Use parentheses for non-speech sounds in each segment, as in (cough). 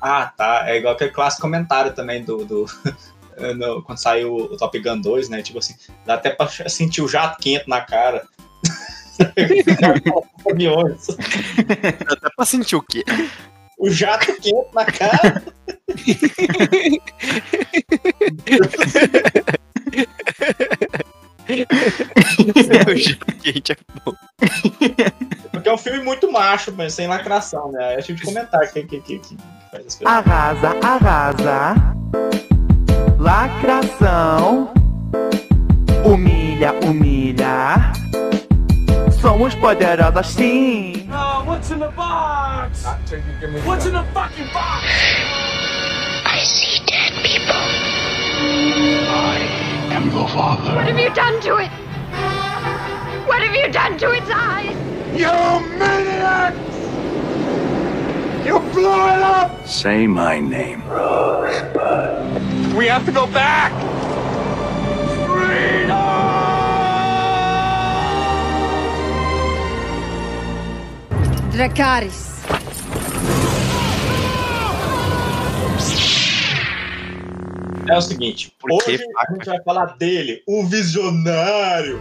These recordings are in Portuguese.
Ah, tá. É igual aquele clássico comentário também do. do (laughs) no, quando saiu o Top Gun 2, né? Tipo assim, dá até pra sentir o jato quente na cara. Dá até pra sentir o quê? O jato quente na cara. (laughs) (laughs) o quente é bom. Porque é um filme muito macho, mas sem lacração, né? É tipo de comentar que, que, que, que faz as coisas. Arrasa, arrasa. Lacração. Humilha, humilha. Somos poderosas sim. Oh, what's in the box? What's in the fucking box? I see dead people. I am your father. What have you done to it? What have you done to its eyes? You maniacs! You blew it up! Say my name. Rosebud. We have to go back! Dracarys. É o seguinte, hoje a gente vai falar dele, o visionário.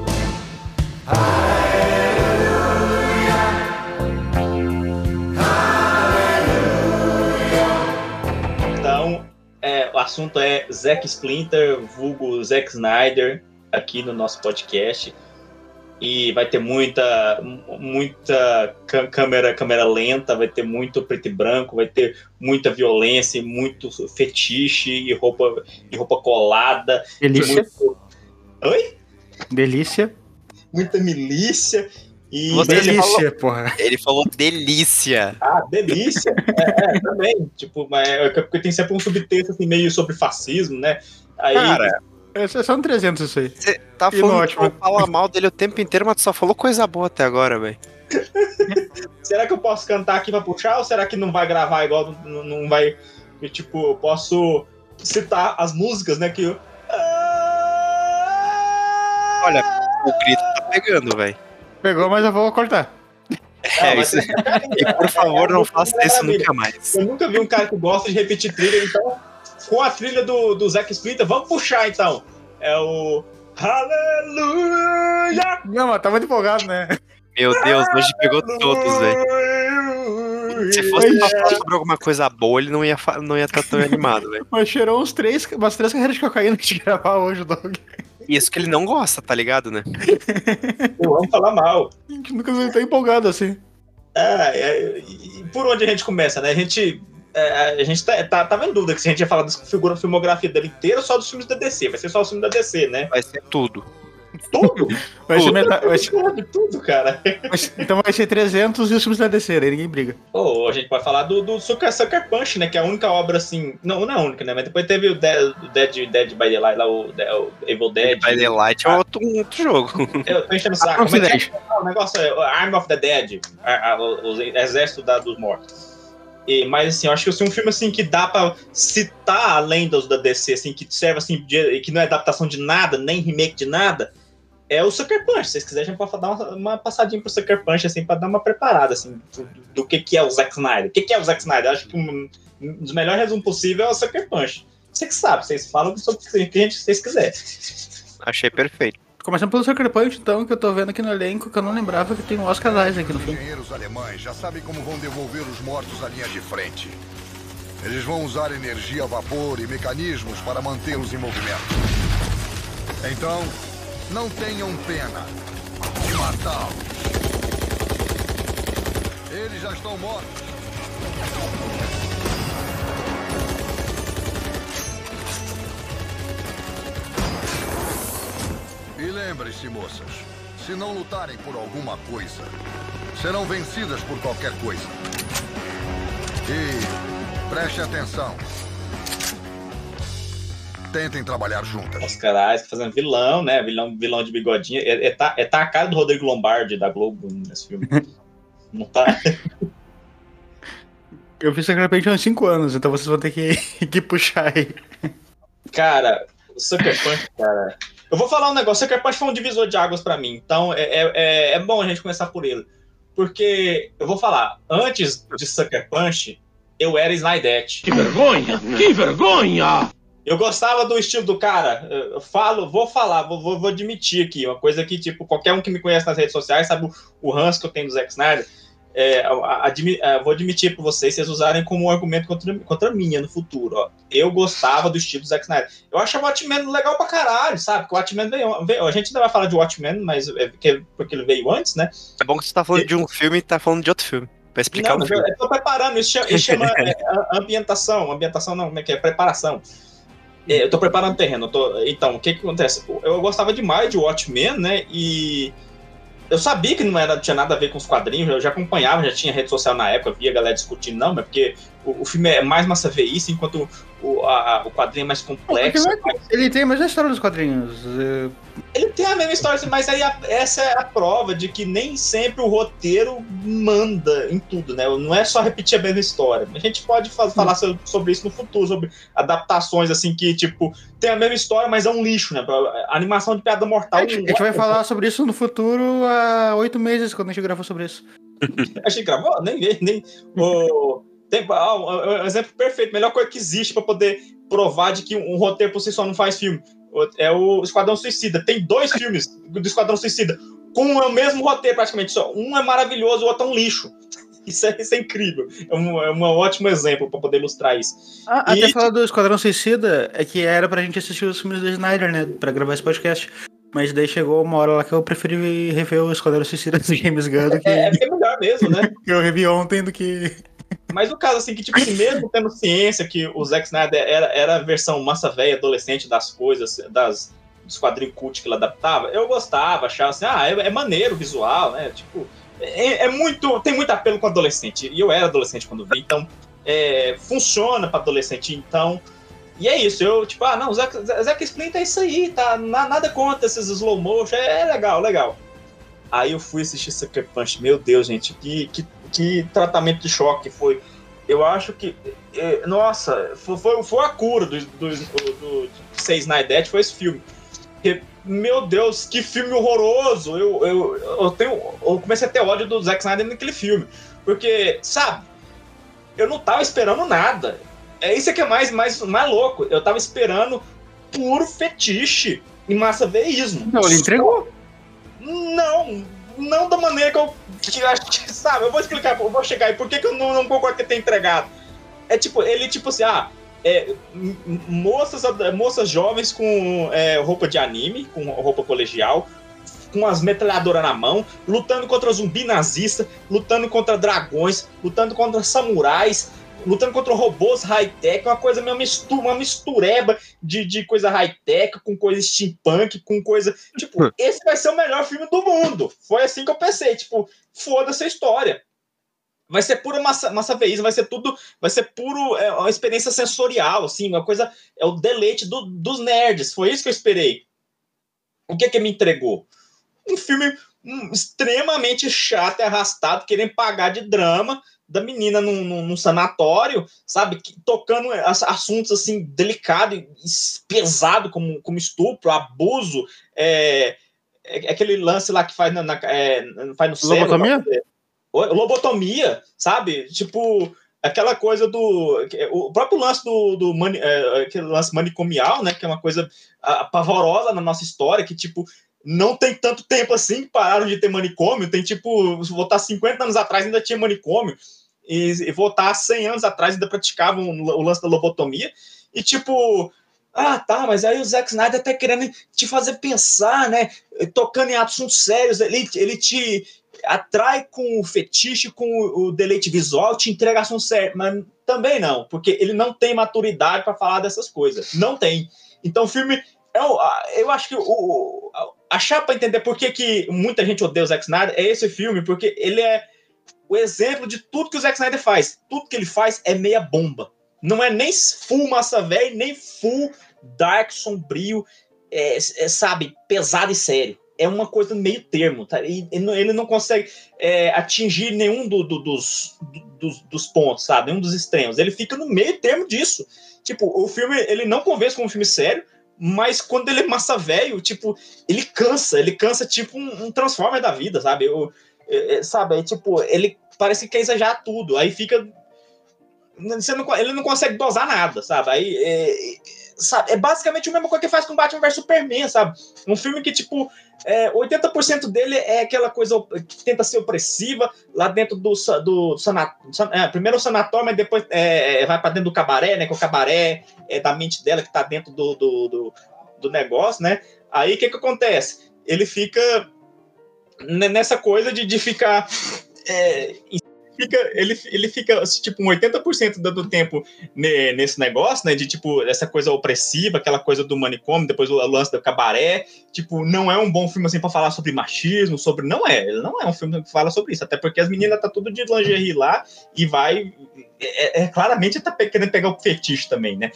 Então, é, o assunto é Zack Splinter, vulgo Zack Snyder, aqui no nosso podcast. E vai ter muita, muita câmera, câmera lenta, vai ter muito preto e branco, vai ter muita violência, muito fetiche e roupa, e roupa colada. Delícia. Muito... Oi? Delícia. Muita milícia. E Você delícia, falou- porra. Ele falou delícia. Ah, delícia. (laughs) é, é, também. Tipo, mas é porque tem sempre um subtexto assim, meio sobre fascismo, né? Aí, Cara, É só um 300 isso aí. você tá E falando ótimo. que eu falar mal dele o tempo inteiro, mas tu só falou coisa boa até agora, velho. (laughs) será que eu posso cantar aqui pra puxar ou será que não vai gravar igual? Não, não vai. que, Tipo, eu posso citar as músicas, né? Que eu. Olha, o grito tá pegando, velho. Pegou, mas eu vou cortar. É, mas- isso. E por favor, não (laughs) faça isso nunca mais. Eu nunca vi um cara que gosta de repetir trilha, então, com a trilha do, do Zack Splitter, vamos puxar então. É o. Aleluia! Não, mas tá muito empolgado, né? Meu Deus, hoje pegou todos, velho. Se fosse pra falar sobre alguma coisa boa, ele não ia estar não ia tá tão animado, velho. Mas cheirou uns três, umas três carreiras de cocaína que de gravar hoje, Doug. Isso que ele não gosta, tá ligado, né? Eu amo falar mal. A gente nunca tão empolgado assim. É, é, e por onde a gente começa, né? A gente. É, a gente tá, tá, tava em dúvida que se a gente ia falar da figura filmografia dele inteira ou só dos filmes da DC. Vai ser só os filmes da DC, né? Vai ser tudo. Tudo? (laughs) Vai ser Tudo. metade, vai ser- tudo, tudo, cara. vai ser- então vai ser 300 e os filmes da DC, aí ninguém briga. Ou a gente pode falar do, do Sucker, Sucker Punch, né? Que é a única obra assim. Não, não é a única, né? Mas depois teve o Dead, o Dead, Dead by Daylight, lá, o, o Evil Dead. By the Light é outro, um outro jogo. Eu tô enchendo o saco. Como é Dead. é? O negócio é o Arm of the Dead, a- a- o, o exército da- dos mortos. E, mas assim, eu acho que assim, um filme assim que dá pra citar além dos da DC, assim, que serve assim, de, que não é adaptação de nada, nem remake de nada, é o Sucker Punch. Se vocês quiserem, pode dar uma, uma passadinha pro Sucker Punch, assim, pra dar uma preparada, assim, do, do que, que é o Zack Snyder. O que, que é o Zack Snyder? Eu acho que um, um dos melhores resumos possível é o Sucker Punch. Você que sabe, vocês falam sobre o que vocês quiserem. Achei perfeito. Começando pelo Sucker Punch, então, que eu tô vendo aqui no elenco, que eu não lembrava que tem o Oscar Isaac aqui no filme. engenheiros alemães já sabem como vão devolver os mortos à linha de frente. Eles vão usar energia a vapor e mecanismos para mantê-los em movimento. Então, não tenham pena de matá-los. Eles já estão mortos. E lembrem-se, moças, se não lutarem por alguma coisa, serão vencidas por qualquer coisa. E preste atenção. Tentem trabalhar juntas. Oscar Isaac fazendo vilão, né? Vilão, vilão de bigodinha. É, é, tá, é tá a cara do Rodrigo Lombardi da Globo nesse filme. (laughs) Não tá? Eu fiz Sucker Punch há uns 5 anos, então vocês vão ter que, (laughs) que puxar aí. Cara, o Sucker Punch, cara. Eu vou falar um negócio. Sucker Punch foi um divisor de águas pra mim. Então é, é, é- é bom a gente começar por ele. Porque eu vou falar, antes de Sucker Punch, eu era Snydette. Que vergonha! Que vergonha! Eu gostava do estilo do cara. Eu falo, vou falar, vou, vou, vou admitir aqui. Uma coisa que, tipo, qualquer um que me conhece nas redes sociais sabe o, o ranço que eu tenho do Zack Snyder. É, admi, é, vou admitir para vocês, vocês usarem como um argumento contra, contra minha no futuro. Ó. Eu gostava do estilo do Zack Snyder. Eu achava o Watchmen legal pra caralho, sabe? Porque o Watchmen veio, veio, A gente ainda vai falar de Watchmen, mas é porque, porque ele veio antes, né? É bom que você tá falando e... de um filme e tá falando de outro filme. Pra explicar não, um filme. Eu, eu tô preparando, isso chama, isso chama (laughs) é, ambientação. Ambientação não, como é que é? Preparação. É, eu tô preparando o terreno. Tô... Então, o que que acontece? Eu gostava demais de Watchmen, né? E eu sabia que não era, tinha nada a ver com os quadrinhos, eu já acompanhava, já tinha rede social na época, via galera discutindo, não, mas porque o, o filme é mais massa ver isso, enquanto o, a, o quadrinho é mais complexo. É, ele tem a mesma história dos quadrinhos. É... Ele tem a mesma história, mas aí a, essa é a prova de que nem sempre o roteiro manda em tudo, né? Não é só repetir a mesma história. A gente pode falar sobre, sobre isso no futuro, sobre adaptações assim que, tipo, tem a mesma história, mas é um lixo, né? A animação de piada mortal. A gente, a gente vai falar sobre isso no futuro há oito meses, quando a gente gravou sobre isso. a gente gravou? Nem vi, nem. O... Tem, ah, um exemplo perfeito, melhor coisa que existe para poder provar de que um roteiro por si só não faz filme. É o Esquadrão Suicida. Tem dois filmes do Esquadrão Suicida com o mesmo roteiro, praticamente. Só um é maravilhoso, o outro é um lixo. (laughs) Isso é, isso é incrível. É um, é um ótimo exemplo para poder ilustrar isso. Ah, e... Até falar do Esquadrão Suicida é que era pra gente assistir os filmes do Snyder, né? Pra gravar esse podcast. Mas daí chegou uma hora lá que eu preferi rever o Esquadrão Suicida do James Gunn do que. É, é melhor mesmo, né? (laughs) que eu revi ontem do que mas no caso, assim, que, tipo assim, mesmo tendo ciência que o Zack Snyder era, era a versão massa velha, adolescente das coisas, das, dos quadrinhos cult que ele adaptava, eu gostava, achava assim, ah, é, é maneiro o visual, né? Tipo, é, é, muito. Tem muito apelo com adolescente. E eu era adolescente quando vi, então é, funciona para adolescente, então. E é isso, eu, tipo, ah, não, Zack, Zack Splinter é isso aí, tá? Nada contra esses slow motion, é, é legal, legal. Aí eu fui assistir Sucker Punch, meu Deus, gente, que, que que tratamento de choque foi. Eu acho que. É, nossa, foi, foi a cura do, do, do, do Seis Night foi esse filme. Porque, meu Deus, que filme horroroso! Eu, eu, eu, tenho, eu comecei a ter ódio do Zack Snyder naquele filme. Porque, sabe, eu não tava esperando nada. É isso que é mais, mais, mais louco. Eu tava esperando puro fetiche e massa veísmo. Não, ele entregou. Não, não da maneira que eu que acho que, sabe, eu vou explicar, eu vou chegar aí, por que, que eu não, não concordo que tenha entregado? É tipo, ele tipo assim, ah, é, moças, moças jovens com é, roupa de anime, com roupa colegial, com as metralhadoras na mão, lutando contra zumbi nazista, lutando contra dragões, lutando contra samurais, lutando contra robôs high-tech, uma coisa meio mistura, uma mistureba de, de coisa high-tech com coisa steampunk, com coisa. Tipo, (laughs) esse vai ser o melhor filme do mundo. Foi assim que eu pensei, tipo, foda-se a história. Vai ser pura massa, massa veísmo, vai ser tudo, vai ser puro, é, uma experiência sensorial, assim, uma coisa, é o deleite do, dos nerds, foi isso que eu esperei. O que que me entregou? Um filme um, extremamente chato e arrastado, querendo pagar de drama, da menina num, num, num sanatório, sabe? Tocando assuntos assim delicados, pesado como, como estupro, abuso, é, é, aquele lance lá que faz, na, na é, faz no cérebro. Lobotomia? Lobotomia, sabe? Tipo, aquela coisa do. O próprio lance do, do mani, é, aquele lance manicomial, né? Que é uma coisa pavorosa na nossa história, que, tipo, não tem tanto tempo assim que pararam de ter manicômio. Tem tipo, se voltar 50 anos atrás ainda tinha manicômio e, e voltar 100 anos atrás ainda praticavam o lance da lobotomia, e tipo, ah, tá, mas aí o Zack Snyder tá querendo te fazer pensar, né? Tocando em assuntos sérios, ele, ele te atrai com o fetiche, com o deleite visual, te entrega assuntos sérios, mas também não, porque ele não tem maturidade para falar dessas coisas. Não tem. Então o filme. Eu, eu acho que o, achar para entender por que, que muita gente odeia o Zack Snyder é esse filme, porque ele é o exemplo de tudo que o Zack Snyder faz. Tudo que ele faz é meia bomba. Não é nem full massa velho, nem full dark, sombrio, é, é, sabe, pesado e sério. É uma coisa meio termo, tá? E, ele não consegue é, atingir nenhum do, do, dos, dos, dos, pontos, sabe? Nenhum dos extremos. Ele fica no meio termo disso. Tipo, o filme, ele não convence como um filme sério, mas quando ele é massa velho, tipo, ele cansa. Ele cansa tipo um, um Transformer da vida, sabe? Eu, é, é, sabe? É, tipo, ele parece que quer exagerar tudo. Aí fica você não, ele não consegue dosar nada, sabe? Aí, é, sabe, é basicamente a mesma coisa que faz com Batman vs Superman, sabe? Um filme que, tipo, é, 80% dele é aquela coisa que tenta ser opressiva lá dentro do, do, do sanatório. É, primeiro o sanatório, mas depois é, vai para dentro do cabaré, né? Que o cabaré é da mente dela que tá dentro do, do, do, do negócio, né? Aí o que que acontece? Ele fica nessa coisa de, de ficar é, fica, ele, ele fica, tipo, um 80% do, tempo ne, nesse negócio, né? De, tipo, essa coisa opressiva, aquela coisa do manicômio, depois o lance do cabaré. Tipo, não é um bom filme, assim, pra falar sobre machismo, sobre... Não é, não é um filme que fala sobre isso. Até porque as meninas tá tudo de lingerie lá e vai... É, é claramente tá querendo pegar o fetiche também, né?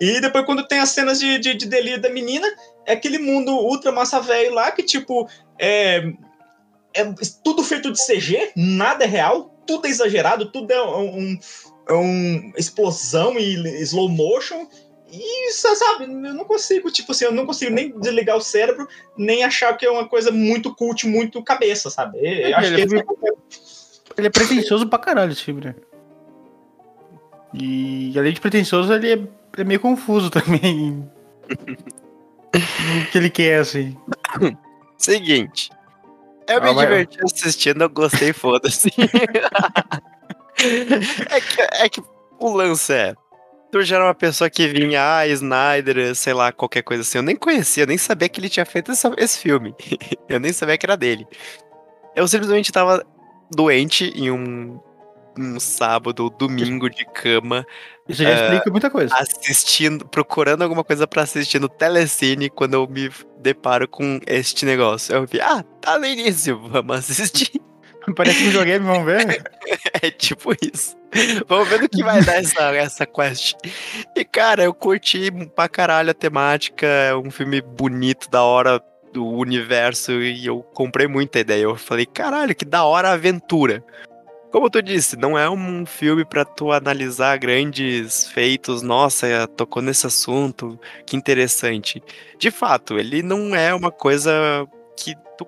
E depois, quando tem as cenas de, de, de delírio da menina, é aquele mundo ultra massa velho lá que, tipo, é, é tudo feito de CG, nada é real, tudo é exagerado, tudo é um, um, é um explosão e slow motion. E, sabe, eu não consigo, tipo assim, eu não consigo nem desligar o cérebro, nem achar que é uma coisa muito cult, muito cabeça, sabe? Eu, eu acho ele, que é, ele é pretencioso pra caralho esse filme, né? E além de pretencioso, ele é, é meio confuso (laughs) também. o que ele quer, assim. Seguinte. Eu me Ah, diverti assistindo, eu gostei, foda-se. (laughs) é, que, é que o lance é. Tu já era uma pessoa que vinha, ah, Snyder, sei lá, qualquer coisa assim. Eu nem conhecia, eu nem sabia que ele tinha feito essa- esse filme. (laughs) eu nem sabia que era dele. Eu simplesmente tava doente em um, um sábado, domingo de cama, Isso já É, explica muita coisa. assistindo, procurando alguma coisa pra assistir no Telecine quando eu me deparo com este negócio. Eu vi, ah, tá no início, vamos assistir. (laughs) Parece um videogame, vamos ver. (laughs) É tipo isso. Vamos ver no que vai dar essa, (laughs) essa quest. E, cara, eu curti pra caralho a temática. É um filme bonito, da hora do universo. E eu comprei muita ideia. Eu falei, caralho, que da hora a aventura. Como tu disse, não é um filme pra tu analisar grandes feitos. Nossa, tocou nesse assunto, que interessante. De fato, ele não é uma coisa que tu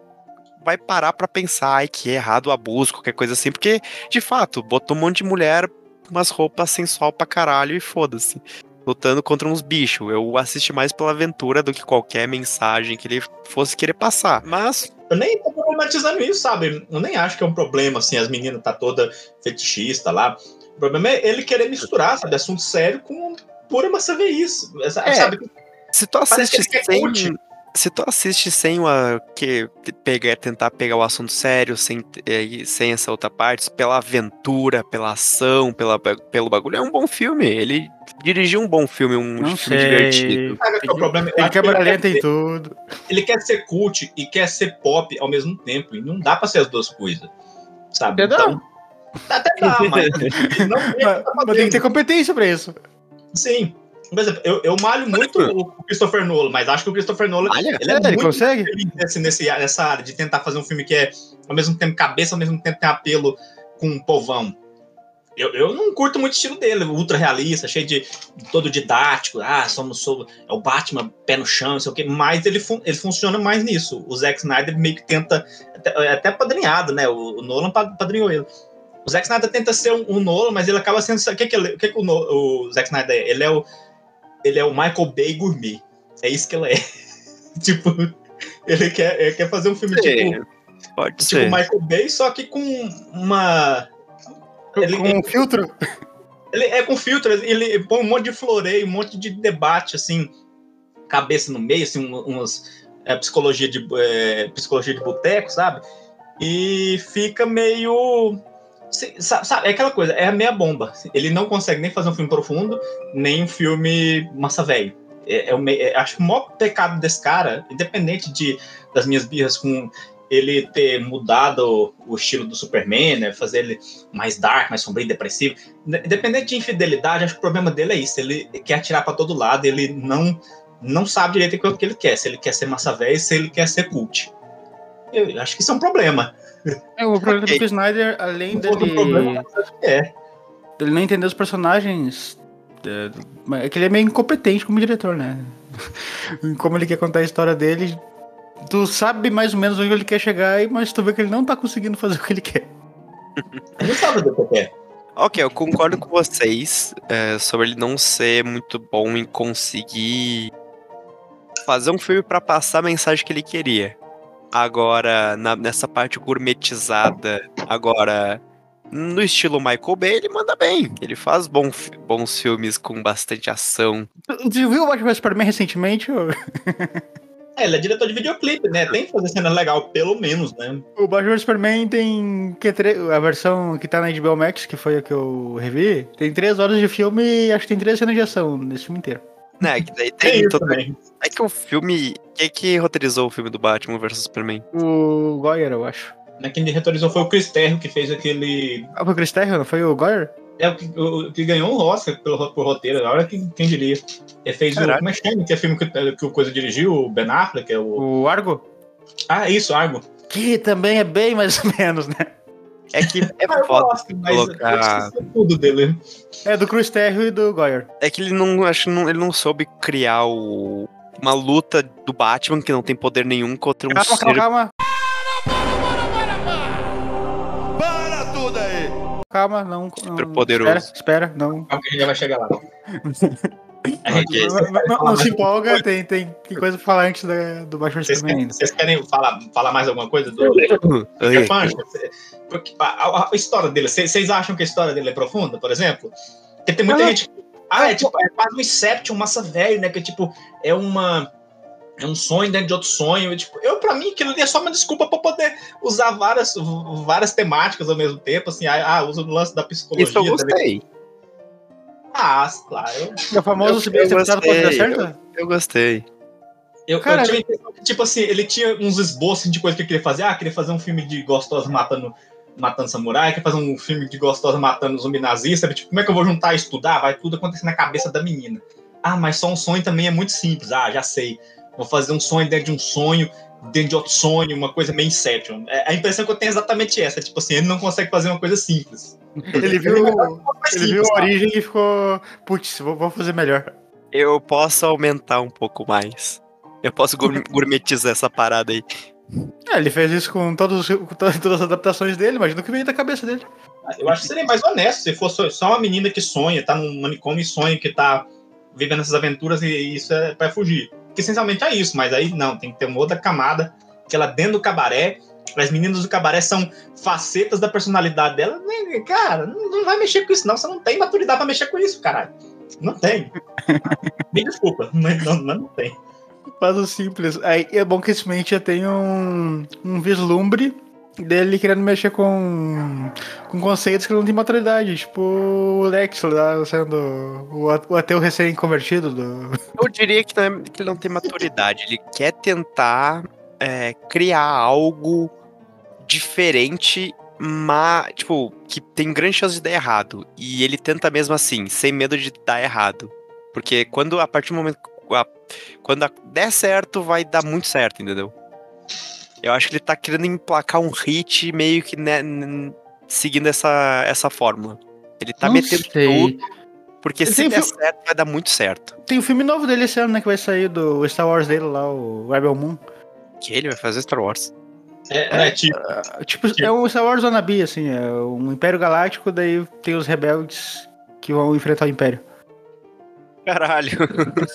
vai parar pra pensar ai, que é errado o abuso, qualquer coisa assim, porque, de fato, botou um monte de mulher umas roupas sensual pra caralho e foda-se. Lutando contra uns bichos. Eu assisti mais pela aventura do que qualquer mensagem que ele fosse querer passar. Mas, Eu nem tô problematizando isso, sabe? Eu nem acho que é um problema, assim, as meninas tá toda fetichista lá. O problema é ele querer misturar, sabe, assunto sério com pura isso. É, Sabe? se tu assiste sem. Se tu assiste sem uma, que, que pegar, tentar pegar o assunto sério, sem, eh, sem essa outra parte, pela aventura, pela ação, pela, pelo bagulho, é um bom filme. Ele dirigiu um bom filme, um Não filme sei. divertido. Qual é o problema? Ele câmera quer lenta ser- e tudo. ele quer ser cult e quer ser pop ao mesmo tempo. E não dá pra ser as duas coisas. Sabe? Até dá. Então, até dá, mas (laughs) não Mas, tá mas tem que ter competência pra isso. Sim. Por exemplo, eu, eu malho muito o Christopher Nolan, mas acho que o Christopher Nolan Olha, ele é, É, ele muito consegue? nesse, nesse- nessa área de tentar fazer um filme que é ao mesmo tempo cabeça, ao mesmo tempo tem apelo com um povão. Eu, eu não curto muito o estilo dele, ultra realista, cheio de todo didático. Ah, somos, somos é o Batman, pé no chão, não sei o quê. Mas ele, fun- ele funciona mais nisso. O Zack Snyder meio que tenta, até, é até padrinhado, né? O, o Nolan pa- padrinhou ele. O Zack Snyder tenta ser um, um Nolan, mas ele acaba sendo. O que, que, ele- o, que, que o, o Zack Snyder é? Ele é o, ele é o Michael Bay gourmet. É isso que ele é. (laughs) tipo, ele quer, ele quer fazer um filme tipo, Pode tipo ser. Michael Bay, só que com uma. Ele, Com um filtro. ele é com filtro, ele põe um monte de floreio, um monte de debate, assim, cabeça no meio, assim, um- umas é, psicologia de é, psicologia de boteco, sabe? E fica meio. Sabe, é aquela coisa, é a meia bomba. Ele não consegue nem fazer um filme profundo, nem um filme massa velho. É, é o é- acho que o maior pecado desse cara, independente de, das minhas birras com ele ter mudado o, o estilo do Superman, né? Fazer ele mais dark, mais sombrio, depressivo. Independente de infidelidade, acho que o problema dele é isso. Ele quer atirar para todo lado, ele não não sabe direito o que ele quer. Se ele quer ser massa velha, se ele quer ser cult. Eu acho que isso é um problema. É, o problema Ok. do Snyder, além um dele, problema, é. dele não entender os personagens, é, é que ele é meio incompetente como diretor, né? Em (laughs) Como ele quer contar a história dele, tu sabe mais ou menos onde ele quer chegar, mas tu vê que ele não tá conseguindo fazer o que ele quer. Ele sabe do que quer. Ok, eu concordo com vocês é, sobre ele não ser muito bom em conseguir fazer um filme pra passar a mensagem que ele queria. Agora, na- nessa parte gourmetizada, agora, no estilo Michael Bay, ele manda bem. Ele faz bom bons filmes com bastante ação. Tu viu o Batman Superman recentemente? É, ele é diretor de videoclipe, né? Tem que fazer cena legal, pelo menos, né? O Batman Superman tem que tre- a versão que tá na HBO Max, que foi a que eu revi, tem três horas de filme e acho que tem três cenas de ação nesse filme inteiro. Né, que daí (laughs) Tem tem todo... também. É que o filme... Quem é que roteirizou o filme do Batman vs Superman? O Goyer, eu acho. Né, Quem retorizou foi o Chris Terrio, que fez aquele. Ah, foi o Chris Terrio, não foi o Goyer? É o que, o, que ganhou um Oscar pelo, por roteiro, na hora que quem diria. Ele fez o. Caraca. Como é que chama? Que é filme que, que o Coisa dirigiu, o Ben Affleck, que é o. O Argo? Ah, isso, Argo. Que também é bem mais ou menos, né? É que é Ah, foda gosto, mas colocar- eu esqueci tudo dele. É do Chris Terrio e do Goyer. É que ele não, acho que não, ele não soube criar o, uma luta do Batman que não tem poder nenhum contra um Calma, ser. calma, calma. Para tudo aí! Calma, não. não Superpoderoso. Espera, espera, não. Calma que a gente já vai chegar lá. (laughs) Ok. Não, não- não se empolga, tem, tem, tem coisa pra falar antes da- do Batman Vocês Superman querem, ainda. vocês querem falar, falar mais alguma coisa do Punch? Porque a, a- a história dele, vocês acham que a história dele é profunda, por exemplo? Porque tem muita Ah, gente. Ah, é tipo, é quase um Inception, massa velho, né? Que tipo, é uma. É um sonho dentro de outro sonho. E, tipo, eu, pra mim, aquilo ali é só uma desculpa pra poder usar várias, várias temáticas ao mesmo tempo. Assim, ah, ah, usa o lance da psicologia. Isso eu tá gostei. Ah, claro. Eu, É o famoso Eu- se bem eu executado pode dar gostei, certo? Eu gostei. eu, Cara, eu tive a impressão que, tipo assim, ele tinha uns esboços de coisa que ele queria fazer. Ah, queria fazer um filme de gostosa matando, matando samurai, queria fazer um filme de gostosa matando zumbi nazista. Tipo, como é que eu vou juntar e estudar? Vai tudo acontecer na cabeça da menina. Ah, mas só um sonho também é muito simples. Ah, já sei. Vou fazer um sonho dentro de um sonho, dentro de outro sonho, uma coisa meio Inception. É, a impressão que eu tenho é exatamente essa. Tipo assim, ele não consegue fazer uma coisa simples. (laughs) Ele viu, ele viu a sabe? origem e ficou. Putz, vou, vou fazer melhor. Eu posso aumentar um pouco mais. Eu posso gour- (laughs) gourmetizar essa parada aí. É, ele fez isso com, todos, os- (laughs) com to- todas as adaptações dele, imagina o que veio da cabeça dele. Eu acho que seria mais honesto se fosse só uma menina que sonha, tá num manicômio e sonha que tá vivendo essas aventuras e isso é pra fugir. Porque essencialmente é isso, mas aí não, tem que ter uma outra camada, que ela dentro do cabaré, as meninas do cabaré são facetas da personalidade dela. Cara, não vai mexer com isso, não. Você não tem maturidade pra mexer com isso, caralho. Não tem. (laughs) Me desculpa, mas não, mas não tem. Faz o simples. Aí é bom que esse mente já tem um, um vislumbre dele querendo mexer com, com conceitos que não tem maturidade. Tipo o Lex lá sendo o ateu recém-convertido do. Eu diria que, não é- que ele não tem maturidade. Ele quer tentar é, criar algo diferente, mas, tipo, que tem grande chance de dar errado. E ele tenta mesmo assim, sem medo de dar errado. Porque quando, a partir do momento. A- quando a- der certo, vai dar muito certo, entendeu? Eu acho que ele tá querendo emplacar um hit meio que né, seguindo essa, essa fórmula. Ele tá Não metendo sei. tudo, porque Ele se der certo, vai dar muito certo. Tem o filme novo dele esse ano, né? Que vai sair do Star Wars dele lá, o Rebel Moon. Que ele vai fazer Star Wars. É, é, tipo, Ah, Tipo, é um Star Wars Wannabe, assim, é um Império Galáctico, daí tem os rebeldes que vão enfrentar o Império. Caralho.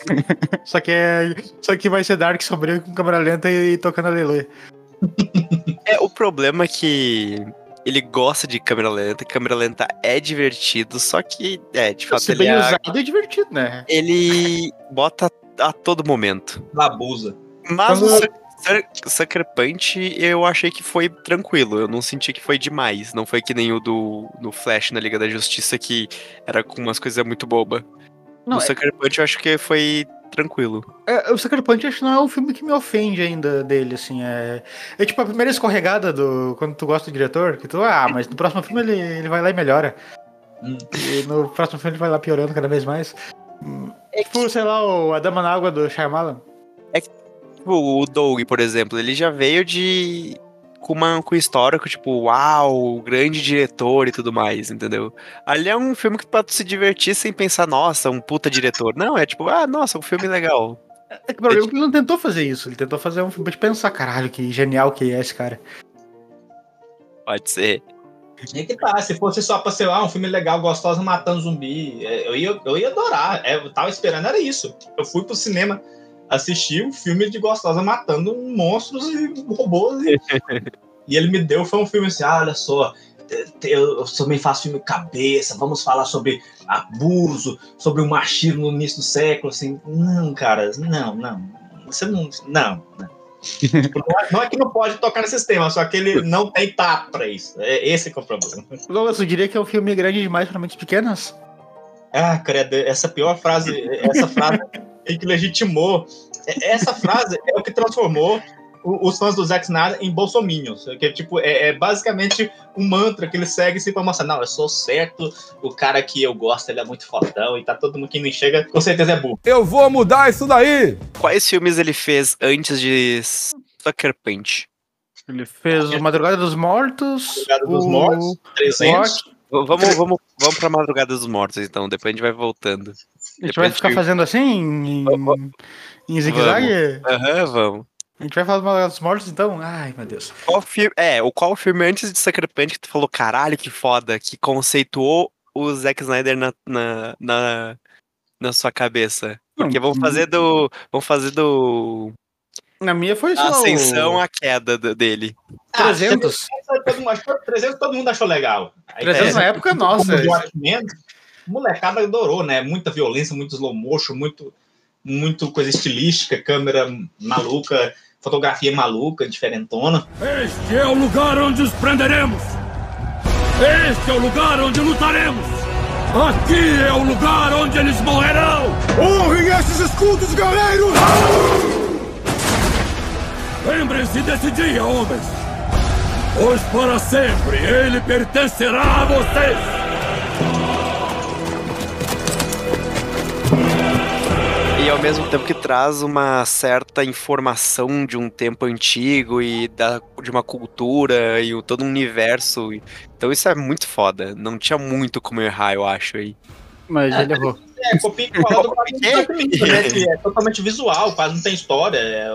(laughs) Só que é. Só que vai ser Dark sombrio com câmera lenta e, tocando aleluia. (laughs) É, o problema é que ele gosta de câmera lenta, câmera lenta é divertido, só que, é, de fato, Se ele, bem é- usado é divertido, né? ele bota a todo momento. abusa. Mas o Quando- Sucker- Punch eu achei que foi tranquilo, eu não senti que foi demais. Não foi que nem o do no Flash na Liga da Justiça, que era com umas coisas muito boba. Não, o é- Sucker Punch eu acho que foi tranquilo. É, o Sucker Punch acho que não é um filme que me ofende ainda dele, assim. É, é tipo a primeira escorregada do. Quando tu gosta do diretor, que tu, ah, mas no próximo filme ele, ele vai lá e melhora. Hum. E no próximo filme ele vai lá piorando cada vez mais. Hum, Tipo, sei lá, o A Dama na Água do Shyamalan. Tipo, o Doug, por exemplo, ele já veio de. Com uma com histórico, tipo, uau, grande diretor e tudo mais, entendeu? Ali é um filme que pra tu se divertir sem pensar, nossa, um puta diretor. Não, é tipo, ah, nossa, um filme legal. É que o problema é que ele não tentou fazer isso. Ele tentou fazer um filme de pensar, caralho, que genial que é esse cara. Pode ser. É que tá, se fosse só pra ser ah, um filme legal, gostosa, matando zumbi, é, eu ia, eu ia adorar. É, eu tava esperando, era isso. Eu fui pro cinema assistir um filme de gostosa matando monstros e robôs. E, (laughs) e ele me deu, foi um filme assim, ah, olha só, eu, também faço filme cabeça, vamos falar sobre abuso, sobre o machismo no início do século, assim. Não, cara, não, não. Você não. Não, não. Tipo, não, é, não é que não pode tocar nesses temas, só que ele não tem tato pra isso. É esse que é o problema. Douglas, eu diria que é um filme grande demais para mentes pequenas? Ah, credo, essa pior frase, essa frase é que legitimou. Essa frase é o que transformou os fãs do Zack Snyder em bolsominions, que tipo, é, é, basicamente um mantra que ele segue assim pra mostrar, não, eu sou certo, o cara que eu gosto, ele é muito fodão, e tá todo mundo que não enxerga, com certeza é burro. Eu vou mudar isso daí! Quais filmes ele fez antes de Sucker Punch? Ele fez o Madrugada dos Mortos, Madrugada dos o... Mortos, 300. Rock. Vamos, vamos, vamos pra Madrugada dos Mortos, então, depois a gente vai voltando. A gente vai ficar fazendo assim, em, em zigue-zague? Aham, vamos. A gente vai falar do Madrugada dos Mortos, então? Ai, meu Deus. Qual filme, é, o qual filme antes de Sucker Punch que tu falou, caralho, que foda, que conceituou o Zack Snyder na, na, na, na sua cabeça? Porque vamos fazer do. Vamos fazer do. Na minha foi A só ascensão o... à queda do- dele. Ah, 300. todo mundo achou- 300 todo mundo achou legal. Aí, 300 na época, nossa. como molecada adorou, né? Muita violência, muito slow motion, muito, muito coisa estilística, câmera maluca, fotografia maluca, diferentona. Este é o lugar onde os prenderemos. Este é o lugar onde lutaremos. Aqui é o lugar onde eles morrerão. Honrem esses escudos, galeiros! Lembrem-se desse dia, homens. Pois para sempre ele pertencerá a vocês. E ao mesmo tempo que traz uma certa informação de um tempo antigo e da, de uma cultura e o- todo um universo. Então isso é muito foda. Não tinha muito como errar, eu acho aí. Mas ele errou. É, copia e cola do (laughs) né? Que é totalmente visual, quase não tem história. É,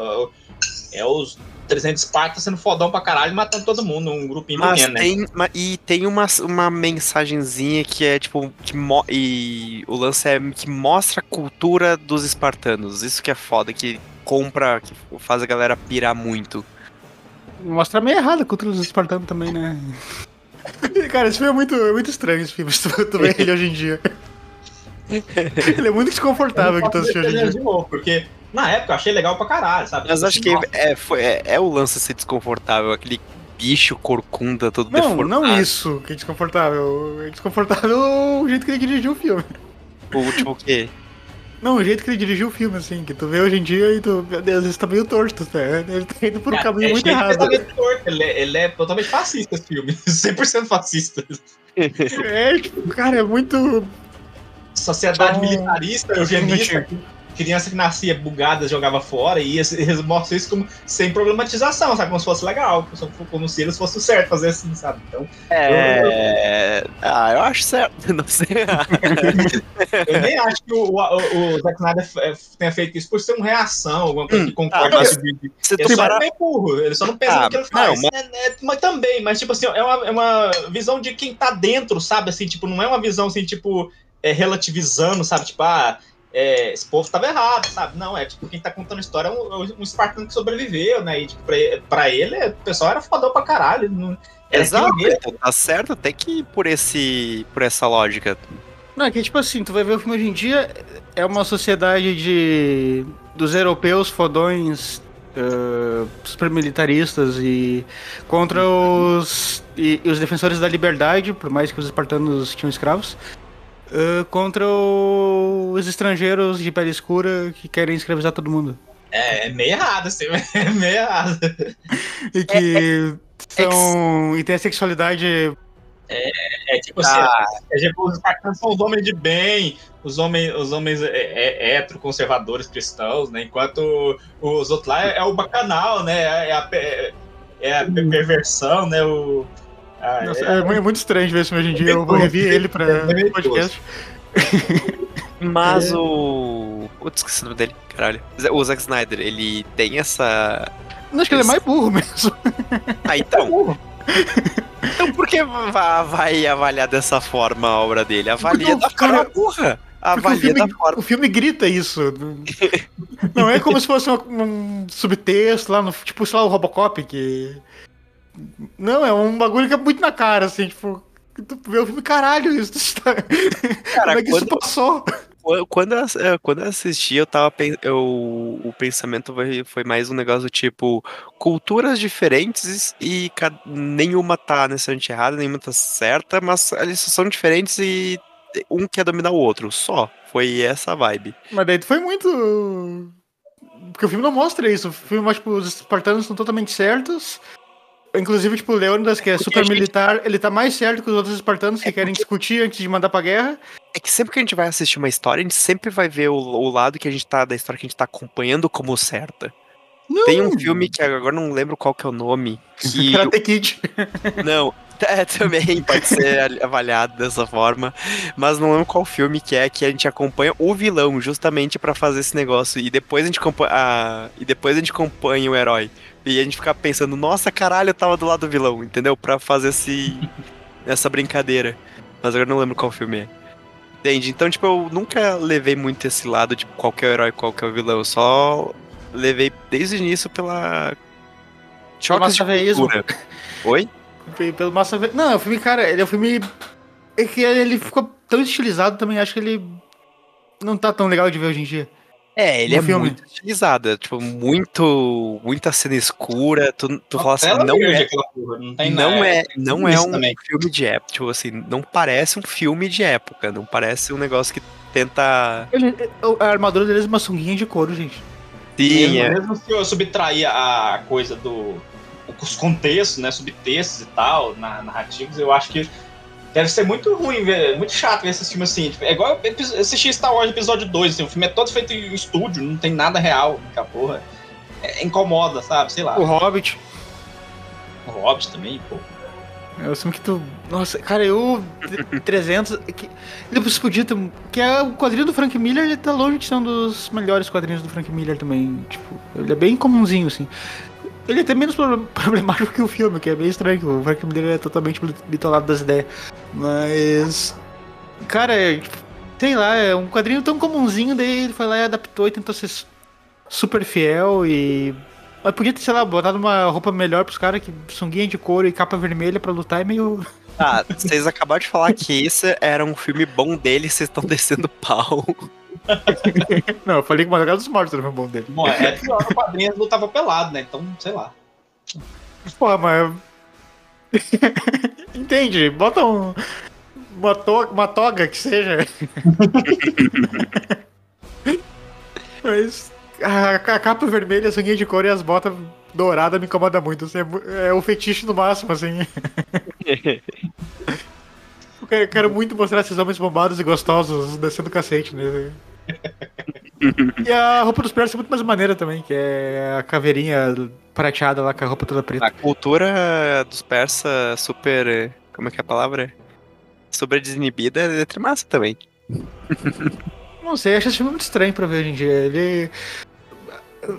é os 300 Espartas sendo fodão pra caralho, matando todo mundo, um grupinho Mas pequeno, né? tem, ma- e tem uma, uma mensagenzinha que é tipo. Que mo- e o lance é que mostra a cultura dos espartanos. Isso que é foda, que compra, que faz a galera pirar muito. Mostra meio errado a cultura dos espartanos também, né? (laughs) Cara, esse filme é muito, é muito estranho, esse filme, se tu, tu vê ele hoje em dia. (laughs) Ele é muito desconfortável que tu assistir hoje em dia. de novo, porque na época eu achei legal pra caralho, sabe? Mas acho que nossa, é, foi, é, é o lance ser desconfortável, aquele bicho corcunda todo Não, deformado. não isso que é desconfortável. É desconfortável o jeito que ele dirigiu o filme. O último o quê? Não, o jeito que ele dirigiu o filme, assim, que tu vê hoje em dia e tu, meu Deus, isso tá meio torto, tá? Ele tá indo por um é, caminho é muito de errado. pensamento torto, Ele é, ele é totalmente fascista esse filme. (laughs) 100% fascista. É, tipo, cara, é muito. Sociedade militarista, eugenista. Criança que nascia bugada jogava fora e eles mostram isso como sem problematização, sabe? Como se fosse legal, como se eles fossem certo fazer assim, sabe? Então, É. Ah, eu acho certo. (laughs) Não sei. eu nem acho que o, o, o Zack Snyder é, tenha feito isso por ser uma reação, alguma coisa que concorda ah, mas Ele só é parar- meio burro, ele só não pensa Ah, no que ele não, faz. mas- É, é, mas também, mas tipo assim, é uma, é uma visão de quem tá dentro, sabe? Assim, tipo, não é uma visão assim, tipo, é, relativizando, sabe? Tipo, ah, é, esse povo tava errado, sabe? Não, é tipo, quem tá contando a história é um, um espartano que sobreviveu, né? E tipo, pra, pra ele, o pessoal era fodão pra caralho. Não, Exato, então tá certo até que por esse. por essa lógica. Não, é que tipo assim, tu vai ver o filme hoje em dia, é uma sociedade de. dos europeus fodões. eh, super militaristas e contra os e, e os defensores da liberdade, por mais que os espartanos tinham escravos, eh, contra o- os estrangeiros de pele escura que querem escravizar todo mundo. É, é meio errado, assim, (laughs) é meio errado. E que são. e tem a sexualidade. É tipo assim, Ah, é, tipo, os espartanos são os homens de bem, os homens, os homens é, é, heteroconservadores cristãos, né? Enquanto os outros lá é, é o bacanal, né? É a, é a pe- perversão, né? O, ah, Nossa, é- é, mu- é muito estranho ver filme hoje em dia. Eu vou revi ele pra É podcast. (laughs) mas o. Eu esqueci o nome dele, caralho. O Zack Snyder, ele tem essa. Não, acho que ele é mais burro mesmo. Ah, então. (laughs) Então por que va- vai avaliar dessa forma a obra dele? Avalia da o cara- forma burra. O Avalia filme, da forma. o filme grita isso. (laughs) Não é como se fosse um, um subtexto lá no. Tipo, sei lá, o Robocop, que. Não, é um bagulho que é muito na cara, assim, tipo. Tu vê o filme, caralho, isso (laughs) está. Cara, Como é que isso quando- passou? Qu- Quando eu, eh, quando eu assisti, eu tava eu, o pensamento foi, foi mais um negócio tipo culturas diferentes e nenhuma tá necessariamente errada, nenhuma tá certa, mas eles são diferentes e um quer dominar o outro. Só. Foi essa vibe. Mas daí tu foi muito. Porque o filme não mostra isso. O filme mostra, tipo, os espartanos estão totalmente certos. Inclusive, tipo, o Leônidas, que é Porque super gente- militar, ele tá mais certo que os outros espartanos que querem discutir antes de mandar pra guerra. É que sempre que a gente vai assistir uma história, a gente sempre vai ver o, o lado que a gente tá da história que a gente tá acompanhando como certa. Tem um filme que agora não lembro qual que é o nome. Que (laughs) Karate Kid. (laughs) Não, (laughs) é, também pode ser ali- avaliado dessa forma, mas não lembro qual filme que é que a gente acompanha o vilão justamente pra fazer esse negócio e depois a gente acompanha e depois a gente acompanha o herói e a gente fica pensando, nossa caralho, eu tava do lado do vilão, entendeu? Pra fazer esse (laughs) essa brincadeira. Mas agora não lembro qual filme é. Entende? Então, tipo, eu nunca levei muito esse lado, tipo, qual que é o herói, qual que é o vilão. Eu só levei desde o início pela choques de cultura. Oi? Pe- Pelo massa. Não, é um filme, cara, ele é um filme. É que ele ficou tão estilizado também, acho que ele não tá tão legal de ver hoje em dia. É, ele No é filme. muito estilizado, é, tipo, muito, muita cena escura, tu, tu fala assim, não é, porra, não tem não é, não é um também. filme de época, tipo assim, não parece um filme de época, não parece um negócio que tenta... Ele- a armadura deles é uma sunguinha de couro, gente. Sim, mesmo, é, mesmo se eu subtrair a coisa do. os contextos, né? Subtextos e tal, na, narrativos, eu acho que deve ser muito ruim ver, muito chato ver esses filmes assim. Tipo, é igual eu assistir Star Wars episódio 2, assim, o filme é todo feito em estúdio, não tem nada real, que porra. É, incomoda, sabe? Sei lá. O Hobbit. O Hobbit também, pô. É o filme que tu. Nossa, cara, eu. 300. Que, ele podia ter. Que é o quadrinho do Frank Miller, ele tá longe de ser um dos melhores quadrinhos do Frank Miller também. Tipo, ele é bem comumzinho, assim. Ele é até menos pro- (laughs) problemático que o filme, que é bem estranho, o Frank Miller é totalmente bitolado das ideias. Mas. Cara, é, sei lá, é um quadrinho tão comumzinho, daí ele foi lá e adaptou e tentou ser su- super fiel e. Mas podia ter, sei lá, botado uma roupa melhor pros caras, que sunguinha de couro e capa vermelha pra lutar é meio. (laughs) Ah, vocês acabaram de falar que esse era um filme bom dele e vocês estão descendo pau. (laughs) Não, eu falei que o Madrugada dos Mortos era o bom dele. Bom, é pior no quadrinho ele lutava pelado, né? Então, sei lá. Porra, mas. (laughs) Entende? Bota um. Uma, to... uma toga que seja. mas. A, a capa vermelha, a sanguinha de cor e as botas douradas me incomoda muito. assim, é é o fetiche no máximo, assim. (laughs) Eu quero, muito mostrar esses homens bombados e gostosos descendo o cacete, né? (laughs) E a roupa dos persas é muito mais maneira também, que é a caveirinha prateada lá com a roupa toda preta. A cultura dos persas super. Como é que é a palavra? Super desinibida é letra massa também. Não sei, acho esse filme muito estranho pra ver hoje em dia. Ele.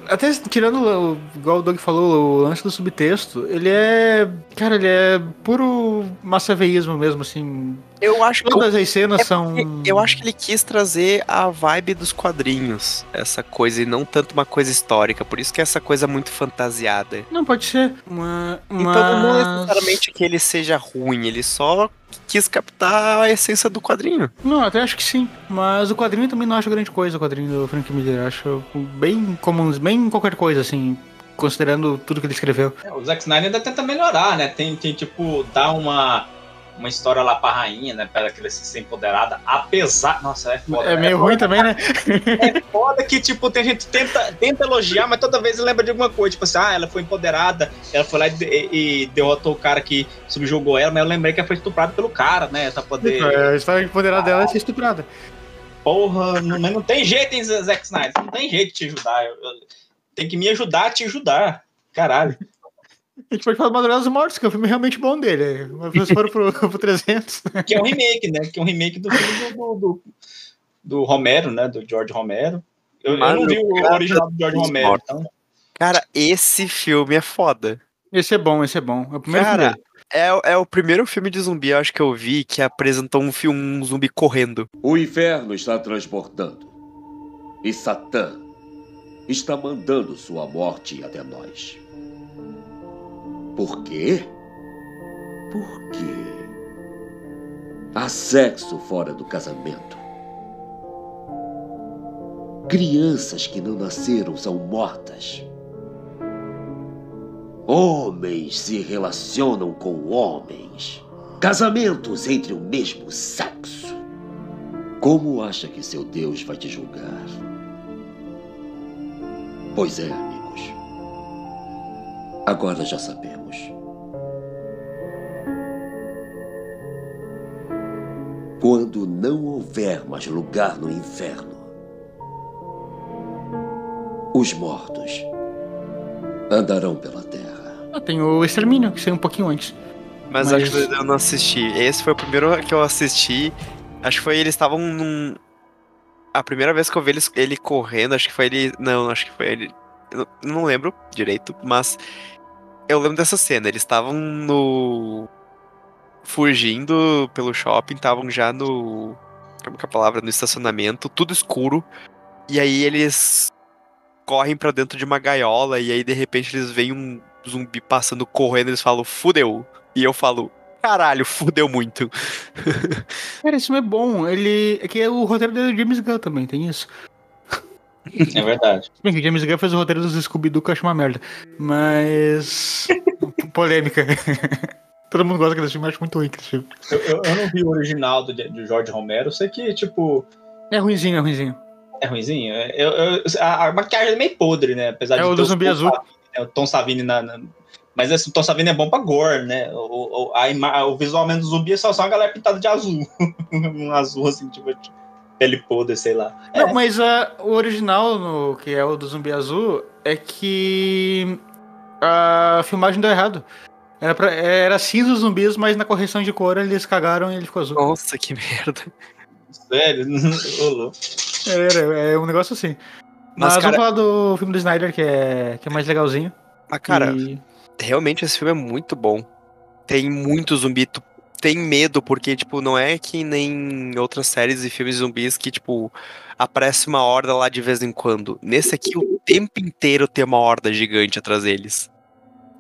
Até tirando, o- igual o Doug falou, o lance do subtexto, ele é. Cara, ele é puro massaveísmo mesmo, assim. Eu acho que. Todas as cenas É são. Eu acho que ele quis trazer a vibe dos quadrinhos, essa coisa, e não tanto uma coisa histórica. Por isso que é essa coisa muito fantasiada. Não, pode ser. Uma, Então não necessariamente que ele seja ruim, ele só quis captar a essência do quadrinho. Não, até acho que sim. Mas o quadrinho também não acho grande coisa, o quadrinho do Frank Miller. Acho bem comum, bem qualquer coisa, assim, considerando tudo que ele escreveu. É, o Zack Snyder ainda tenta melhorar, né? Tem, tem tipo, dar uma, uma história lá pra rainha, né? Pra ela ser empoderada. Apesar. Nossa, é foda. É meio ruim também, né? É foda que, tipo, tem gente que tenta, tenta elogiar, mas toda vez lembra de alguma coisa. Tipo assim, ah, ela foi empoderada, ela foi lá e, de- e derrotou o cara que subjugou ela, mas eu lembrei que ela foi estuprada pelo cara, né? Pra poder. A história empoderada dela é ser estuprada. Porra, não, não tem jeito, hein, Zack Snyder? Não tem jeito de te ajudar. Eu- eu- tem que me ajudar a te ajudar. Caralho. A gente pode falar do Madrugada dos Mortos, que é um filme realmente bom dele. Vocês foram pro, (laughs) pro 300. Que é um remake, né? Que é um remake do filme do, do, do, Romero, né? Do George Romero. Eu, eu não vi o original do George Romero, então. Cara, esse filme é foda. Esse é bom, esse é bom. É o primeiro Cara, filme. É, é o primeiro filme de zumbi, acho que eu vi, que apresentou um, filme, um zumbi correndo. O inferno está transportando. E Satã está mandando sua morte até nós. Por quê? Por quê? Há sexo fora do casamento. Crianças que não nasceram são mortas. Homens se relacionam com homens. Casamentos entre o mesmo sexo. Como acha que seu Deus vai te julgar? Pois é, amigos. Agora já sabemos. Quando não houver mais lugar no inferno, os mortos andarão pela terra. Ah, tem o Extermínio, que saiu um pouquinho antes. Mas, Mas- acho que eu não assisti. Esse foi o primeiro que eu assisti. Acho que foi eles estavam num. A primeira vez que eu vi eles, ele correndo, acho que foi ele. Não, acho que foi ele. Eu não- não lembro direito, mas eu lembro dessa cena. Eles estavam no. Fugindo pelo shopping, estavam já no. Como que é a palavra? No estacionamento, tudo escuro. E aí eles correm pra dentro de uma gaiola e aí de repente eles veem um zumbi passando correndo e eles falam, fudeu. E eu falo, caralho, fudeu muito. (laughs) Cara, esse filme é bom. Ele. É que é o roteiro do James Gunn também, tem isso. É verdade. Bem que o James Gunn fez o roteiro dos Scooby-Doo que eu acho uma merda. Mas. (laughs) Polêmica. Todo mundo gosta daquele filme, acho muito ruim aquele filme. Eu, eu- eu não vi o original do, do Jorge Romero, eu sei que, tipo, É ruimzinho, é ruimzinho. é ruimzinho. Eu, eu- a, a maquiagem é meio podre, né? Apesar É de o do zumbi azul. Savini, né? O Tom Savini na. na- Mas esse, o Tom Savini é bom pra gore, né? O, o, a ima- o visualmente do zumbi é só, só uma galera pintada de azul. (laughs) um azul, assim, tipo, de pele podre, sei lá. Não, mas ah, o original, no, que é o do zumbi azul, é que a filmagem deu errado. Era, pra, era cinza os zumbis, mas na correção de cor eles cagaram e ele ficou azul. Nossa, que merda. Sério? (laughs) Louco. Era, é um negócio assim. Mas, Mas, cara- vamos falar do filme do Snyder, que é, que é mais legalzinho. Mas, cara, E- realmente esse filme é muito bom. Tem muito zumbi, tu tem medo, porque, tipo, não é que nem outras séries e filmes de zumbis que, tipo, aparece uma horda lá de vez em quando. Nesse aqui, o tempo inteiro tem uma horda gigante atrás deles.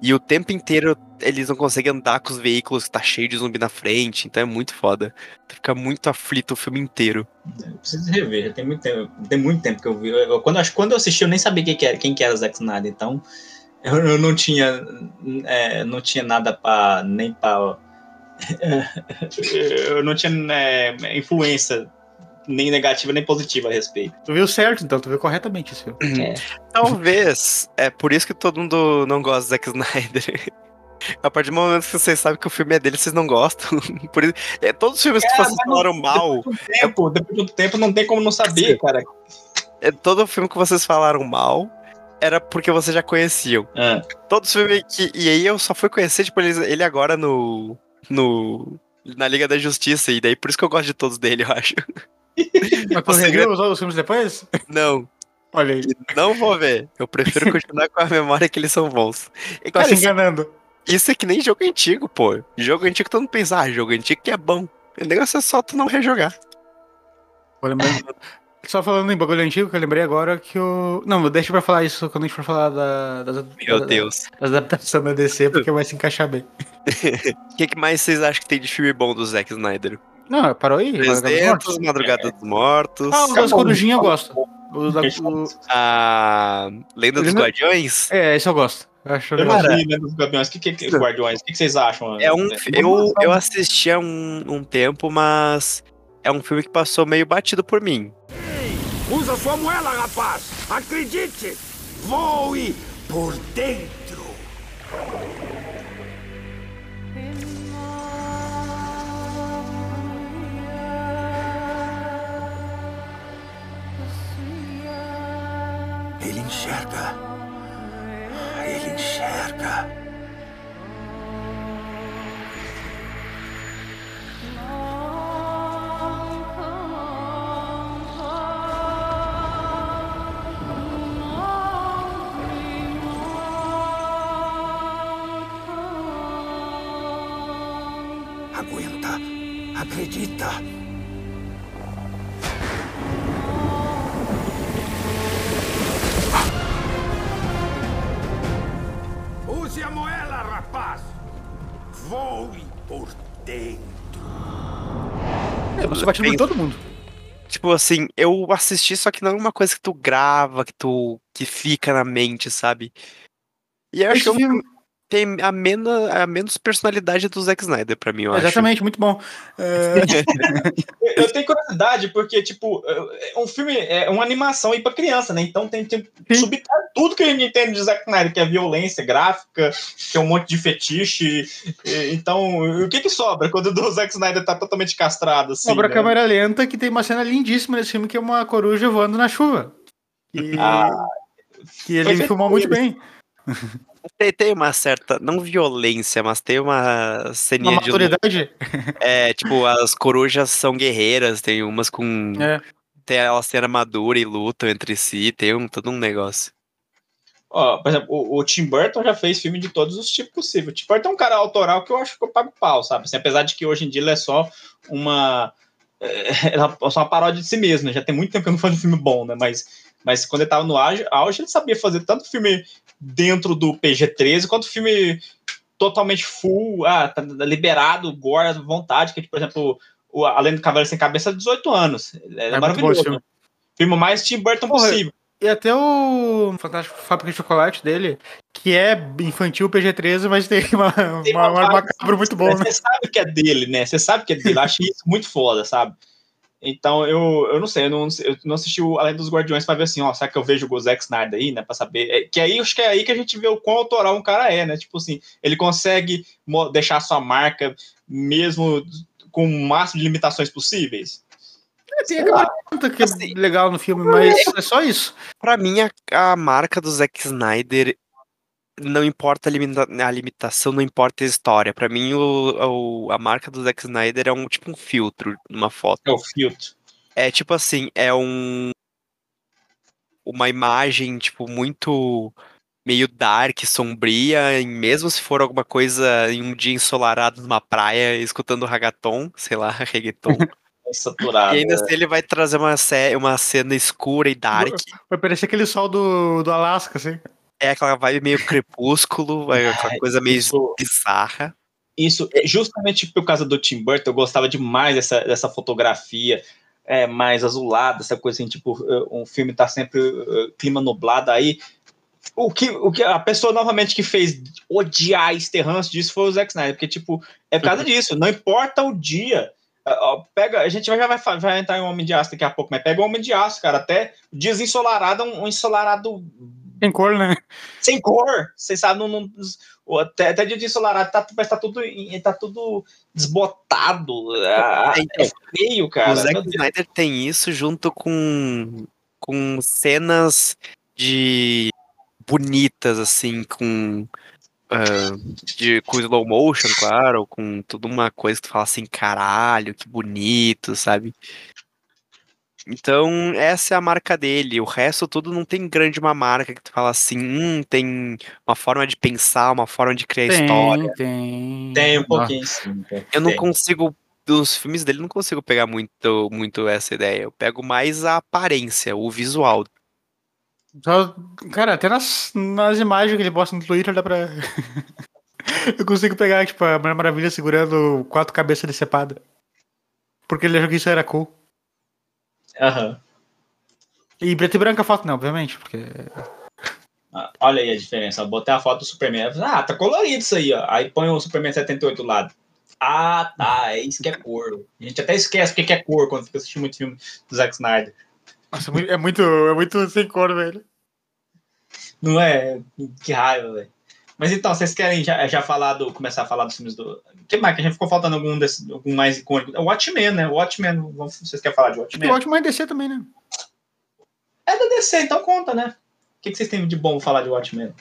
E o tempo inteiro eles não conseguem andar com os veículos tá cheio de zumbi na frente, então é muito foda. Tu fica muito aflito o filme inteiro. Eu preciso rever, tem muito tempo, tem muito tempo que eu vi. Eu- quando, quando eu assisti, eu nem sabia quem que era, quem que era Zack Snyder, então eu, eu não tinha é, não tinha nada para nem para (laughs) eu não tinha é, influência nem negativa nem positiva a respeito. Tu viu certo, então, tu viu corretamente esse filme. É. Talvez. É por isso que todo mundo não gosta do Zack Snyder. (laughs) A partir do momento que vocês sabem que o filme é dele, vocês não gostam. (laughs) Por isso, é, todos os filmes que vocês não- falaram mal, Depois de um tempo, depois de um tempo não tem como não saber, cara. é, todo filme que vocês falaram mal era porque vocês já conheciam. É. Todos os filmes que. E aí eu só fui conhecer, tipo, ele, ele agora no. no. Na Liga da Justiça, e daí por isso que eu gosto de todos dele, eu acho. (laughs) Mas tu reviu os outros filmes depois? Não, Olha aí, não vou ver. Eu prefiro (laughs) continuar com a memória que eles são bons. E, tá cara, se isso, enganando. isso é que nem jogo antigo, pô. Jogo antigo todo mundo pensa, ah, jogo antigo que é bom. O negócio é só tu não rejogar. Vou lembrando- Só falando em bagulho antigo, que eu lembrei agora que o. Não, deixa pra falar isso quando a gente for falar da, das, Meu da- Deus. das adaptações da DC, porque vai se encaixar bem. (laughs) O que, que mais vocês acham que tem de filme bom do Zack Snyder? Não, parou aí? Madrugada dos 300, Mortos? Madrugada dos Mortos. Ah, o das Corujinhas eu gosto. O da, o... A Lenda dos Lenda- Guardiões. É, esse eu gosto. Eu acho Eu vi, né, dos Gaviões. O que, que, que, Guardiões? O que, que vocês acham? É um, eu, eu assisti há um, um tempo, mas é um filme que passou meio batido por mim. Usa sua moela, rapaz! Acredite! Voe por dentro! Ele enxerga. Ele enxerga. Acredita? É, você bate em todo mundo. Tipo assim, eu assisti, só que não é uma coisa que tu grava, que tu. que fica na mente, sabe? E eu acho que é filme tem a menos, a menos personalidade do Zack Snyder, pra mim, eu acho. Exatamente, muito bom. É, (laughs) Eu tenho curiosidade, porque, tipo, é um filme, é uma animação aí pra criança, né? Então tem, tem subtrai tudo que a gente entende de Zack Snyder, que é violência gráfica, que é um monte de fetiche. Então, o que que sobra quando o (laughs) Zack Snyder tá totalmente castrado, assim? Obra né? câmera lenta que tem uma cena lindíssima nesse filme que é uma coruja voando na chuva. E, Ah, que ele feito filmou muito bem. (laughs) Tem, tem uma certa, não violência, mas tem uma Uma ceninha de luta. maturidade. É, tipo, as corujas são guerreiras, tem umas com. É. Tem elas têm armadura e lutam entre si, tem um, todo um negócio. Ó, por exemplo, o, o Tim Burton já fez filme de todos os tipos possíveis. O Tim Burton é um cara autoral que eu acho que eu pago pau, sabe? Assim, apesar de que hoje em dia ele é só uma. É (laughs) é só uma paródia de si mesmo, né? Já tem muito tempo que eu não faço um filme bom, né? Mas, mas quando ele tava no auge, auge, ele sabia fazer tanto filme dentro do PG-13 quanto filme totalmente full, ah, tá liberado, gore à vontade, que, por exemplo, o Além do Cavaleiro Sem Cabeça, 18 anos. É, É maravilhoso. filme. né? filme mais Tim Burton Porra, possível. E até o Fantástico Fábrica de Chocolate dele, que é infantil PG-13, mas tem uma, Tem uma, uma uma macabro muito bom, né? Você sabe que é dele, né? Você sabe que é dele. Eu acho isso muito foda, sabe? Então, eu, eu não sei, eu não, eu não assisti o Além dos Guardiões pra ver assim, ó, será que eu vejo o Zack Snyder aí, né? Pra saber. É, que aí, acho que é aí que a gente vê o quão autoral um cara é, né? Tipo assim, ele consegue deixar a sua marca mesmo com o máximo de limitações possíveis. É, Tem aquela conta que é legal no filme, mas é só isso. Pra mim, a, a marca do Zack Snyder não importa a, limita- a limitação, não importa a história. Pra mim, o, o- a marca do Zack Snyder é um tipo um filtro numa foto. É o filtro. É tipo assim, é um uma imagem tipo muito meio dark, sombria, e mesmo se for alguma coisa em um dia ensolarado numa praia, escutando ragaton, sei lá, (laughs) reggaeton. É saturado. e ainda né? assim ele vai trazer uma, uma cena escura e dark. Vai parecer aquele sol do, do Alasca, assim. É aquela vibe meio crepúsculo, (laughs) é aquela coisa meio isso- bizarra. Isso, é justamente por causa do Tim Burton, eu gostava demais dessa, dessa fotografia é, mais azulada, essa coisa assim, tipo, eh, um filme tá sempre eh, clima nublado aí. O que, o que a pessoa novamente que fez odiar esterrance disso foi o Zack Snyder, porque, tipo, é por causa (laughs) disso, não importa o dia. Pega, a gente já vai, vai entrar em Homem de Aço daqui a pouco, mas pega o Homem de Aço, cara. Até dias ensolarados, um, um ensolarado Tem cor, né? sem cor. Você sabe, não, não- o- até, até dia de ensolarado tá, mas tá tudo, tá tudo desbotado. É, então, é feio, cara. o Zack. Snyder tem isso junto com, com cenas de bonitas, assim, com. ah, de, com slow motion, claro, com toda uma coisa que tu fala assim, caralho, que bonito, sabe? Então, essa é a marca dele. O resto tudo não tem grande uma marca que tu fala assim, hum, tem uma forma de pensar, uma forma de criar história. tem. Tem um pouquinho, tem. Eu não Tem. consigo, dos filmes dele, não consigo pegar muito, muito essa ideia. Eu pego mais a aparência, o visual. Só- cara, até nas, nas imagens que ele posta no Twitter dá pra. (laughs) Eu consigo pegar, tipo, a Mulher Maravilha segurando quatro cabeças decepadas. Porque ele achou que isso era cool. Aham. E preto e branco a foto, não, obviamente, porque. Ah, Olha aí a diferença. Eu botei a foto do Superman. Ah, tá colorido isso aí, ó. Aí põe o Superman 78 do lado. Ah, tá. É isso que é cor. A gente até esquece o que que é cor quando fica assistindo muito filme do Zack Snyder. Nossa, é muito, é muito sem cor, velho. Não é? Que raiva, velho. Mas então, vocês querem já, já falar do. começar a falar dos filmes do. O que mais? Que a gente ficou faltando algum, desse, algum mais icônico? O Watchmen, né? O Watchmen. Vocês querem falar de Watchmen? o ótimo é DC também, né? É da DC, então conta, né? O que, que vocês têm de bom falar de Watchmen?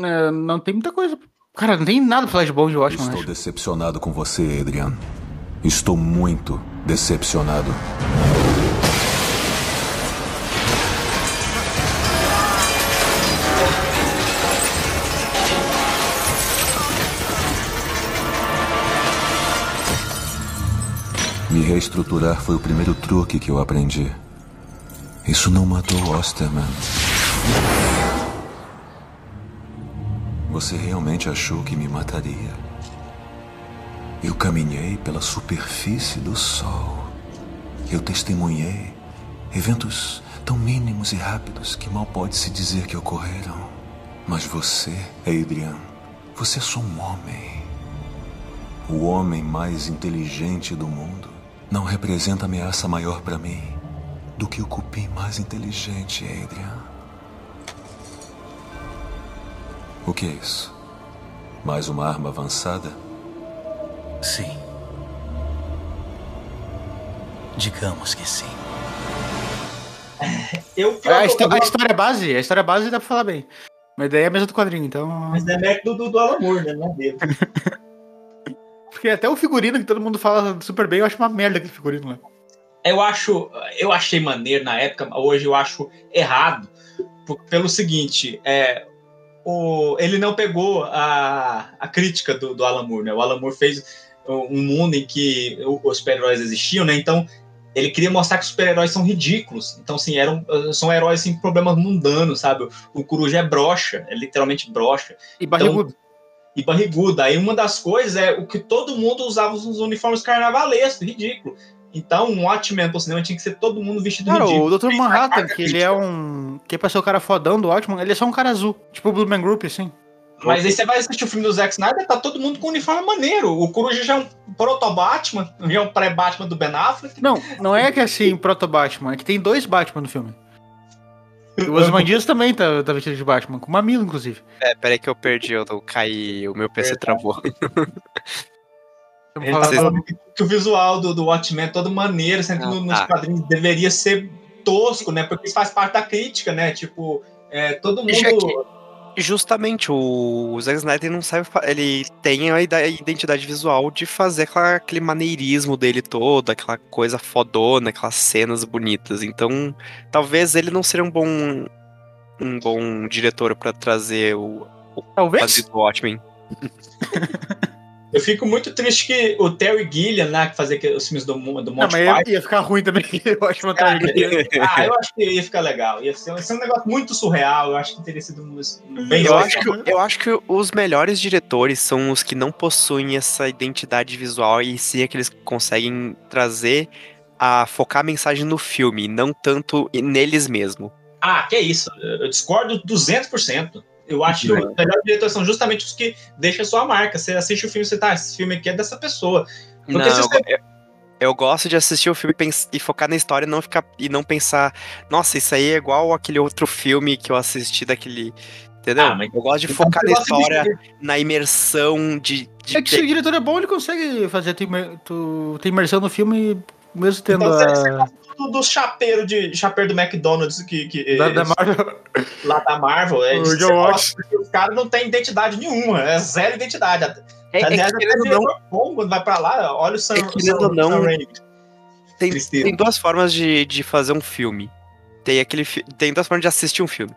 É, não tem muita coisa. Cara, não tem nada pra falar de bom de Watchmen, Estou acho. decepcionado com você, Adrian. Estou muito decepcionado. Reestruturar foi o primeiro truque que eu aprendi. Isso não matou Osterman. Você realmente achou que me mataria? Eu caminhei pela superfície do sol. Eu testemunhei eventos tão mínimos e rápidos que mal pode se dizer que ocorreram. Mas você, Adrian, você é só um homem. O homem mais inteligente do mundo não representa ameaça maior para mim do que o cupim mais inteligente, Adrian. O que é isso? Mais uma arma avançada? Sim. Digamos que sim. (laughs) Eu, A, histó- a história base, a história base dá pra falar bem. Mas daí é a mesa do quadrinho, então. Mas é mérito do, do Alan Moore, né? Não é dele. (laughs) Porque até o figurino que todo mundo fala super bem, eu acho uma merda aquele figurino lá. Eu acho, eu achei maneiro na época, hoje eu acho errado, pelo seguinte, é, o, ele não pegou a, a crítica do, do Alan Moore, né? O Alan Moore fez um mundo em que os super-heróis existiam, né? Então ele queria mostrar que os super-heróis são ridículos. Então, assim, eram, são heróis assim, com problemas mundanos, sabe? O Coruja é broxa, é literalmente broxa. E barrigudo. E barrigudo. Aí uma das coisas é o que todo mundo usava os uniformes carnavalescos, ridículo. Então, um Watchmen pro cinema tinha que ser todo mundo vestido Cara, ridículo. o Dr. Manhattan, que ele é um. Que é pra ser o cara fodão do Watchman, ele é só um cara azul. Tipo o Blue Man Group, assim. Mas aí você vai assistir o filme do Zack Snyder, tá todo mundo com uniforme maneiro. O Coruja já é um proto-Batman, já é um pré-Batman do Ben Affleck. Não, não é que é assim, proto-Batman, é que tem dois Batman no filme. O Osmandias também tá, tá vestido de Batman, com mamilo, inclusive. É, peraí que eu perdi, eu eu caí, o meu PC travou. Ele tá falando que, o visual do, do Watchmen é todo maneiro, sendo que Ah, no- nos tá. quadrinhos deveria ser tosco, né? Porque isso faz parte da crítica, né? Tipo, é, todo mundo. Justamente, o Zack Snyder não sabe. Ele tem a ida- a identidade visual de fazer aquela- aquele maneirismo dele todo, aquela coisa fodona, aquelas cenas bonitas. Então, talvez ele não seja um bom. Um bom diretor pra trazer o. o Talvez? do Watchmen. (laughs) Eu fico muito triste que o Terry Gilliam, né, que fazia os filmes do, do Não, Monty mas ia, Python. ia ficar ruim também, (laughs) eu acho uma Cara, tarde. ah, eu acho que ia ficar legal. Ia ser, ia ser um negócio muito surreal. Eu acho que teria sido um- bem Eu legal. acho, que, eu acho que os melhores diretores são os que não possuem essa identidade visual e sim aqueles que conseguem trazer a focar a mensagem no filme, não tanto neles mesmo. Ah, que isso. Eu discordo 200%. Eu acho que os melhores diretores são justamente os que deixam a sua marca. Você assiste o filme e você tá, esse filme aqui é dessa pessoa. Porque Não, você eu- eu gosto de assistir o filme e, focar na história e não, ficar, e não pensar, nossa, isso aí é igual aquele outro filme que eu assisti daquele. Entendeu? Ah, mas- eu gosto de então focar na gosta de história, na imersão de. de É que se o diretor é bom, ele consegue fazer tu, imer- tu ter imersão no filme, mesmo tendo Então a. do, do chapeiro de chapeiro do McDonald's que, que Da, da Marvel. lá da Marvel. É, O John Watts. os caras não têm identidade nenhuma, é zero identidade. É- é Aliás, que, até querendo diretor bom quando vai pra lá, olha o Sam, É que, querendo Sam- não, Sam. Tem, Tristeza. tem duas formas de, de fazer um filme. Tem aquele fi- tem duas formas de assistir um filme.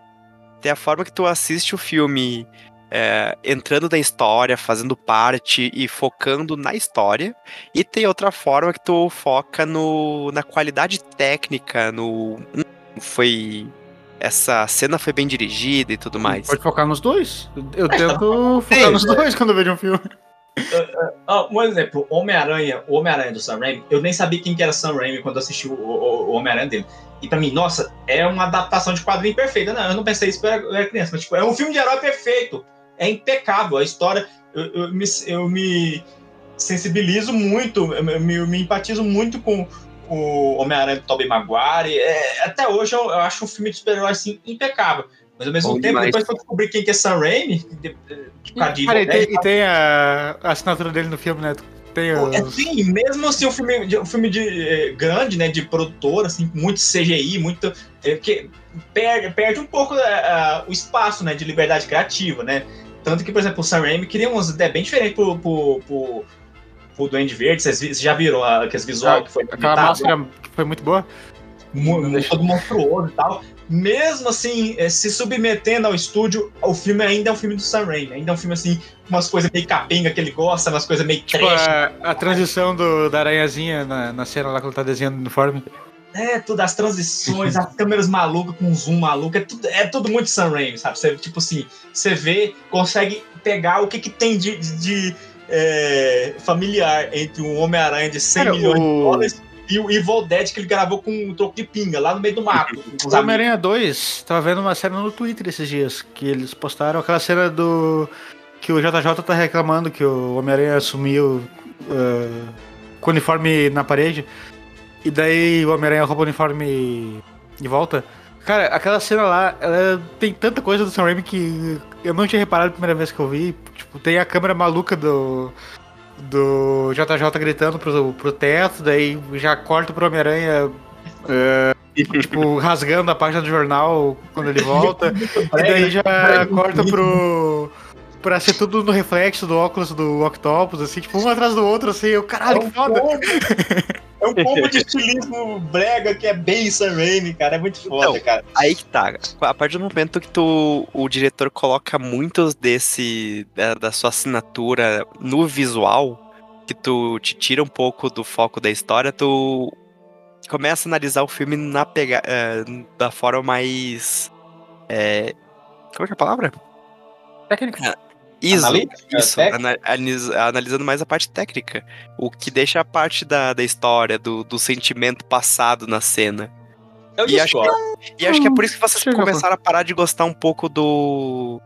Tem a forma que tu assiste o filme é, entrando na história, fazendo parte e focando na história. E tem outra forma que tu foca no, na qualidade técnica, no. hum, Foi. Essa cena foi bem dirigida e tudo mais. Pode focar nos dois. Eu tento (laughs) focar nos dois quando eu vejo um filme. Ah, um exemplo, Homem-Aranha, o Homem-Aranha do Sam Raimi, eu nem sabia quem que era Sam Raimi quando assisti o, o- o Homem-Aranha dele. E pra mim, nossa, é uma adaptação de quadrinho perfeita. Não, eu não pensei isso quando eu era- eu era criança, mas tipo, é um filme de herói perfeito. É impecável. A história, eu, eu me, eu me sensibilizo muito, eu me, eu me empatizo muito com o Homem-Aranha do Tobey Maguire. É, até hoje eu, eu acho um filme de super-herói assim, impecável. Mas ao mesmo Bom tempo, demais. depois que eu descobri quem que é Sam Raimi, de, causa de Cara, e tem, e tem a, a assinatura dele no filme, né? Tem é, os... sim, mesmo assim, um filme, de- um filme de, eh, grande, né, de produtora, assim, muito CGI, muito, eh, que perde, perde um pouco eh, ah, o espaço, né, de liberdade criativa, né, tanto que, por exemplo, o Sam Raimi queria umas ideias bem diferentes pro, pro, pro, pro Duende Verde, vocês, já viram ah, aqueles visual que foi Aquela imitado? máscara que foi muito boa. todo monstruoso e tal. Mesmo assim, eh, se submetendo ao estúdio, o filme ainda é um filme do Sam Raimi. Ainda é um filme assim, umas coisas meio capenga que ele gosta, umas coisas meio Tipo, trash. a, a transição do, da aranhazinha na, na cena lá que ela tá desenhando o uniforme. É, tudo, as transições, as câmeras malucas com zoom maluco, é tudo, é tudo muito Sam Raimi, sabe? Você, tipo assim, você vê, consegue pegar o que, que tem de, de- de, é, familiar entre um Homem-Aranha de 100 Cara, milhões o- de dólares e o Evil Dead que ele gravou com um troco de pinga lá no meio do mato. O. Homem-Aranha 2, tava vendo uma cena no Twitter esses dias, que eles postaram aquela cena do. que o JJ tá reclamando que o Homem-Aranha sumiu ah, com o uniforme na parede. E daí o Homem-Aranha rouba o uniforme de volta. Cara, aquela cena lá, ela tem tanta coisa do Sam Raimi que eu não tinha reparado a primeira vez que eu vi. Tipo, tem a câmera maluca do. Do JJ gritando pro, pro teto, daí já corta pro Homem-Aranha é, (laughs) tipo, rasgando a página do jornal quando ele volta. (laughs) e daí já corta pro. Pra ser tudo no reflexo do óculos do Octopus, assim, tipo, um atrás do outro, assim, eu, caralho, que foda! (laughs) É um pouco de estilismo brega que é bem Sam Raimi, cara. É muito foda, Então, cara. Aí que tá. A partir do momento que tu, o diretor coloca muitos desse da, da sua assinatura no visual, que tu te tira um pouco do foco da história, tu começa a analisar o filme na pega, eh, da forma mais é, como é que é a palavra? Técnica. Isso, Analítica? isso analisando mais a parte técnica. O que deixa a parte da, da história, do, do sentimento passado na cena. Eu E acho, que, e acho que é por isso que vocês Chega, começaram a parar de gostar um pouco do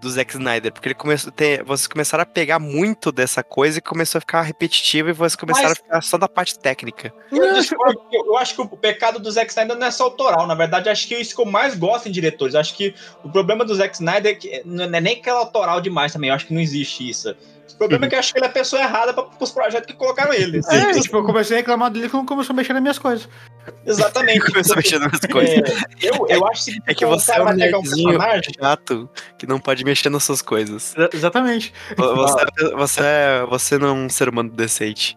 do Zack Snyder, porque ele começou a ter, vocês começaram a pegar muito dessa coisa e começou a ficar repetitivo e vocês começaram Mas- a ficar só da parte técnica. Eu, (laughs) discordo, eu acho que o pecado do Zack Snyder não é só autoral. Na verdade, acho que é isso que eu mais gosto em diretores. Acho que o problema do Zack Snyder é que não é nem que ela é autoral demais também. Eu acho que não existe isso. O problema é que eu acho que ele é a pessoa errada para os projetos que colocaram ele. É, tipo, eu comecei a reclamar dele quando (laughs) começou a mexer nas minhas coisas. Exatamente. Começou a mexer nas coisas. É, eu, eu acho que, É que você é um vai pegar um nerdzinho personagem. chato que não pode mexer nas suas coisas. Exa- Exatamente. Vo- (laughs) Você, é- você, é, você não é um ser humano decente.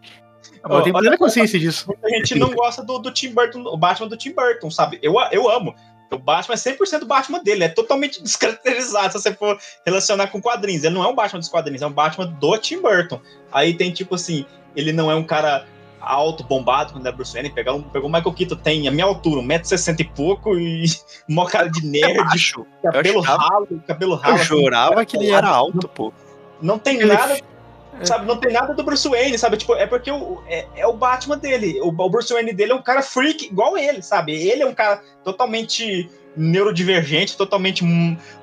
Eu tenho plena consciência disso. Muita gente não gosta do, do Tim Burton, o Batman do Tim Burton, sabe? Eu, eu amo. O Batman é 100% o Batman dele, é totalmente (laughs) descaracterizado se você for relacionar com quadrinhos. Ele não é um Batman dos quadrinhos, é um Batman do Tim Burton. Aí tem tipo assim, ele não é um cara alto, bombado, quando é Bruce Wayne, pegou, pegou o Michael Keaton, tem a minha altura, 1,60m e pouco, e (laughs) mó cara de nerd, Acho. cabelo achava- ralo, cabelo ralo. Eu assim, jurava que ele era alto, pô. não tem Ele- nada, sabe? Não tem nada do Bruce Wayne, sabe? Tipo, é porque o, é, é o Batman dele. O, o Bruce Wayne dele é um cara freak igual ele, sabe? Ele é um cara totalmente neurodivergente, totalmente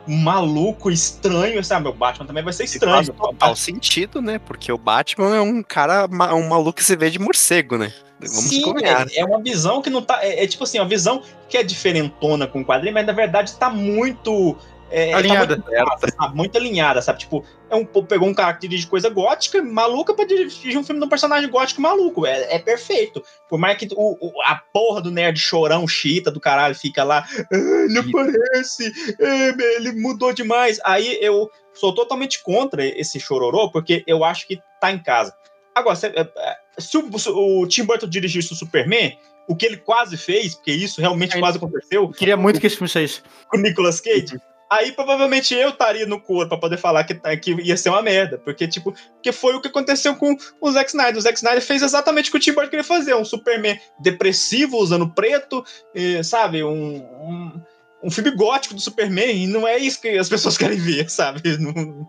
maluco, estranho, sabe? O Batman também vai ser Faz estranho. total sentido, né? Porque o Batman é um cara, um maluco que se vê de morcego, né? Vamos Sim, combinar. é, é uma visão que não tá. É, é tipo assim, uma visão que é diferentona com o quadrinho, mas na verdade tá muito. É, Alinhada. Tá muito, alinhada, sabe? Muito alinhada, sabe? Tipo, é um, pegou um cara que dirige coisa gótica, maluca, pra dirigir um filme de um personagem gótico maluco. É, é perfeito. Por mais que o, o- a porra do nerd chorão, chita do caralho, fica lá. "Ah, não parece, é, ele mudou demais. Aí eu sou totalmente contra esse chororô, porque eu acho que tá em casa. Agora, se, é, é, se o, se o Tim Burton dirigisse o Superman, o que ele quase fez, porque isso realmente quase aconteceu, Eu queria muito que esse filme saísse. com o Nicolas Cage, aí provavelmente eu estaria no coro pra poder falar que, que ia ser uma merda. Porque, tipo, porque foi o que aconteceu com o Zack Snyder. O Zack Snyder fez exatamente o que o Tim Burton queria fazer: um Superman depressivo, usando preto, e, sabe? Um, um, um filme gótico do Superman. E não é isso que as (laughs) pessoas querem ver, sabe? Não,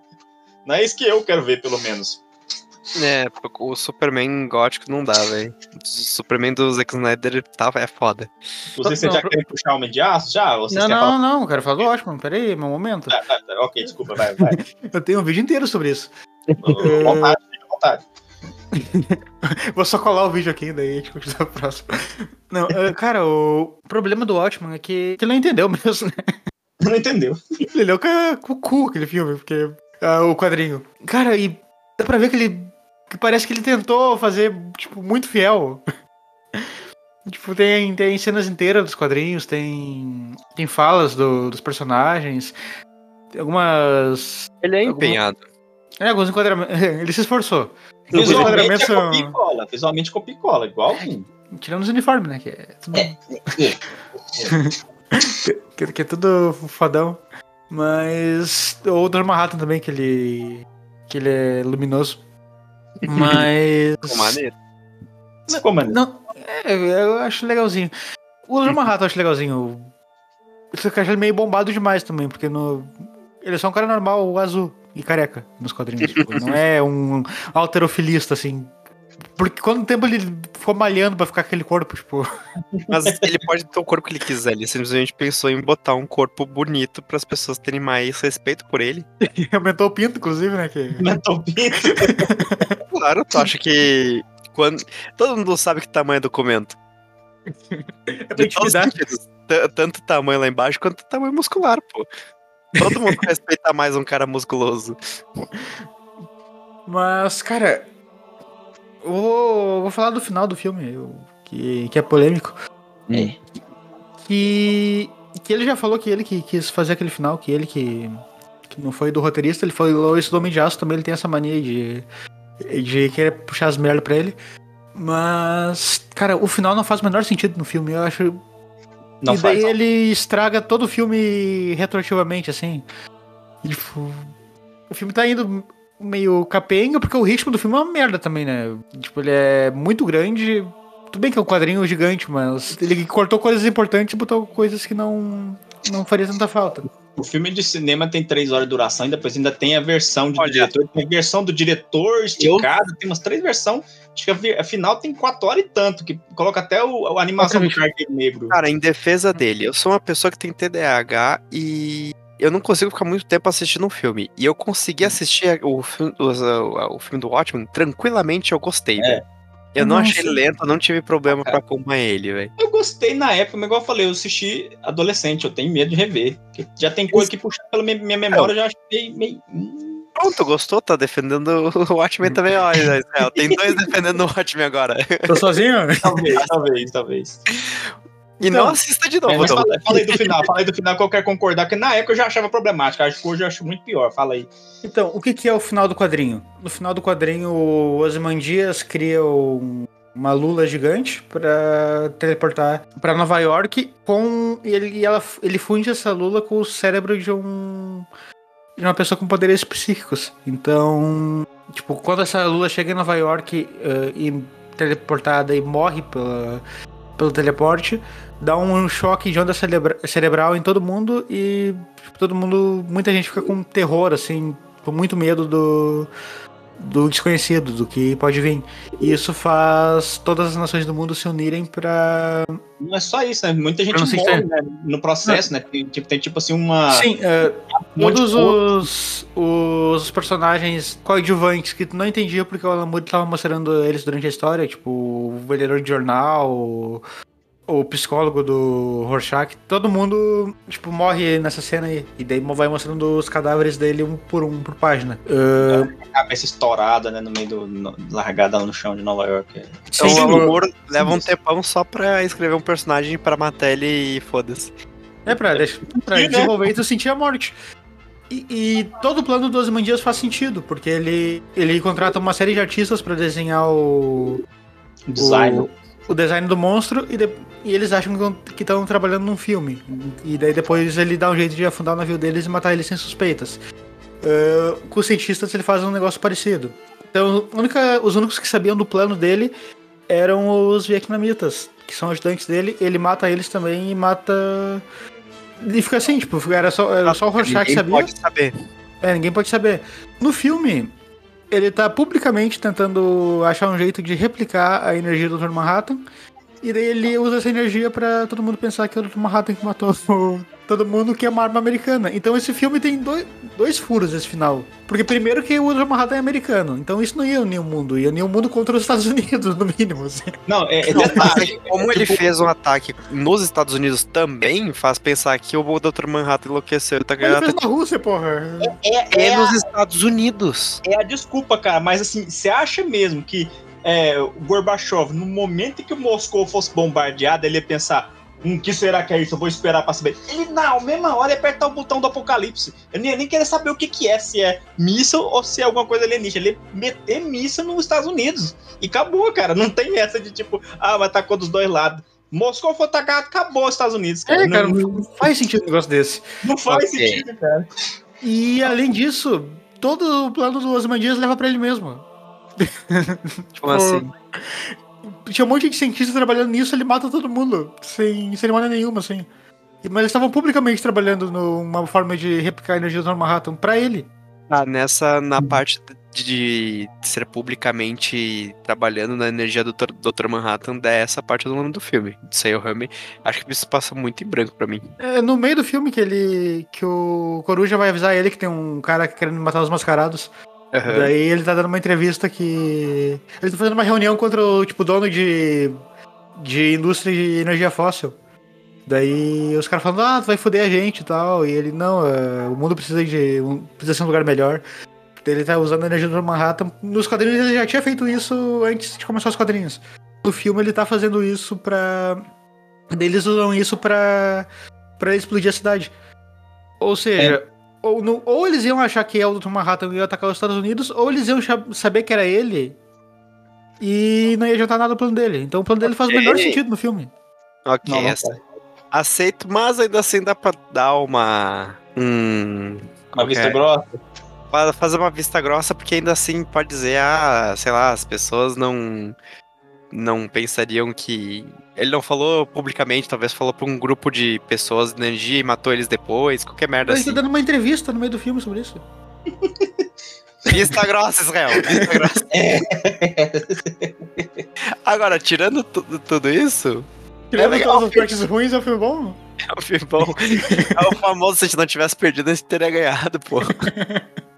não é isso que eu quero ver, pelo menos. É, o Superman gótico não dá, velho. O Superman do Zack Snyder tá, é foda. Vocês já querem puxar o Homem de Aço? Já? Vocês Não, não, não, quero falar do ótimo. Pera aí, meu momento. falar? Ah, tá, ok, desculpa, vai, vai. (laughs) Eu tenho um vídeo inteiro sobre isso. À vontade, fica à vontade. (laughs) Vou só colar o vídeo aqui, daí a gente continua o próximo. Não, eh, cara, o problema do Watchman é que ele não entendeu mesmo, né? Não entendeu. Ele leu com o cu aquele filme, porque ah, o quadrinho. Cara, e dá pra ver que ele. Que parece que ele tentou fazer, tipo, muito fiel. (laughs) tipo, tem, tem cenas inteiras dos quadrinhos, tem. Tem falas do- dos personagens. tem Algumas. Ele é empenhado. É, alguns enquadramentos. (laughs) Ele se esforçou. Visualmente enquadramentos é são. copia e cola. Visualmente copia e cola, igualzinho. Tirando os uniformes, né? Que é tudo. (laughs) que, que é tudo fodão. Mas. Ou o Dr. Manhattan também, que ele. Que ele é luminoso. Mas. Ficou maneiro. Ficou maneiro. Não, é, eu acho legalzinho. O Dr. Manhattan eu acho legalzinho. Eu acho ele meio bombado demais também, porque no. Ele é só um cara normal, azul e careca nos quadrinhos. tipo, não é um alterofilista, assim. Porque quanto tempo ele ficou malhando pra ficar aquele corpo, tipo. (laughs) Mas ele pode ter o corpo que ele quiser. Ele simplesmente pensou em botar um corpo bonito para as pessoas terem mais respeito por ele. (laughs) Aumentou o pinto, inclusive, né? Que... Aumentou o pinto. (laughs) Claro, tu acha que. Quando... Todo mundo sabe que tamanho é documento. É pra intimidar. Tanto tamanho lá embaixo quanto tamanho muscular, pô. Todo mundo respeita mais um cara musculoso. Mas, cara. Vou, vou falar do final do filme, eu- que, que é polêmico. É. Que, que ele já falou que ele que quis fazer aquele final, que ele que, que não foi do roteirista, ele falou isso do Homem de Aço também, ele tem essa mania de, de querer puxar as merdas pra ele. Mas, cara, o final não faz o menor sentido no filme, eu acho. Não e daí faz. ele estraga todo o filme retroativamente, assim. E, tipo, o filme tá indo meio capenga, porque o ritmo do filme é uma merda também, né? Tipo, ele é muito grande. Tudo bem que é um quadrinho gigante, mas ele cortou coisas importantes e botou coisas que não, não faria tanta falta. O filme de cinema tem três horas de duração e depois ainda tem a versão de do diretor. Tem a versão do diretor esticada, tem umas três versões. Acho que a, final tem quatro horas e tanto, que coloca até o, a animação do Cargueiro Negro. Cara, em defesa dele, eu sou uma pessoa que tem TDAH e eu não consigo ficar muito tempo assistindo um filme. E eu consegui assistir o, fi- o, o, filme do Watchmen tranquilamente, eu gostei, velho. Eu não Nossa. achei ele lento, não tive problema pra acompanhar ele, velho. Eu gostei na época, mas igual eu falei, eu assisti adolescente, eu tenho medo de rever. Já tem coisa que puxa pela minha, memória, eu já achei meio. hum, Pronto, gostou? Tá defendendo o (laughs) Watchmen também, ó. Israel. Tem dois defendendo o Watchmen agora. Tô sozinho? Talvez, talvez, talvez. (laughs) E não assista de novo, É, mas então. fala, fala aí do final, fala aí do final que eu quero concordar, porque na época eu já achava problemático, acho que hoje eu acho muito pior. Fala aí. Então, o que, que é o final do quadrinho? No final do quadrinho, o Ozymandias cria um- uma lula gigante pra teleportar pra Nova York com e ele, e ela, ele funde essa lula com o cérebro de um de uma pessoa com poderes psíquicos. Então, tipo, quando essa lula chega em Nova York eh, e teleportada e morre pela, pelo teleporte, dá um choque de onda cerebra- cerebral em todo mundo e tipo, todo mundo, muita gente fica com terror, assim, com muito medo do, do desconhecido, do que pode vir. E isso faz todas as nações do mundo se unirem pra. Não é só isso, né? Muita gente não morre né? no processo, né? Tem, tipo, tem tipo assim uma. Sim, é, um todos os, os personagens coadjuvantes que tu não entendia porque o Moore tava mostrando eles durante a história, tipo o vendedor de jornal, o, o psicólogo do Rorschach, todo mundo, tipo, morre nessa cena aí. E daí vai mostrando os cadáveres dele um por um por página. Ah, cabeça estourada, né? No meio do. no- largada no chão de Nova York. é. Então Sim, o Moore leva um tempão só pra escrever um personagem pra matar ele e foda-se. É pra, deixar- pra né? desenvolver e tu sentir a morte. E, e todo o plano do Ozymandias faz sentido, porque ele, ele contrata uma série de artistas pra desenhar o, Design. o, o design do monstro e, de- e eles acham que estão trabalhando num filme. E daí depois ele dá um jeito de afundar o navio deles e matar eles sem suspeitas. Ah, com os cientistas ele faz um negócio parecido. Então, única- os únicos que sabiam do plano dele eram os vietnamitas, que são ajudantes dele. Ele mata eles também e mata. E fica assim, tipo, era só, era só o Rorschach que Ninguém sabia. pode saber. É, ninguém pode saber. No filme, ele tá publicamente tentando achar um jeito de replicar a energia do Dr. Manhattan. E daí ele usa essa energia pra todo mundo pensar que é o Dr. Manhattan que matou o- (laughs) todo mundo que é uma arma americana. Então esse filme tem dois, dois furos esse final. Porque primeiro que o Dr. Manhattan é americano. Então isso não ia unir o mundo. Ia unir o mundo contra os Estados (laughs) Unidos, no mínimo. assim. Não, é, é detalhe. mas como ele fez um ataque nos Estados Unidos também, faz pensar que o Dr. Manhattan enlouqueceu. Tá Ele fez na Rússia, porra. É, é é, nos a, Estados Unidos. é a desculpa, cara. Mas assim, você acha mesmo que é, o Gorbachev, no momento em que o Moscou fosse bombardeado, ele ia pensar: um que será que é isso? Eu vou esperar pra saber. Ele, na mesma hora, ia apertar o botão do apocalipse. Eu nem ia nem querer saber o que que é, se é míssil ou se é alguma coisa alienígena. Ele ia meter míssil nos Estados Unidos. E acabou, cara. Não tem essa de tipo, ah, vai atacou dos dois lados. Moscou foi atacado, acabou os Estados Unidos, cara. É, cara, não, não faz sentido um negócio desse. não faz Ok. sentido, cara. E além disso, todo o plano do Ozymandias leva pra ele mesmo. Tipo, (laughs) Como assim? Tinha um monte de cientista trabalhando nisso, ele mata todo mundo, sem cerimônia nenhuma, assim. Mas eles estavam publicamente trabalhando numa forma de replicar a energia do Manhattan pra ele. Ah, nessa, na parte de ser publicamente trabalhando na energia do Dr. Dr. Manhattan, é essa parte do nome do filme. Say Rami. Acho que isso passa muito em branco pra mim. É no meio do filme que ele. que o Coruja vai avisar ele que tem um cara querendo matar os mascarados. Aham. Daí ele tá dando uma entrevista que. Ele tá fazendo uma reunião contra o tipo dono de. de indústria de energia fóssil. Daí os caras falando, ah, tu vai foder a gente e tal. E ele, não, é, o mundo precisa de. um- precisa ser um lugar melhor. Daí Ele tá usando a energia do Manhattan. Nos quadrinhos ele já tinha feito isso antes de começar os quadrinhos. No filme ele tá fazendo isso pra. Daí Eles usam isso pra. pra explodir a cidade. Ou seja, ou, no- ou eles iam achar que é o Dr. Manhattan e ia atacar os Estados Unidos, ou eles iam saber que era ele e não ia adiantar nada o plano dele. Então o plano dele faz o melhor sentido no filme. Ok, Não, não aceito, mas ainda assim dá pra dar uma. Hum, Uma vista Ok. grossa. Fa- fazer uma vista grossa, porque ainda assim pode dizer, ah, sei lá, as pessoas não não pensariam que ele não falou publicamente, talvez falou pra um grupo de pessoas de energia e matou eles depois, qualquer merda Ele assim. tá dando uma entrevista no meio do filme sobre isso. (laughs) Vista grossa, Israel, vista grossa. Agora, tirando tu- tudo isso, Tirando legal. todas as partes ruins, é um filme bom. é um filme bom. É o famoso, se a gente não tivesse perdido, a gente teria ganhado, pô. (laughs)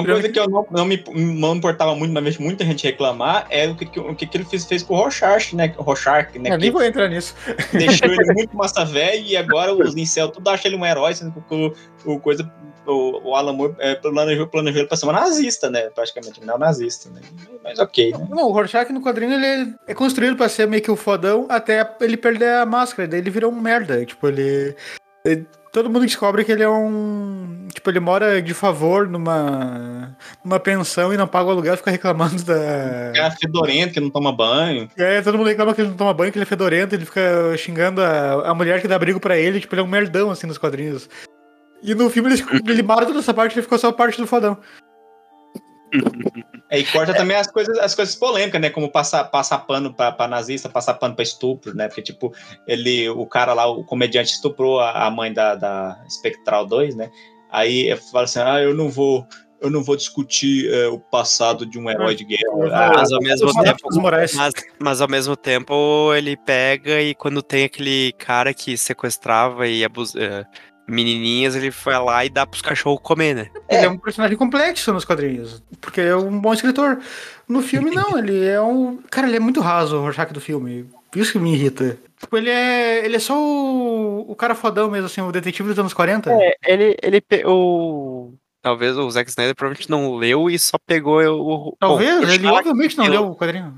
Uma coisa que eu não, não me não importava muito, mas vejo muita gente reclamar, é o que, que- o que, que ele fez, fez com o Rorschach, né? O Rorschach, né? Eu nem vou entrar nisso. deixou ele (laughs) muito massa velho e agora os incel tudo acham ele um herói, sendo que o, o coisa, o, o Alan Moore é, planejou, planejou ele pra ser uma nazista, né? Praticamente, um neonazista, né? Mas ok, né? Não, o Rorschach no quadrinho ele é construído pra ser meio que o fodão até ele perder a máscara. Daí ele virou um merda. Tipo, ele. ele- todo mundo descobre que ele é um. Tipo, ele mora de favor numa. numa pensão e não paga o aluguel, fica reclamando da. Cara fedorento que não toma banho. É, todo mundo reclama que ele não toma banho, que ele é fedorento, ele fica xingando a, a mulher que dá abrigo pra ele, tipo, ele é um merdão, assim, nos quadrinhos. E no filme ele, ele mata toda essa parte, ele ficou só a parte do fodão. É, e corta também as coisas, as coisas polêmicas, né? Como passar, passar pano pra, pra nazista, passar pano pra estupro, né? Porque, tipo, ele, o cara lá, o comediante estuprou a, a mãe da, da Spectral 2, né? Aí eu falo assim: ah, eu não vou. Eu não vou discutir é, o passado de um herói de guerra. Ah, mas ao mesmo tempo. Mas, mas ao mesmo tempo ele pega e quando tem aquele cara que sequestrava e abusa. Menininhas, ele foi lá e dá pros cachorros comer, né? Ele é um personagem complexo nos quadrinhos, porque é um bom escritor. No filme, não, (laughs) ele é um. Cara, ele é muito raso, o Rorschach do filme. Isso que me irrita. Tipo, ele é. Ele é só o, o cara fodão mesmo, assim, o detetive dos anos 40. É, ele, ele pe- o Talvez o Zack Snyder provavelmente não leu e só pegou o. Talvez, bom, ele Rorschach, obviamente não eu- leu o quadrinho.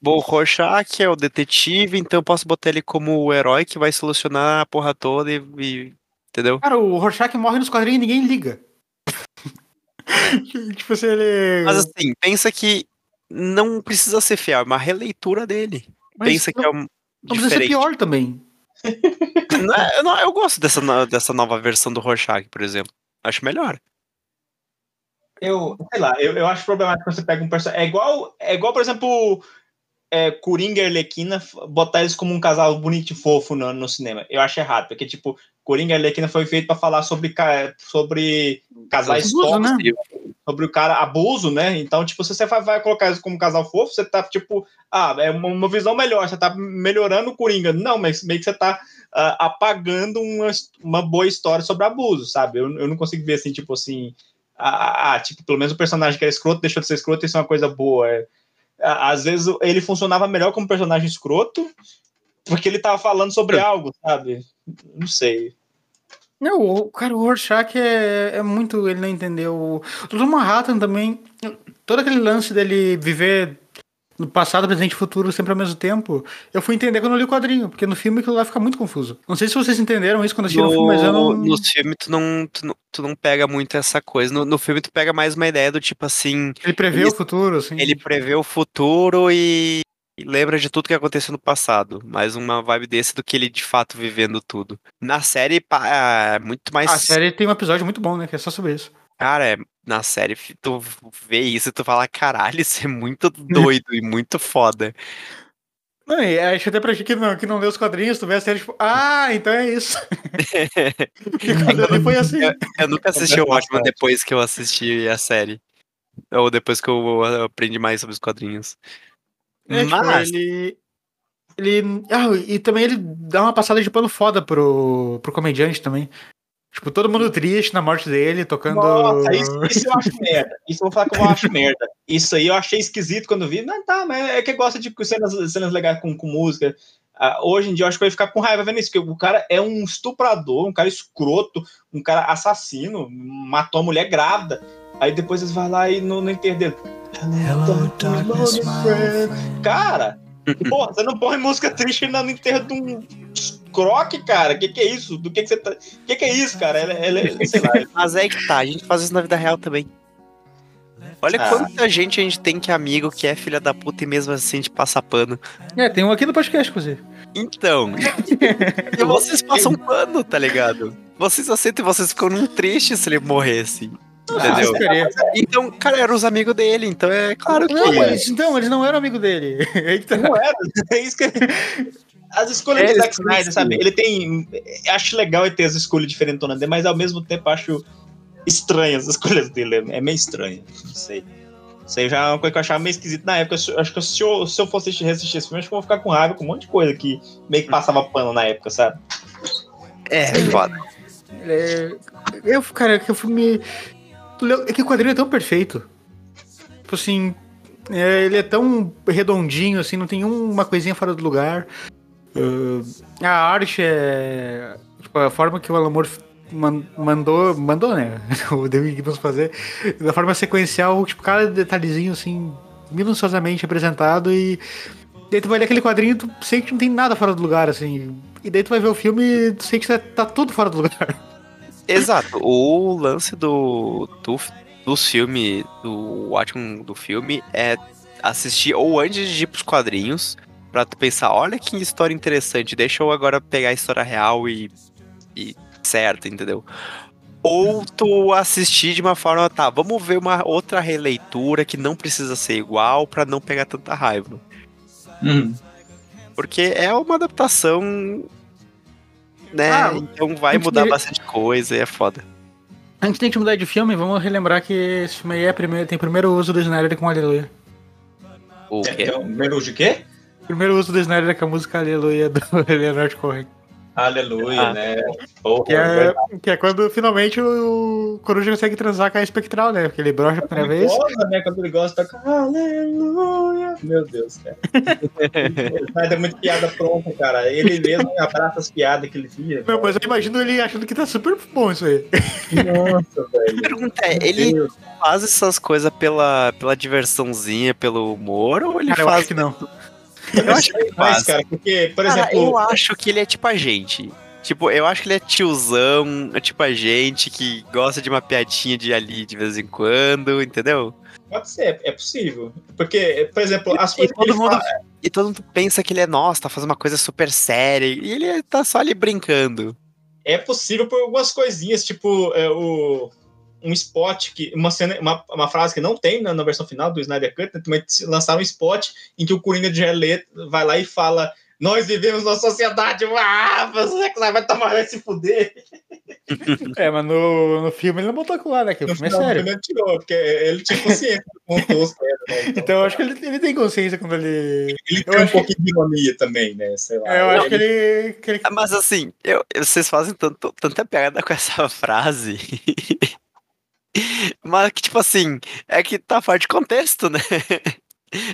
Bom, o Rorschach é o detetive, então eu posso botar ele como o herói que vai solucionar a porra toda e. e- entendeu? Cara, o Rorschach morre nos quadrinhos e ninguém liga. (laughs) tipo assim, ele. Mas assim, pensa que não precisa ser fiel, é uma releitura dele. Mas pensa que é um. Não precisa ser diferente. pior também. (laughs) Não é- eu, não- eu gosto dessa, dessa nova versão do Rorschach, por exemplo. Acho melhor. Eu, sei lá, eu, eu acho problemático quando você pega um personagem. É igual, é igual, por exemplo, é, Coringa e Arlequina, botar eles como um casal bonito e fofo no, no cinema. Eu acho errado, porque, tipo, Coringa e Arlequina foi feito pra falar sobre, sobre casais Abuso, né? tóxicos, sobre o cara abuso, né? Então, tipo, se você vai, vai colocar eles como casal fofo, você tá, tipo, ah, é uma, uma visão melhor, você tá melhorando o Coringa. Não, mas meio que você tá ah, apagando uma, uma boa história sobre abuso, sabe? Eu, eu não consigo ver assim, tipo assim. Ah, ah, tipo, pelo menos o personagem que era escroto deixou de ser escroto, isso é uma coisa boa. É, Ah, às vezes ele funcionava melhor como personagem escroto, porque ele tava falando sobre algo, sabe? Não sei. Não, o cara, o Rorschach é, é muito. Ele não entendeu. O Dr. Manhattan também. Todo aquele lance dele viver no passado, presente e futuro sempre ao mesmo tempo, eu fui entender quando eu li o quadrinho, porque no filme aquilo lá fica muito confuso. Não sei se vocês entenderam isso quando assistiram o filme, mas eu não. No filme tu não, tu não, tu não pega muito essa coisa. No, no filme tu pega mais uma ideia do tipo assim. Ele prevê ele, o futuro, assim. Ele prevê o futuro e, e lembra de tudo que aconteceu no passado. Mais uma vibe desse do que ele de fato vivendo tudo. Na série pá, é muito mais. A série tem um episódio muito bom, né? Que é só sobre isso. Cara, é, na série tu vê isso e tu fala, caralho, isso é muito doido e muito foda. Não, e acho até pra gente que não, que não leu os quadrinhos, tu vê a série, tipo, ah, então é isso. (laughs) eu, foi assim. Eu, eu nunca assisti o Watchmen depois que eu assisti a série. Ou depois que eu aprendi mais sobre os quadrinhos. É, Mas... Tipo, ele... Ele. Ah, e também ele dá uma passada de pano foda pro, pro comediante também. Tipo, todo mundo triste na morte dele, tocando. Nossa, isso, isso eu acho merda. Isso eu vou falar que eu (laughs) acho merda. Isso aí eu achei esquisito quando vi. Não, tá, mas é que gosta de cenas, cenas legais com, com música. Uh, hoje em dia eu acho que eu ia ficar com raiva vendo isso, porque o cara é um estuprador, um cara escroto, um cara assassino, matou a mulher grávida. Aí depois eles vão lá e no, no enterro dele. Hello, darkness, cara, porra, você não põe música triste no enterro de um croque, cara. Que que é isso? Do que que você tá... Que que é isso, cara? Ela, ela, (laughs) sei lá. Mas é que tá, a gente faz isso na vida real também. Olha ah. quanta gente a gente tem que é amigo que é filha da puta e mesmo assim a gente passa pano. É, tem um aqui no podcast, inclusive. Então. e vocês passam pano, tá ligado? Vocês aceitam e vocês ficam tristes se ele morresse. Entendeu? Ah, então, cara, eram os amigos dele, então é claro que. Não, eles, então, eles não eram amigos dele. (laughs) Então... Não eram. É isso que. As escolhas é, do Zack Snyder, sabe? Ele tem. Acho legal ele ter as escolhas diferentes dele, mas ao mesmo tempo acho estranhas as escolhas dele. É meio estranho. Não sei. Isso aí já é uma coisa que eu achava meio esquisito na época. Acho que se eu, se eu fosse assistir esse filme, acho que eu vou ficar com raiva com um monte de coisa que meio que passava pano na época, sabe? É, foda. É, eu, cara, que o filme. É que o quadrinho é tão perfeito. Tipo assim. É, ele é tão redondinho, assim, não tem uma coisinha fora do lugar. Uh, a arte é. Tipo, a forma que o Alan Moore mandou. Mandou, né? (laughs) o David Gibbons fazer. Da forma sequencial, tipo, cada detalhezinho assim, minuciosamente apresentado e. Daí tu vai ler aquele quadrinho e tu sente que não tem nada fora do lugar, assim. E daí tu vai ver o filme e tu sente que tá, tá tudo fora do lugar. (laughs) Exato. O lance do, do, do filme, do Watchmen do filme, é assistir ou antes de ir pros quadrinhos, pra tu pensar, olha que história interessante, deixa eu agora pegar a história real e, e certo, entendeu? Ou tu assistir de uma forma, tá, vamos ver uma outra releitura que não precisa ser igual para não pegar tanta raiva. Uhum. Porque é uma adaptação, né? Ah, então vai mudar de... bastante coisa e é foda. Antes de mudar de filme, vamos relembrar que esse filme aí é primeiro, tem o primeiro uso do Snyder com Aleluia. O quê? É, é o primeiro uso de quê? Primeiro uso do Snyder com a música Aleluia do (laughs) Leonard Cohen. Aleluia, ah. né? Porra, que, é, que é quando finalmente o Coruja consegue transar com a espectral, né? Porque ele brocha a primeira vez. Gosta, né? Quando ele gosta, toca Aleluia. Meu Deus, cara. Mas é muito piada pronta, cara. Ele mesmo abraça as piadas que ele via. Não, mas eu imagino ele achando que tá super bom isso aí. Nossa, velho. Pergunta é, ele faz essas coisas pela, pela diversãozinha, pelo humor, ou ele cara, faz. Eu acho que não. Eu acho que faz, cara, porque, por cara, exemplo. Eu acho que ele é tipo a gente. Tipo, eu acho que ele é tiozão, é tipo a gente que gosta de uma piadinha de ali de vez em quando, entendeu? Pode ser, é possível. Porque, por exemplo, as coisas. E todo, mundo, fala... e todo mundo pensa que ele é, nossa, tá fazendo uma coisa super séria. E ele tá só ali brincando. É possível por algumas coisinhas, tipo, é, o um spot que uma cena, uma, uma frase que não tem na, na versão final do Snyder Cut, né, mas lançaram um spot em que o Coringa de Jared vai lá e fala nós vivemos numa sociedade, ah, você vai tomar se fuder. (laughs) É, mas no, no filme ele não botou com lá, né? Que o filme é sério. Ele tirou, porque ele tinha consciência do contexto. Né? Então, então eu acho que ele, ele tem consciência quando ele. Ele tem um pouquinho que... de ironia também, né? Sei lá. É, eu não, acho que ele, que ele. Mas assim, eu, vocês fazem tanto, tanta piada com essa (laughs) frase. Mas que, tipo assim, é que tá fora de contexto, né?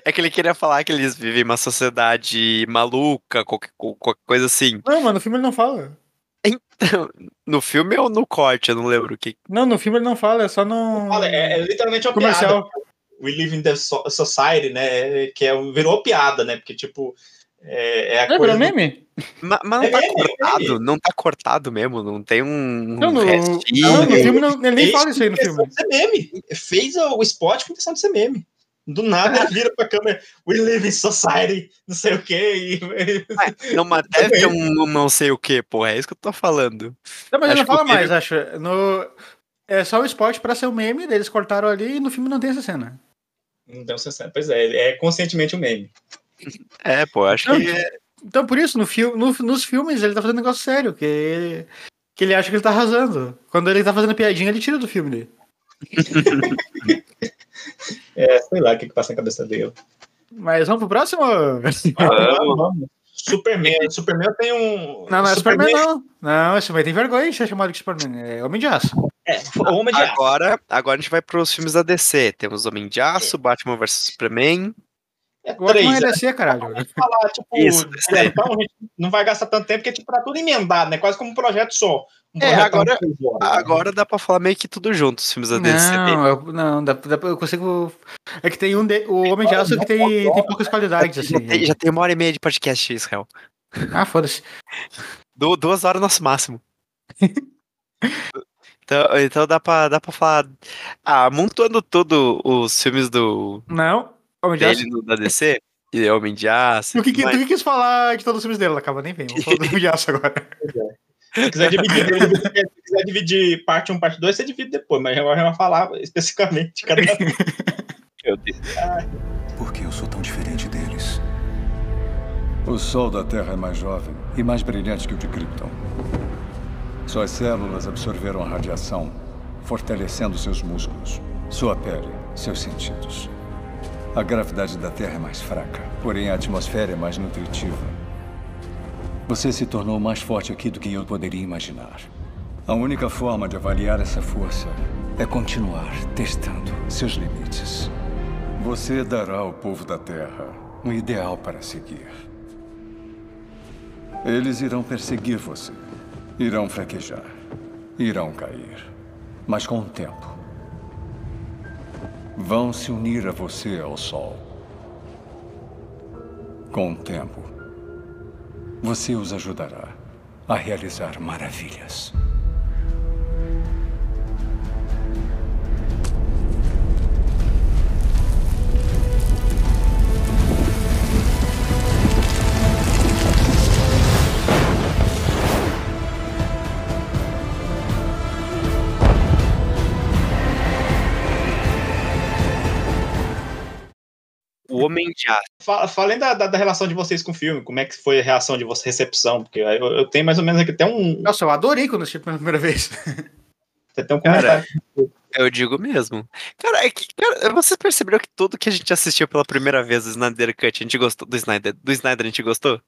É que ele queria falar que eles vivem uma sociedade maluca, qualquer, qualquer coisa assim. Não, mas no filme ele não fala. Então, no filme ou no corte? Eu não lembro o que. Não, no filme ele não fala, é só no. Fala, é, é, literalmente uma comercial. piada. We Live in the So- Society, né? Que é, virou piada, né? Porque, tipo, é, é a Não, coisa. virou do- meme? Ma- Mas, não É tá meme, é cortado, não tá cortado mesmo, não tem um, Não, um no, restinho. não, no filme não, ele nem fala isso aí no filme. de ser meme. Fez o spot com intenção de ser meme. Do nada ele vira pra câmera, we live in society, não sei o quê. E... Não, mas deve ter (laughs) um não sei o que, porra, é isso que eu tô falando. Não, mas ele Acho não fala que mais, acho. No, é só o spot pra ser o meme, eles cortaram ali e no filme não tem essa cena. Não deu sensação. Pois é, é conscientemente um meme. (laughs) É, pô, acho Não, que. Então, por isso, no fil no- nos filmes ele tá fazendo negócio sério, que ele, que ele acha que ele tá arrasando. Quando ele tá fazendo piadinha, ele tira do filme dele. (laughs) É, sei lá o que, que passa na cabeça dele. Mas vamos pro próximo? Vamos, (laughs) vamos. Superman. Superman tem um. Não, não é Superman, não. Não, esse Superman tem vergonha de ser chamado de Superman. É Homem de Aço. É, Homem de Aço. Agora, agora a gente vai pros filmes da DC. Temos Homem de Aço, Batman vs Superman. É Batman três. é né? DC, caralho. falar, tipo, Isso, é, então a gente não vai gastar tanto tempo, porque tipo, tá tudo emendado, né? Quase como um projeto só. Um É, agora- né? Agora dá pra falar meio que tudo junto, os filmes da DC. Não, eu, não, dá, dá, pra- eu consigo. É que tem um. De, o Homem de Aço que tem, tem poucas qualidades, Já assim. tem, já tem uma hora e meia de podcast, Israel. Ah, foda-se. Du- duas horas nosso máximo. (laughs) então, então dá, pra, dá pra falar. Ah, montando tudo os filmes do Não, Homem de dele no- da DC, e Homem de Aço. O que, que, mas- tu que quis falar de todos os filmes dele? Acaba nem vem. Vamos falar do (laughs) Homem de Aço agora. Se quiser dividir, se quiser dividir parte 1, parte 2, você divide depois, mas agora eu vou falar especificamente de cada Meu Deus. Por que eu sou tão diferente deles? O Sol da Terra é mais jovem e mais brilhante que o de Krypton. Suas células absorveram a radiação, fortalecendo seus músculos, sua pele, seus sentidos. A gravidade da Terra é mais fraca, porém a atmosfera é mais nutritiva. Você se tornou mais forte aqui do que eu poderia imaginar. A única forma de avaliar essa força é continuar testando seus limites. Você dará ao povo da Terra um ideal para seguir. Eles irão perseguir você. Irão fraquejar. Irão cair. Mas com o tempo, vão se unir a você ao sol. Com o tempo, você os ajudará a realizar maravilhas. O Homem de Aço. Fala, falem da, da, da relação de vocês com o filme, como é que foi a reação de vocês, recepção, porque eu, eu tenho mais ou menos aqui até um. Nossa, eu adorei quando assisti pela primeira vez. Você tem um Cara, comentário. eu digo mesmo. Cara, é que, cara, vocês perceberam que tudo que a gente assistiu pela primeira vez do Snyder Cut, a gente gostou do Snyder, do Snyder a gente gostou?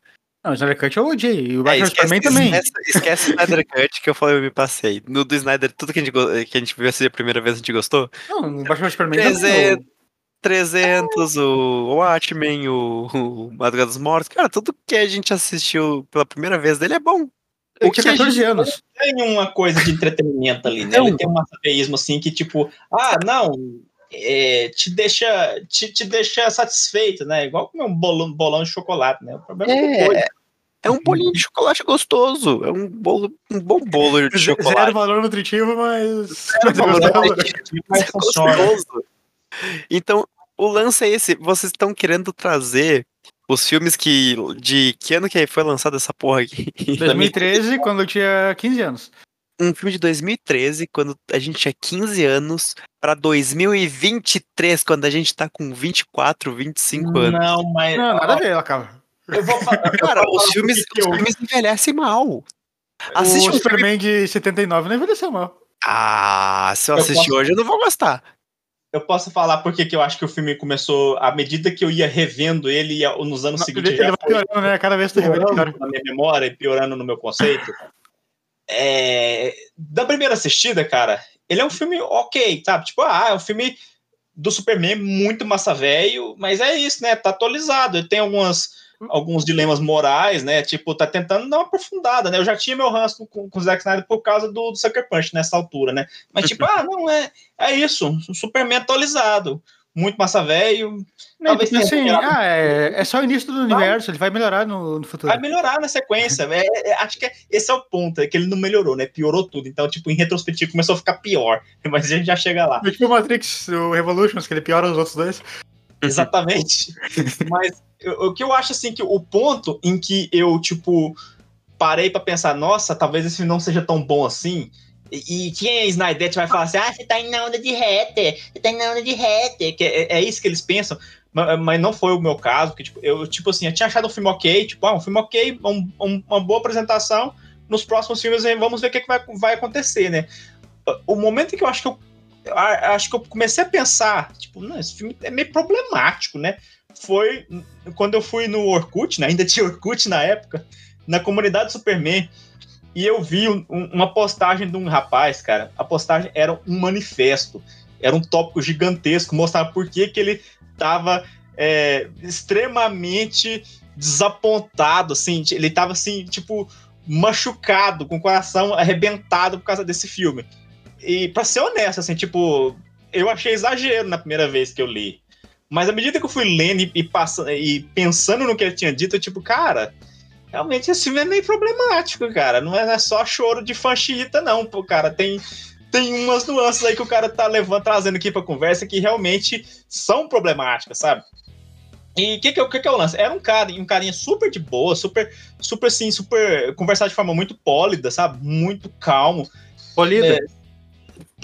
Não, o Snyder Cut eu odiei. E o É, Superman também. Esquece, esquece o Snyder Cut que eu falei, eu me passei. No do Snyder, tudo que a gente, que a gente viu assistir a primeira vez, a gente gostou? Não, o Batman Superman também. 300, 300 o Watchmen, o, o Madrugada dos Mortos. Cara, tudo que a gente assistiu pela primeira vez dele é bom. Eu O que tinha a 14 gente- anos. Tem uma coisa de entretenimento ali, né? Então- Ele tem um massaveísmo assim que, tipo, ah, não, é, te, deixa, te, te deixa satisfeito, né? Igual comer um bolão, bolão de chocolate, né? O problema é, É, é um bolinho de chocolate gostoso. É um, bolo, um bom bolo de Zero chocolate. valor nutritivo, mas. Mas É funciona. gostoso. Então, o lance é esse. Vocês estão querendo trazer os filmes que. De que ano que foi lançado essa porra aqui? (laughs) 2013, quando eu tinha 15 anos. Um filme de 2013, quando a gente tinha 15 anos, pra 2023, quando a gente tá com 24, 25 anos. Não, mas. Não, nada a ver, ela acaba. Eu vou falar. Cara, os filmes, os eu- filmes envelhecem mal. Assiste o um filme. Superman de 79 não envelheceu mal. Ah, se eu Eu assistir posso- hoje, eu não vou gostar. Eu posso falar porque que eu acho que o filme começou, à medida que eu ia revendo ele ia- nos anos seguintes, ele, vai piorando, né? Cada vez que piora. piorando na minha memória e piorando no meu conceito. É, da primeira assistida, cara, ele é um filme ok, sabe? Tipo, ah, é um filme do Superman muito massa velho, mas é isso, né? Tá atualizado. Ele tem algumas, alguns dilemas morais, né? Tipo, tá tentando dar uma aprofundada, né? Eu já tinha meu ranço com, com o Zack Snyder por causa do, do Sucker Punch nessa altura, né? Mas, tipo, (laughs) ah, não, é, é isso, um Superman atualizado. muito massa velho. Não, Talvez assim, ah, é, é só o início do universo, ele vai melhorar no, no futuro. Vai melhorar na sequência. É, é, acho que é- esse é o ponto, é que ele não melhorou, né? Piorou tudo. Então, tipo, em retrospectivo começou a ficar pior. (laughs) Mas a gente já chega lá. É tipo o Matrix, o Revolutions, que ele piora os outros dois. Exatamente. (laughs) Mas o que eu acho assim que o ponto em que eu, tipo, parei pra pensar, nossa, talvez esse não seja tão bom assim. E, e quem é Snyder vai falar assim: ah, você tá indo na onda de hater, você tá indo na onda de hater. Que é, é isso que eles pensam. Mas, mas não foi o meu caso, que tipo, eu, tipo assim, eu tinha achado o filme ok, tipo, ah, um filme ok, um- um- uma boa apresentação. Nos próximos filmes vamos ver o que, que vai, vai acontecer, né? O momento em que eu acho que eu acho que eu comecei a pensar, tipo, não, esse filme é meio problemático, né? Foi quando eu fui no Orkut, né? ainda (laughs) tinha Orkut na época, na comunidade Superman, e eu vi um- um- uma postagem de um rapaz, cara. A postagem era um manifesto, era um tópico gigantesco, mostrava por que, que ele tava é, extremamente desapontado, assim, ele tava assim, tipo, machucado, com o coração arrebentado por causa desse filme. E pra ser honesto, assim, tipo, eu achei exagero na primeira vez que eu li. Mas à medida que eu fui lendo e, e passando, e pensando no que ele tinha dito, eu, tipo, cara, realmente esse filme é meio problemático, cara. Não é só choro de fã xiita, não, pô, cara. Tem, tem umas nuances aí que o cara tá levando, trazendo aqui pra conversa que realmente são problemáticas, sabe? E o que que, é o que que é o lance? Era um cara, um carinha super de boa, super, super assim, super. conversar de forma muito pólida, sabe? Muito calmo. Polida? É,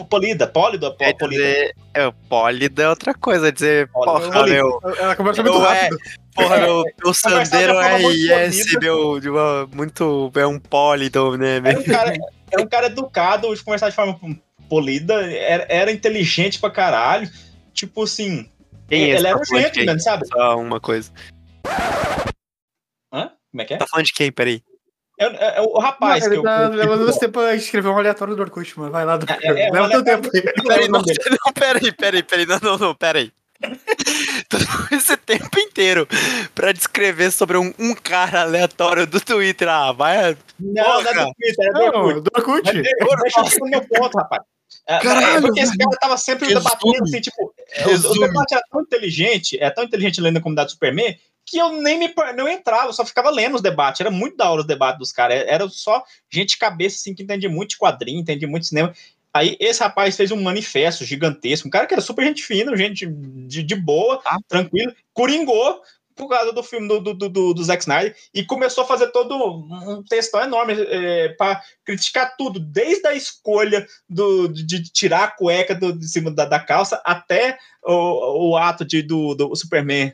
polida, pólida, pó- É polida. dizer, é, pólida é outra coisa, é dizer, porra, Pólida. meu. Ela conversa eu muito é, rápido. porra, meu, (laughs) meu sandeiro é polida. meu, de uma- muito, é um pólido, né, Era um cara, era um cara educado, de conversar de forma polida, era, era inteligente pra caralho. Tipo assim, Quem é ele era Tá um de quem? gentleman, sabe? Só uma coisa. Hã? Como é que é? Tá falando de quem, peraí? É, é- é o rapaz Não, que ele eu. tá levando esse tempo a escrever um aleatório do Orkut, mano. Vai lá do. É, é, Leva um teu tempo aí. Peraí, não, não, peraí, peraí, peraí, não, não, não, peraí. (laughs) Todo esse tempo inteiro pra descrever sobre um, um cara aleatório do Twitter. Ah, vai. Não, não é do Twitter, é do Não, Orkut. do Deixa eu meu ponto, rapaz. É, Caralho, é porque esse cara tava sempre Resume. debatendo assim, tipo, é, o, Resume. debate era tão inteligente, é tão inteligente lendo a comunidade Superman, que eu nem me não entrava, eu só ficava lendo os debates. Era muito da hora os debates dos caras. Era só gente de cabeça assim que entendia muito de quadrinho, entendia muito de cinema. Aí esse rapaz fez um manifesto gigantesco, um cara que era super gente fina, gente de, de boa, tranquilo, coringou por causa do filme do, do, do, do- Zack Snyder e começou a fazer todo um textão enorme é, para criticar tudo, desde a escolha do, de, tirar a cueca do, de cima da, da calça até o, o ato de, do, do Superman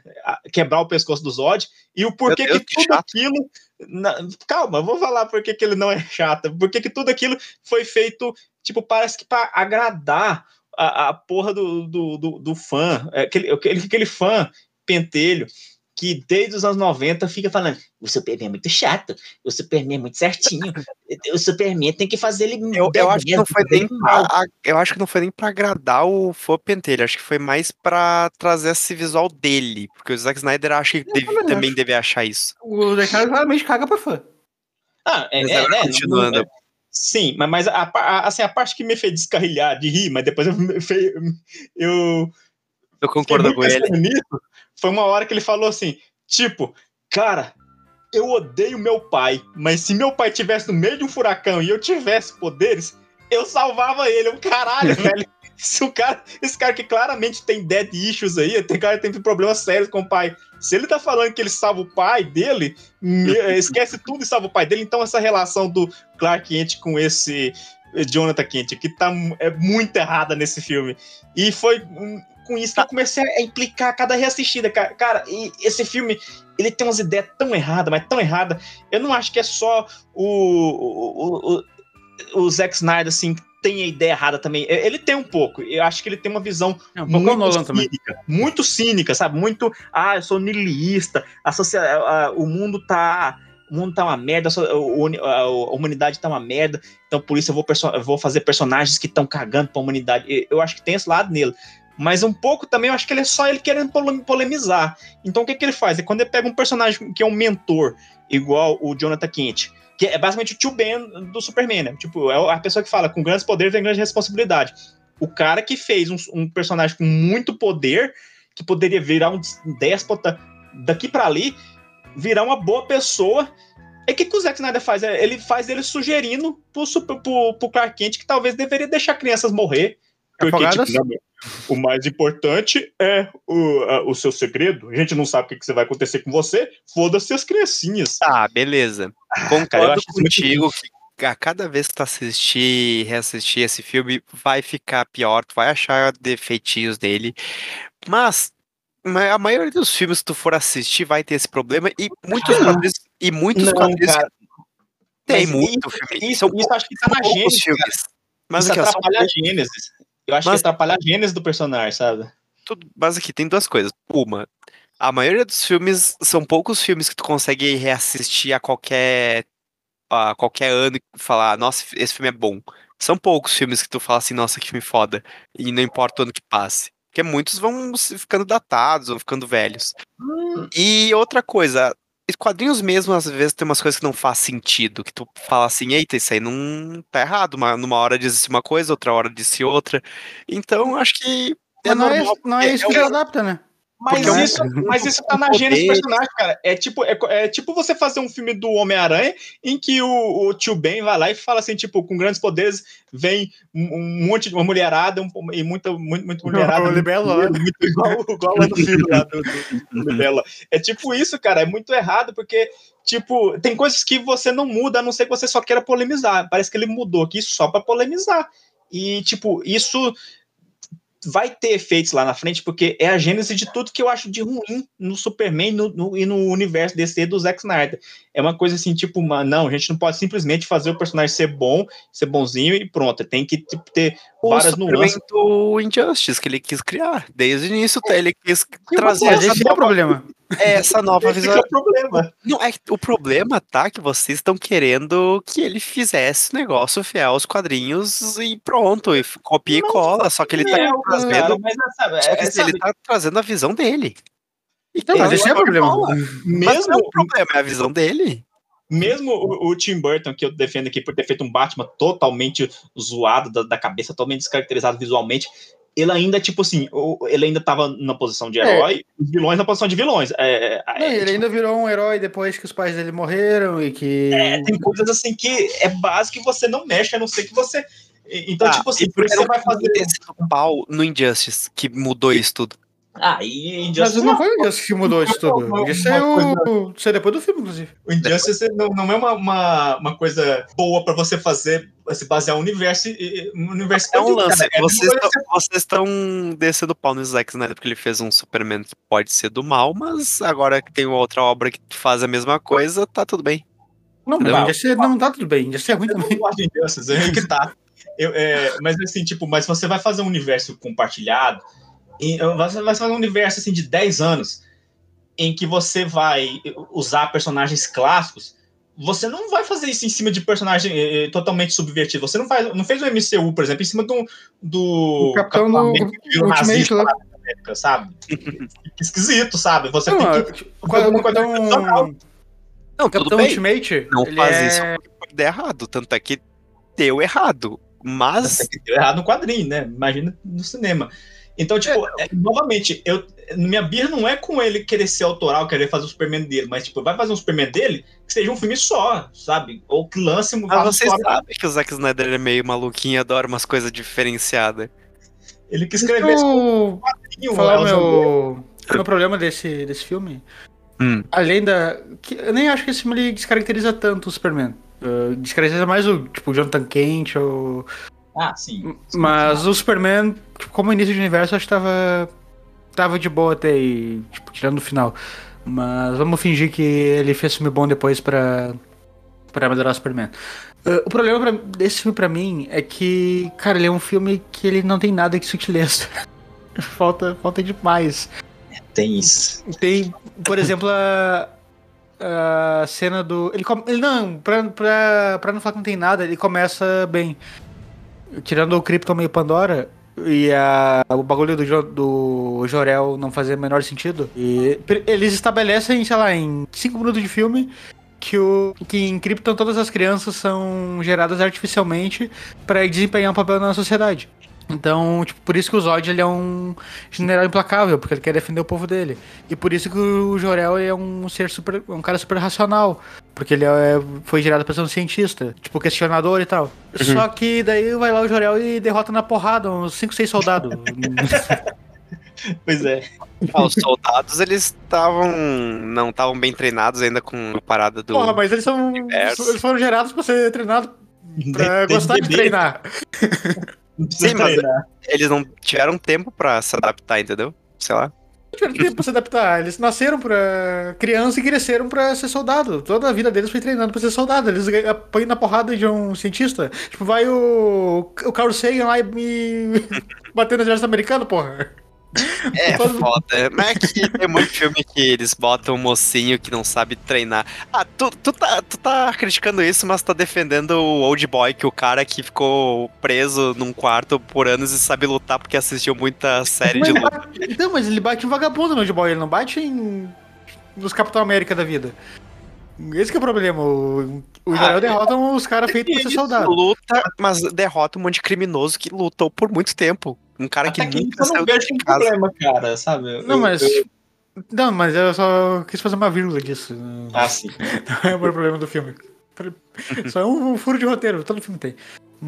quebrar o pescoço do Zod e o porquê Deus, que que tudo chato. aquilo. na- calma, vou falar porque que ele não é chato. Porque que tudo aquilo foi feito, tipo, parece que para agradar a, a porra do, do, do, do fã, é, aquele, aquele, aquele fã pentelho que desde os anos 90 fica falando: o Superman é muito chato, o Superman é muito certinho, (laughs) o Superman tem que fazer ele. Eu, eu acho que não foi nem pra, a- eu acho que não foi nem pra agradar o fã pentelho, acho que foi mais pra trazer esse visual dele, porque o Zack Snyder acha que deve- também também acho. deve achar isso. O Zack Snyder claramente caga pra fã. Ah, é, Mas é, né? continuando. não- Sim, mas, mas a, a- assim, a parte que me fez descarrilhar de rir, mas depois eu, eu Eu concordo com ele. nisso, foi uma hora que ele falou assim, tipo, cara, eu odeio meu pai, mas se meu pai tivesse no meio de um furacão e eu tivesse poderes, eu salvava ele. Eu, caralho, (laughs) velho. Se o cara, esse cara que claramente tem dead issues aí, tem cara que tem problemas sérios com o pai. Se ele tá falando que ele salva o pai dele, me- esquece tudo e salva o pai dele. Então essa relação do Clark Kent com esse Jonathan Kent que tá é muito errada nesse filme. E foi hum, com isso que eu comecei a implicar a cada reassistida, cara. Cara, e esse filme, ele tem umas ideias tão erradas, mas tão erradas. Eu não acho que é só o, o, o, o Zack Snyder, assim, que tem a ideia errada também. Ele tem um pouco. Eu acho que ele tem uma visão É, um pouco o Nolan também. cínica, muito cínica, sabe? Muito, ah, eu sou niilista, a socia- a- o mundo tá o mundo tá uma merda, a humanidade tá uma merda, então por isso eu vou, perso- eu vou fazer personagens que estão cagando pra humanidade. Eu acho que tem esse lado nele. Mas um pouco também eu acho que ele é só ele querendo pole- polemizar. Então o que, que ele faz? É quando ele pega um personagem que é um mentor, igual o Jonathan Kent, que é basicamente o tio Ben do Superman, né? Tipo, é a pessoa que fala, com grandes poderes vem grande responsabilidade. o cara que fez um, um personagem com muito poder, que poderia virar um déspota daqui para ali, virar uma boa pessoa. É que, que o Zack Snyder faz? É, Ele faz ele sugerindo pro, pro, pro Clark Kent que talvez deveria deixar crianças morrer. Porque, tipo, não, o mais importante é o, a- o seu segredo. A gente não sabe o que, que vai acontecer com você. Foda-se as criancinhas. Tá, beleza. cara, eu Concordo contigo que a cada vez que tu assistir e reassistir esse filme, vai ficar pior, tu vai achar defeitinhos dele. Mas ma- a maioria dos filmes que tu for assistir vai ter esse problema e muitos quadrinhos, e muitos Não, quadrinhos cara. tem Mas muito isso- filme. isso- São isso acho que tá na gênese, filmes. Mas Isso atrapalha a gênesis. Eu acho Mas- que atrapalha a gênese do personagem, sabe? tudo, mas aqui tem duas coisas. Uma, a maioria dos filmes são poucos filmes que tu consegue reassistir a qualquer a qualquer ano e falar, nossa, esse filme é bom. São poucos filmes que tu fala assim, nossa, que filme foda. E não importa o ano que passe. Porque muitos vão se ficando datados, vão ficando velhos. E outra coisa, quadrinhos mesmo, às vezes, tem umas coisas que não faz sentido. Que tu fala assim, eita, isso aí não tá errado. Uma, numa hora disse uma coisa, outra hora disse outra. Então, acho que é Mas não, é, normal. não é isso que um- ele adapta, né? Mas Porque é isso, mas isso tá na gênese do personagem, cara. É tipo, é, é tipo você fazer um filme do Homem-Aranha em que o, o tio Ben vai lá e fala assim, tipo, com grandes poderes vem um, um monte de uma mulherada um- e muita, muito, muito mulherada. O Libelo. muito igual, igual lá no (laughs) filme lá do, do, do. É tipo isso, cara. É muito errado, porque, tipo, tem coisas que você não muda, a não ser que você só queira polemizar. Parece que ele mudou aqui só pra polemizar. E, tipo, isso vai ter efeitos lá na frente, porque é a gênese de tudo que eu acho de ruim no Superman no- no- e no universo DC do Zack Snyder. É uma coisa assim, tipo, uma, não, a gente não pode simplesmente fazer o personagem ser bom, ser bonzinho e pronto. Tem que tipo, ter o várias Superman nuances. do Injustice que ele quis criar. Desde o início ele quis trazer essa esse é o problema. Essa nova visão. que é o problema. Não, é o problema tá que vocês estão querendo que ele fizesse negócio fiel aos quadrinhos e pronto, e copia e cola. Só que ele tá É, trazendo. cara, mas, sabe, só que é, assim, sabe, ele tá trazendo a visão dele. E Não, mas esse é o problema. Mas mesmo, não é o problema, é a visão dele. mesmo o, o Tim Burton, que eu defendo aqui por ter feito um Batman totalmente zoado da, da cabeça, totalmente descaracterizado visualmente, ele ainda, tipo assim, ele ainda tava na posição de É. herói, os vilões na posição de vilões. É, é, Não, é, ele ainda virou um herói depois que os pais dele morreram e que. É, tem coisas assim que é básico que você não mexe, a não ser que você. Então, Ah, tipo assim, e por isso você vai fazer. o pau no Injustice que mudou isso tudo. Ah, e Mas Injustice. não foi o Injustice que mudou isso tudo. Isso é o. coisa- Isso é depois do filme, inclusive. O Injustice não, não é uma, uma, uma coisa boa pra você fazer, se basear no universo. No universo É um lance. cara. É Vocês uma coisa estão vocês estão descendo pau no Zack Snyder porque ele fez um Superman que pode ser do mal, mas agora que tem outra obra que faz a mesma coisa, tá tudo bem. Não, Não. Injustice não tá tudo bem. Injustice é ruim Eu também. não gosto de Injustice, é (laughs) que tá. Eu, é, mas assim, tipo, mas você vai fazer um universo compartilhado, e você vai fazer um universo assim de 10 anos, em que você vai usar personagens clássicos, você não vai fazer isso em cima de personagem eh, eh, totalmente subvertido. Você não faz, não fez o MCU, por exemplo, em cima do, do O Capitão do Ultimate nazista lá. América, sabe? (laughs) Esquisito, sabe? Você Não, tem que o fazer alguma coisa Capitão- tradicional. Não, O Capitão Ultimate. Não ele faz é... isso porque der errado. Tanto é que deu errado. Mas. Deu errado no quadrinho, né? Imagina no cinema. Então, tipo, é, novamente, eu, minha birra não é com ele querer ser autoral, querer fazer o Superman dele, mas, tipo, vai fazer um Superman dele que seja um filme só, sabe? Ou que lance um. Faça vocês sabem que o Zack Snyder é meio maluquinho e adora umas coisas diferenciadas. Ele que escreveu esse Eu quadrinho. falar Elza meu, meu problema desse, desse filme. Hum. Além da. que eu nem acho que esse filme descaracteriza tanto o Superman. Uh, descaracteriza mais o tipo Jonathan Kent ou. Ah, sim. Mas o Superman, tipo, como início de universo, acho que tava. Tava de boa até aí, tipo, tirando o final. Mas vamos fingir que ele fez filme bom depois pra. pra melhorar o Superman. Uh, o problema pra- desse filme pra mim é que, cara, ele é um filme que ele não tem nada de sutileza. (laughs) falta, falta demais. Tem isso. Tem, por exemplo, a, a cena do. Ele, ele não, pra, pra, pra não falar que não tem nada, ele começa bem. Tirando o Krypton e o Pandora e a, o bagulho do, do Jorel não fazer o menor sentido. E eles estabelecem, sei lá, em 5 minutos de filme. Que, o, que em Krypton todas as crianças são geradas artificialmente para desempenhar um papel na sociedade. Então, tipo, por isso que o Zod ele é um general implacável, porque ele quer defender o povo dele. E por isso que o Jorel é um ser super. um cara super racional. Porque ele é, foi gerado pra ser um cientista, tipo, questionador e tal. Só que daí vai lá o Jorel e derrota na porrada uns 5, 6 soldados. (laughs) Pois é. Ah, os soldados, eles estavam. não estavam bem treinados ainda com a parada do. Porra, mas eles são. universo. Eles foram gerados pra ser treinado. Pra Tem gostar de bebê. treinar. Sim, mas eles não tiveram tempo pra se adaptar, entendeu? Sei lá. Tiveram tempo pra se adaptar. Eles nasceram pra criança e cresceram pra ser soldado. Toda a vida deles foi treinando pra ser soldado. Eles apanham na porrada de um cientista. Tipo, vai o, o Carl Sagan lá e, e (laughs) bater no exército americano, porra. É foda. Mas é que tem muito filme que eles botam um mocinho que não sabe treinar. Ah, tu, tu, tá, tu tá criticando isso, mas tá defendendo o Old Boy, que o cara que ficou preso num quarto por anos e sabe lutar porque assistiu muita série de Mas luta. bate- Então, mas ele bate em vagabundo no Old Boy, ele não bate em. nos Capitão América da vida. Esse que é o problema. O, o Israel Ah, derrota os caras feitos pra ser soldado. luta, mas derrota um monte de criminoso que lutou por muito tempo. Um cara que Até que nunca eu não saiu vejo de um casa. problema, cara, sabe? Eu- Não, mas. eu- Não, mas eu só quis fazer uma vírgula disso. Ah, sim. (laughs) Não é o problema do filme. (laughs) Só é um, furo de roteiro, todo filme tem.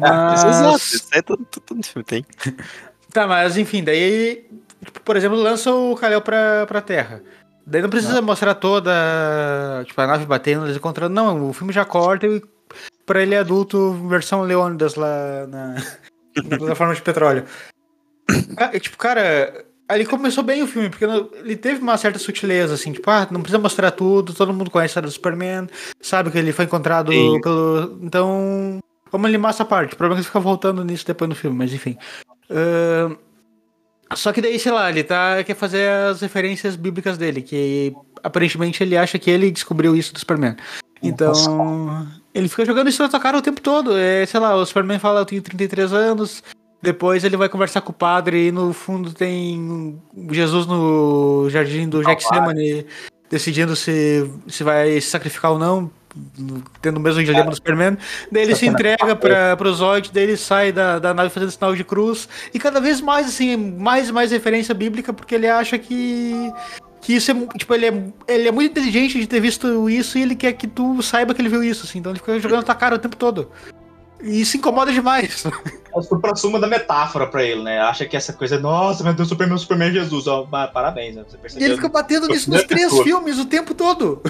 Ah, Mas... Exato, isso aí todo, todo, filme tem. (laughs) Tá, mas enfim, daí, tipo, por exemplo, lança o Kalel pra, pra Terra. Daí não precisa mostrar toda tipo, a nave batendo, eles encontrando. Não, o filme já corta e pra ele é adulto, versão Leônidas lá na, na plataforma de petróleo. Ca- Tipo, cara, ali começou bem o filme, porque ele teve uma certa sutileza, assim, tipo, ah, não precisa mostrar tudo, todo mundo conhece a história do Superman, sabe que ele foi encontrado Sim. pelo. Então, vamos limar essa parte. O problema é que fica voltando nisso depois no filme, mas enfim. Ahn, só que daí, sei lá, ele tá, quer fazer as referências bíblicas dele, que aparentemente ele acha que ele descobriu isso do Superman. Então, ele fica jogando isso na tua cara o tempo todo. É, sei lá, o Superman fala, eu tenho 33 anos. Depois ele vai conversar com o padre e no fundo tem Jesus no jardim do Getsemane decidindo se, se vai se sacrificar ou não, tendo o mesmo dilema do Superman. Daí ele se entrega para pro Zod, daí ele sai da, da nave fazendo sinal de cruz. E cada vez mais, assim, mais e mais referência bíblica, porque ele acha que. Que isso é, tipo, ele é, ele é muito inteligente de ter visto isso e ele quer que tu saiba que ele viu isso, assim. Então ele fica jogando na tua cara o tempo todo. E isso incomoda demais. (laughs) É o supra-sumo da metáfora pra ele, né? Acha que essa coisa, nossa, meu Deus, Superman, Superman é Jesus. Ó, parabéns, né? Você E percebeu? ele fica batendo a nisso nos três pessoa. filmes o tempo todo.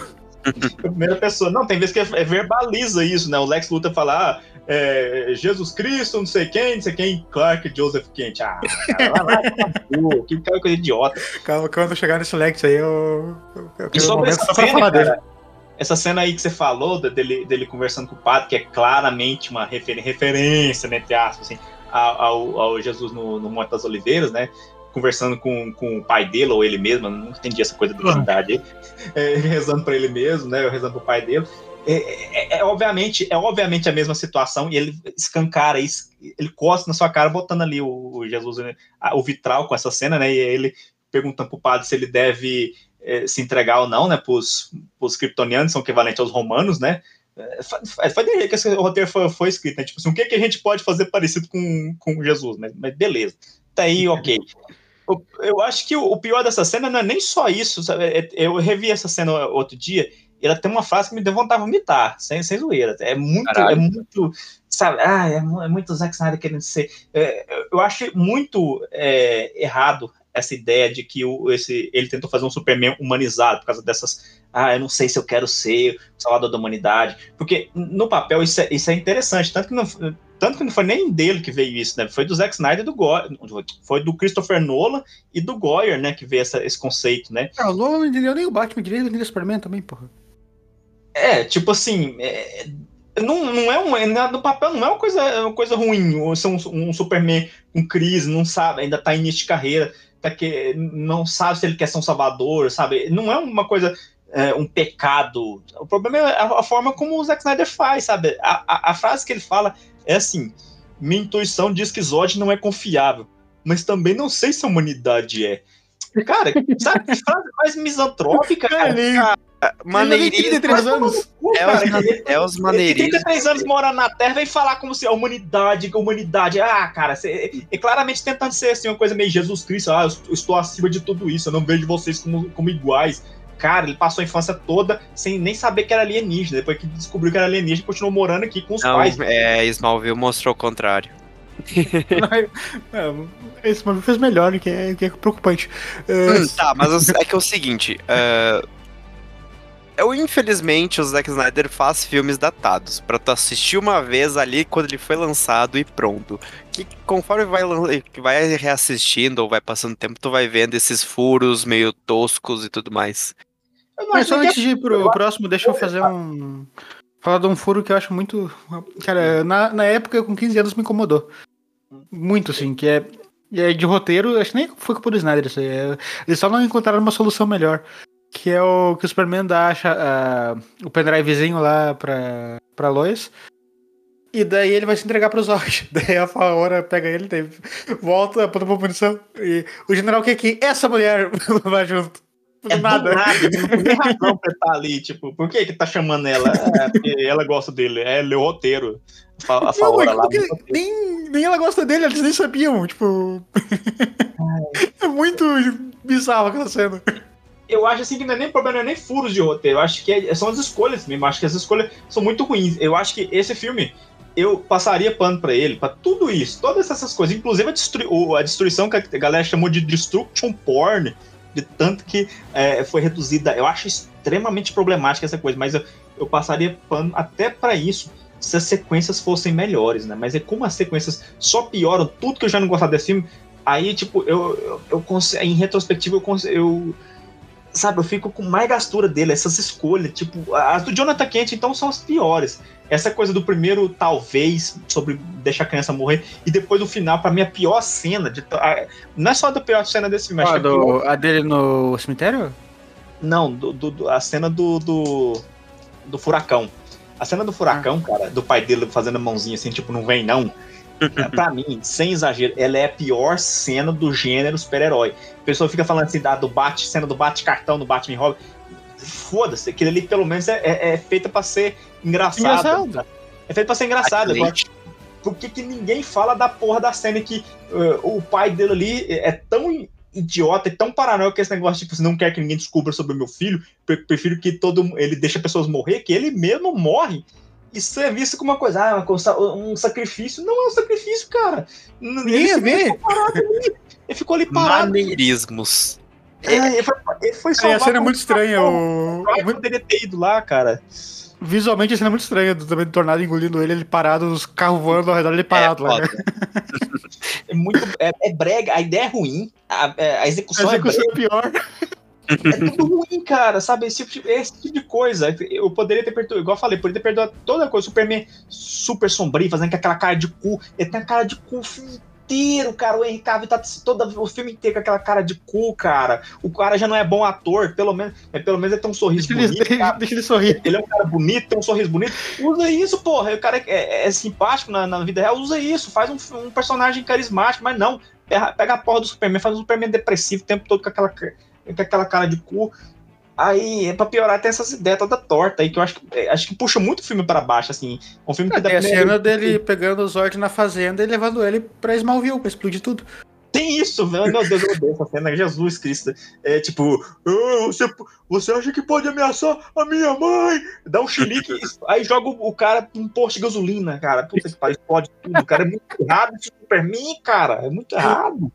A (laughs) primeira pessoa. Não, tem vezes que é, é verbaliza isso, né? O Lex Luthor fala, ah, é, Jesus Cristo, não sei quem, não sei quem, Clark Joseph Kent. Ah, cara, lá, acabou. que cara coisa idiota. Calma, quando eu chegar nesse Lex aí, eu. eu, eu E sobre essa só pra cena, falar dele. Essa cena aí que você falou, dele, dele conversando com o padre, que é claramente uma refer- referência, né, entre aspas, assim, ao, ao- Jesus no, no Monte das Oliveiras, né? Conversando com, com o pai dele, ou ele mesmo, eu não entendi essa coisa da divindade aí, é, (laughs) rezando pra ele mesmo, né? Rezando pro pai dele. É, é- é obviamente, é obviamente a mesma situação, e ele escancara isso, ele costa na sua cara, botando ali o, o Jesus, né, o vitral com essa cena, né? E ele perguntando pro padre se ele deve eh, se entregar ou não, né, pros, pros kryptonianos, são equivalentes aos romanos, né, fa- foi daí que esse roteiro foi, foi escrito, né, tipo assim, o que, que a gente pode fazer parecido com, com Jesus, né, mas beleza, tá aí, ok. Eu, eu acho que o, o pior dessa cena não é nem só isso, sabe, é- eu revi essa cena outro dia, e ela tem uma frase que me deu vontade de vomitar, sem, sem zoeira, é muito, Caralho. é muito, sabe, ah, é, mu- é muito Zack Snyder querendo ser, é, eu- eu acho muito é, errado essa ideia de que o, esse, ele tentou fazer um Superman humanizado por causa dessas. Ah, eu não sei se eu quero ser o salvador da humanidade. Porque no papel isso é, isso é interessante. Tanto que, não, tanto que não foi nem dele que veio isso, né? Foi do Zack Snyder e do Goyer. Foi do Christopher Nolan e do Goyer, né? Que veio essa, esse conceito, né? Ah, o Nolan não entendeu nem o Batman direito, entendeu o Superman também, porra. É, tipo assim. é, não, não é um. No papel não é uma coisa, uma coisa ruim. Ou ser um, um Superman com crise, não sabe, ainda tá início de carreira, tá que, não sabe se ele quer ser um salvador, sabe? Não é uma coisa. é, um pecado. O problema é a, a forma como o Zack Snyder faz, sabe? A, a, a frase que ele fala é assim: minha intuição diz que Zod não é confiável, mas também não sei se a humanidade é. Cara, sabe que (laughs) frase mais misantrópica, cara? Ele Maneirinho. 33 anos. É os, é os maneirinhos. 33 anos morando na Terra vem falar como se a humanidade, a humanidade. Ah, cara, cê, é claramente tentando ser assim, uma coisa meio Jesus Cristo. Ah, eu est- eu estou acima de tudo isso, eu não vejo vocês como, como iguais. Cara, ele passou a infância toda sem nem saber que era alienígena. Depois que descobriu que era alienígena, continuou morando aqui com os Não, pais. é, Smallville mostrou o contrário. (laughs) É, esse bagulho fez melhor, que é, que é preocupante. É, Hum, tá, mas é que é o seguinte. é, Eu, infelizmente, o Zack Snyder faz filmes datados. Pra tu assistir uma vez ali quando ele foi lançado e pronto. Que conforme vai, vai reassistindo ou vai passando tempo, tu vai vendo esses furos meio toscos e tudo mais. Mas só antes de ir pro próximo, deixa eu fazer um. Falar de um furo que eu acho muito. Cara, na, na época, com 15 anos, me incomodou. Muito, assim, que é. E é de roteiro, acho que nem foi culpa do Snyder isso aí. é- eles só não encontraram uma solução melhor. Que é o que o Superman dá ah, o pendrivezinho lá pra, pra Lois. E daí ele vai se entregar pro Zod. (laughs) Daí a Faora pega ele, daí volta pra uma punição. E o general quer que essa mulher (laughs) vá junto. É nada. nada, não tem razão pra estar ali, tipo, por que que tá chamando ela? É, porque ela gosta dele, é leu o roteiro. A, a (laughs) Não, Faora é lá. nem, nem ela gosta dele, eles nem sabiam, tipo. é muito bizarro aquela cena. Eu acho assim que não é nem problema, não é nem furos de roteiro. Eu acho que é- são as escolhas mesmo. Acho que as escolhas são muito ruins. Eu acho que esse filme, eu passaria pano pra ele, pra tudo isso, todas essas coisas. Inclusive a, destru- o- a destruição que a galera chamou de destruction porn, de tanto que é, foi reduzida. Eu acho extremamente problemática essa coisa, mas eu, eu passaria pano até pra isso. Se as sequências fossem melhores, né? Mas é como as sequências só pioram tudo que eu já não gostava desse filme. Aí, tipo, eu, eu, eu em retrospectiva, eu sabe, eu fico com mais gastura dele, essas escolhas, tipo, as do Jonathan Kent, então, são as piores. Essa coisa do primeiro, talvez, sobre deixar a criança morrer, e depois do final, pra mim, a pior cena, de, a- não é só da pior cena desse filme, Ah, é a do, a dele no cemitério? não, do, do- do- a cena do, do, do furacão. A cena do furacão, cara, do pai dele fazendo a mãozinha assim, tipo, não vem não. É, pra mim, sem exagero, ela é a pior cena do gênero super-herói. A pessoa fica falando assim, da, do bate, cena do bate-cartão, do Batman Robin. Foda-se, aquilo ali pelo menos é, é, é feita pra ser engraçado. Engraçado. É feito pra ser engraçado. Agora, por que, que ninguém fala da porra da cena que uh, o pai dele ali é tão idiota e tão paranoico que esse negócio, tipo, se não quer que ninguém descubra sobre o meu filho, pre- prefiro que todo ele deixa pessoas morrer, que ele mesmo morre. Isso é visto como uma coisa, ah, um sacrifício. Não é um sacrifício, cara. N- Ninguém ia ver. ficou parado ali. Ele ficou ali parado. Maneirismos. É, ele foi, ele foi Aí a cena é muito estranha. O... Eu poderia ter ido lá, cara. Visualmente a cena é muito estranha, também do Tornado engolindo ele, ele parado, os carros voando ao redor, ele parado lá. foda. (laughs) É muito. É, é brega, a ideia é ruim, a, é- a A execução é execução é pior. É tudo ruim, cara, sabe? Esse tipo, de, esse tipo de coisa. Eu poderia ter perdoado, igual eu falei, poderia ter perdoado toda a coisa. Superman super sombrio, fazendo com aquela cara de cu. Ele tem a cara de cu o filme inteiro, cara. O Henry Cavill tá todo o filme inteiro com aquela cara de cu, cara. O cara já não é bom ator, pelo menos, é, pelo menos ele tem um sorriso Deixa ele, bonito. deixa, ele sorrir. Ele é um cara bonito, tem um sorriso bonito. Usa isso, porra. O cara é, é- é simpático na, na vida real, usa isso. Faz um, um personagem carismático, mas não. Pega, pega a porra do Superman, faz um Superman depressivo o tempo todo com aquela, ca- com aquela cara de cu. Aí, é pra piorar, tem essas ideias toda torta aí, que eu acho que, é, acho que puxa muito o filme pra baixo, assim. Um filme que Tem a cena dele pegando o Zord na fazenda e levando ele pra Smallville, pra explodir tudo. Tem isso, velho. Meu Deus, eu odeio essa cena. Jesus Cristo. É tipo, "Ah, você, você acha que pode ameaçar a minha mãe? Dá um chilique, aí joga o, o cara num posto de gasolina, cara. Puta que pariu, explode tudo. Cara, é muito errado isso pra mim, cara. É muito errado.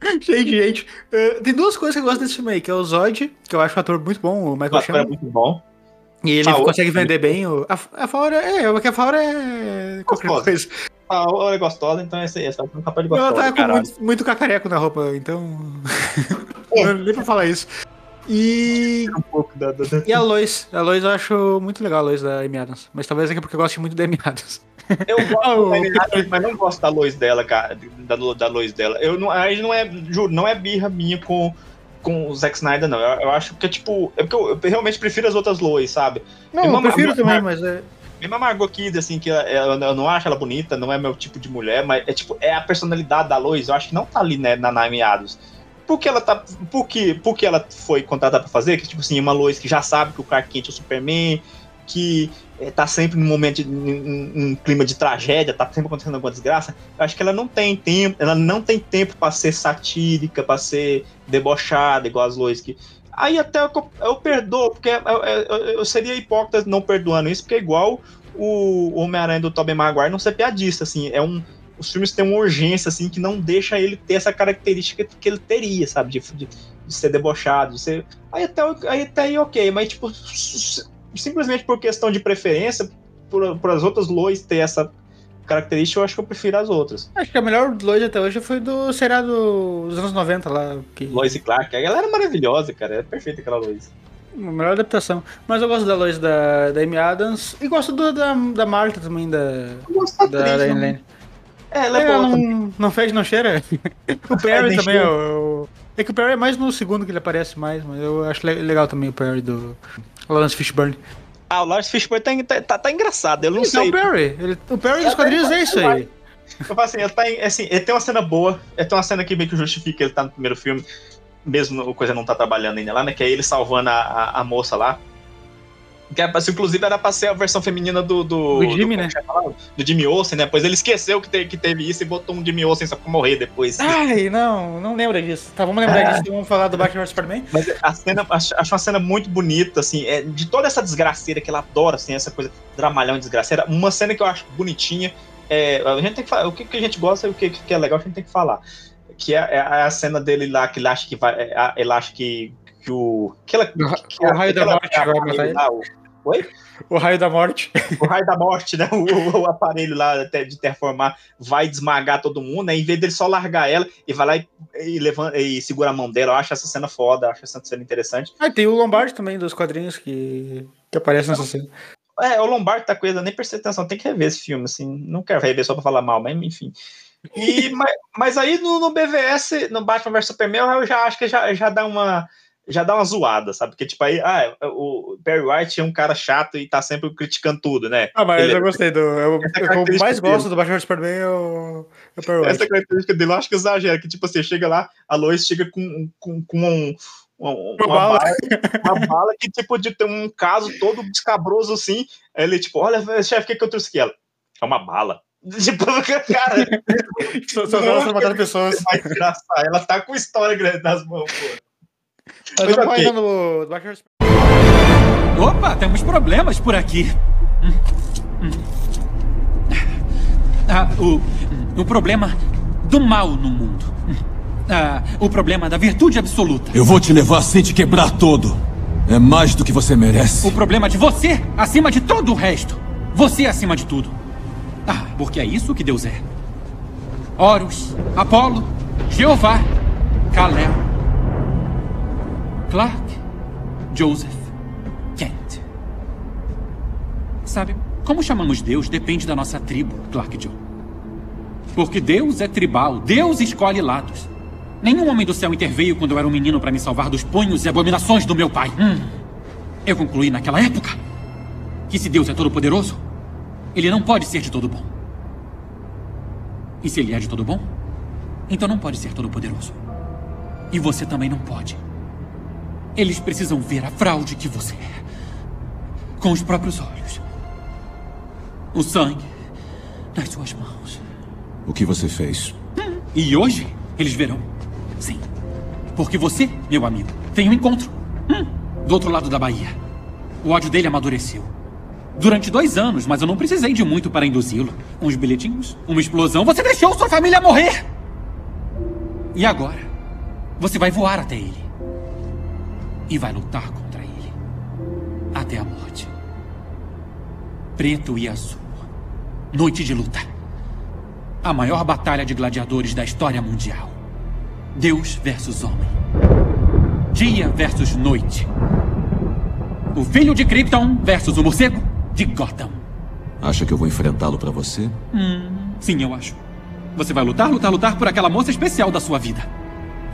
(laughs) Cheio de gente. Eh, tem duas coisas que eu gosto desse filme aí, que é o Zod, que eu acho um ator muito bom, o O Michael é Shannon. muito bom. E ele Faora. consegue vender bem. O, a, a Faora é, porque a Faora é qualquer Gostosa. coisa. A ela é gostosa, então essa, essa é um capaz de Ela gostosa. tá com muito, muito cacareco na roupa, então. (laughs) É. Nem pra falar isso. E. um pouco da, da, da- E a Lois. A Lois eu acho muito legal, a Lois da Amy Adams. Mas talvez é porque eu gosto muito da Amy Adams. Eu gosto (laughs) da mas não gosto da luz dela, cara. Da, da luz dela. Eu não, aí não é, juro, não é birra minha com, com o Zack Snyder, não. Eu, eu acho que é tipo. É porque eu, eu realmente prefiro as outras Lois, sabe? Não, eu prefiro uma- também, mas é. Mesmo a Margot Kidder, assim, que ela- ela- eu não acho ela bonita, não é meu tipo de mulher, mas é tipo, é a personalidade da Lois, eu acho que não tá ali, né, na Naomi Adams. por que ela tá. Por que, por que ela foi contratada pra fazer? Que, tipo assim, uma Lois que já sabe que o Clark Kent é o Superman, que é, tá sempre num momento, num, clima de tragédia, tá sempre acontecendo alguma desgraça. Eu acho que ela não tem tempo, ela não tem tempo para ser satírica, para ser debochada, igual as Lois que. Aí até eu, eu perdoo, porque eu, eu, eu, seria hipócrita não perdoando isso, porque é igual o Homem-Aranha do Tobey Maguire não ser piadista, assim, é um os filmes têm uma urgência, assim, que não deixa ele ter essa característica que ele teria, sabe? De, de, de ser debochado, de ser. Aí até, aí até aí ok, mas, tipo, simplesmente por questão de preferência, por, por as outras Lois ter essa característica, eu acho que eu prefiro as outras. Acho que a melhor Lois até hoje foi do seriado dos anos 90 lá. Que... Lois e Clark. A galera é maravilhosa, cara. É perfeita aquela Lois. A melhor adaptação. Mas eu gosto da Lois da, da Amy Adams e gosto do, da, da Marta também, da, eu gosto da, da, da Elaine. É, ela é, é boa não, não fede, não cheira. (laughs) o Perry também é o, é que o Perry é mais no segundo que ele aparece mais, mas eu acho legal também o Perry do Lawrence Fishburne. Ah, o Lawrence Fishburne tá, tá, tá engraçado, eu não então, sei. o Perry, ele, o Perry dos quadrinhos é isso aí. Eu falo assim, ele, tá em, assim, ele tem uma cena boa, ele tem uma cena que meio que justifica ele tá no primeiro filme, mesmo a coisa não tá trabalhando ainda lá, né? Que é ele salvando a, a, a moça lá. Que é, inclusive era pra ser a versão feminina do. Do, do Jimmy, do, né? Do Jimmy Olsen, né? Pois ele esqueceu que, te, que teve isso e botou um Jimmy Olsen só pra morrer depois. Ai, não, não lembra disso. Tá, vamos lembrar é. disso. Vamos falar do Batman vs Superman. Mas a cena, acho, acho uma cena muito bonita, assim, é, de toda essa desgraceira que ela adora, assim, essa coisa dramalhão e desgraceira. Uma cena que eu acho bonitinha. É, a gente tem que falar, o que, que a gente gosta e o que, que é legal, a gente tem que falar. Que é, é a cena dele lá, que ele acha que vai. É, ele acha que, que o. Que ela, que, o raio da morte vai matar ele. Oi? O raio da morte. O raio da morte, né? O, o aparelho lá de terformar vai desmagar todo mundo, né? Em vez dele só largar ela e vai lá e, e, levanta, e segura a mão dela. Eu acho essa cena foda, acho essa cena interessante. Ah, tem o Lombardi também dos quadrinhos que, que aparece nessa cena. É, o Lombardi tá coisa, nem prestei atenção, tem que rever esse filme, assim. Não quero rever só pra falar mal, mas enfim. E, (laughs) mas, mas aí no, no BVS, no Batman vs Superman, eu já acho que já, já dá uma já dá uma zoada, sabe? Porque, tipo, aí, ah, o Perry White é um cara chato e tá sempre criticando tudo, né? Ah, mas Ele, eu gostei do. Eu, eu mais gosto dele. do Batman Superman é o, é o Perry White. Essa característica dele eu acho que exagera, que, tipo, você chega lá, a Lois chega com, com, com um. Uma, uma, bala. bala. uma bala que, tipo, de ter um caso todo descabroso assim. Ele, tipo, olha, chefe, o que, que eu trouxe aqui? Ela, é uma bala. (laughs) Tipo, cara. (laughs) Só, só não, matar pessoas. Ela tá com história grande nas mãos, pô. Mas vamos okay. no... Opa, temos problemas por aqui. Ah, o, o problema do mal no mundo. Ah, o problema da virtude absoluta. Eu vou te levar sem te quebrar todo. É mais do que você merece. O problema de você acima de todo o resto. Você acima de tudo. Ah, porque é isso que Deus é. Horus, Apolo, Jeová, Kalel, Clark Joseph Kent. Sabe, como chamamos Deus depende da nossa tribo, Clark Joe. Porque Deus é tribal, Deus escolhe lados. Nenhum homem do céu interveio quando eu era um menino para me salvar dos punhos e abominações do meu pai. Hum. Eu concluí naquela época que se Deus é todo-poderoso, ele não pode ser de todo bom. E se ele é de todo bom, então não pode ser todo-poderoso. E você também não pode. Eles precisam ver a fraude que você é. Com os próprios olhos. O sangue nas suas mãos. O que você fez? E hoje eles verão. Sim. Porque você, meu amigo, tem um encontro. Hum, do outro lado da Bahia. O ódio dele amadureceu. Durante dois anos, mas eu não precisei de muito para induzi-lo. Uns bilhetinhos, uma explosão. Você deixou sua família morrer! E agora? Você vai voar até ele e vai lutar contra ele até a morte. Preto e azul. Noite de luta. A maior batalha de gladiadores da história mundial. Deus versus homem. Dia versus noite. O filho de Krypton versus o morcego de Gotham. Acha que eu vou enfrentá-lo para você? Hum, sim, eu acho. Você vai lutar, lutar, lutar por aquela moça especial da sua vida.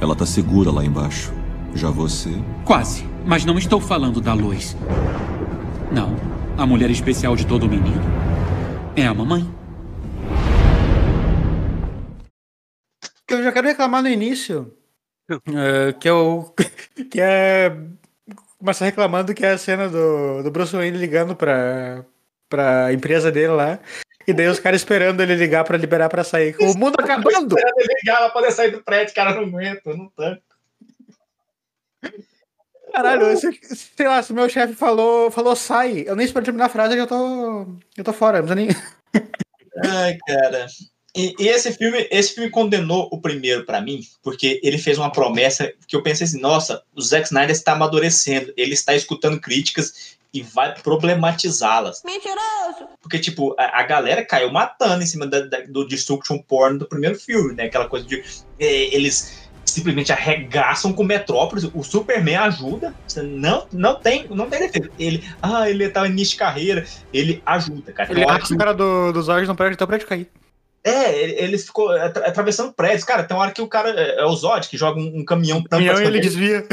Ela tá segura lá embaixo. Já você? Quase. Mas não estou falando da Lois. Não. A mulher especial de todo menino. É a mamãe. Eu já quero reclamar no início (laughs) É, que é o. (laughs) Que é. Começa reclamando que é a cena do, do Bruce Wayne ligando pra, pra empresa dele lá. E daí os caras esperando ele ligar pra liberar pra sair. O mundo acabando! Esperando ele ligar pra poder sair do prédio, cara, não aguenta, eu não tanco. Caralho, se, sei lá, se meu chefe falou, falou sai, eu nem espero terminar a frase, eu já tô. Eu tô fora, não nem. (laughs) Ai, cara. E, e esse filme, esse filme condenou o primeiro pra mim, porque ele fez uma promessa que eu pensei assim, nossa, o Zack Snyder está amadurecendo, ele está escutando críticas e vai problematizá-las. Mentiroso! Porque, tipo, a, a galera caiu matando em cima da- da- do destruction porn do primeiro filme, né? Aquela coisa de é, eles simplesmente arregaçam com Metrópolis, o Superman ajuda, não, não tem, não tem defesa. Ele, ah, ele tá em início de carreira, ele ajuda, cara. Ele acha que- o cara do, dos olhos não prédio, então o prédio cair. é, ele, ele ficou atra- atravessando prédios. Cara, tem uma hora que o cara. É é o Zod que joga um, um caminhão tampa Caminhão e essa ele desvia.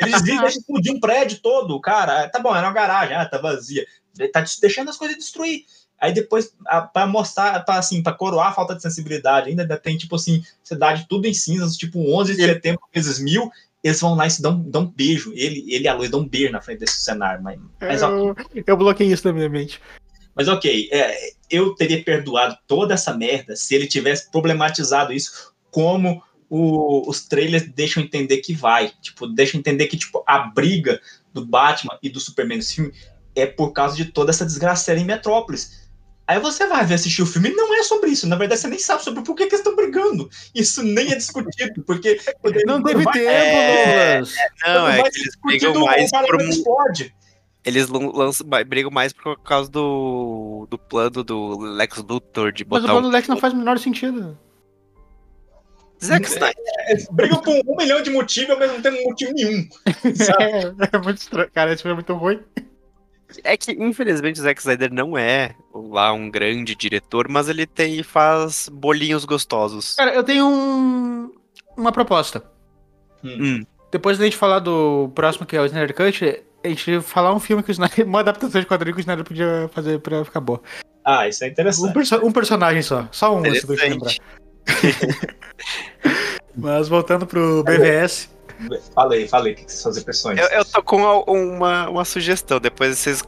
Ele desvia e deixa explodir um prédio todo. Cara, tá bom, era uma garagem, ah, tá vazia. Ele tá deixando as coisas destruir. Aí depois, a- pra mostrar, pra, assim, pra coroar a falta de sensibilidade, ainda tem, tipo assim, cidade tudo em cinzas, tipo 11 de setembro vezes mil. Eles vão lá e se dão, dão um beijo. Ele, ele e a Luz dão um beijo na frente desse cenário. Mas, mas ok. Eu, eu bloqueei isso na minha mente. Mas ok, é, eu teria perdoado toda essa merda se ele tivesse problematizado isso como o- os trailers deixam entender que vai. Tipo, deixam entender que tipo, a briga do Batman e do Superman nesse filme é por causa de toda essa desgraceira em Metrópolis. Aí você vai ver assistir o filme e não é sobre isso. Na verdade, você nem sabe sobre por que, que eles estão brigando. Isso nem é discutido, porque. Não teve vai- tempo, É. Não, Quando é vai que eles brigam mais por não um- explode. Eles lan- lançam, brigam mais por causa do, do plano do Lex Luthor de Mas o botar plano um... do Lex não faz o menor sentido. Zack Snyder. Eles brigam por um milhão de motivos ao mesmo tempo motivo nenhum. (laughs) É, é muito estranho. Cara, esse filme é muito ruim. É que, infelizmente, o Zack Snyder não é lá um grande diretor, mas ele tem faz bolinhos gostosos. Cara, eu tenho um, uma proposta. Hum. Depois da gente falar do próximo, que é o Snyder Cut, a gente falar um filme que o Snyder. (laughs) Uma adaptação de quadrinho que o Snyder podia fazer pra ficar boa. Ah, isso é Um, interessante. perso- um personagem só. Só um, se tu lembrar. (laughs) Mas voltando pro BVS. Falei, falei, o que que são as impressões? Eu, eu tô com a- uma, uma sugestão, depois vocês,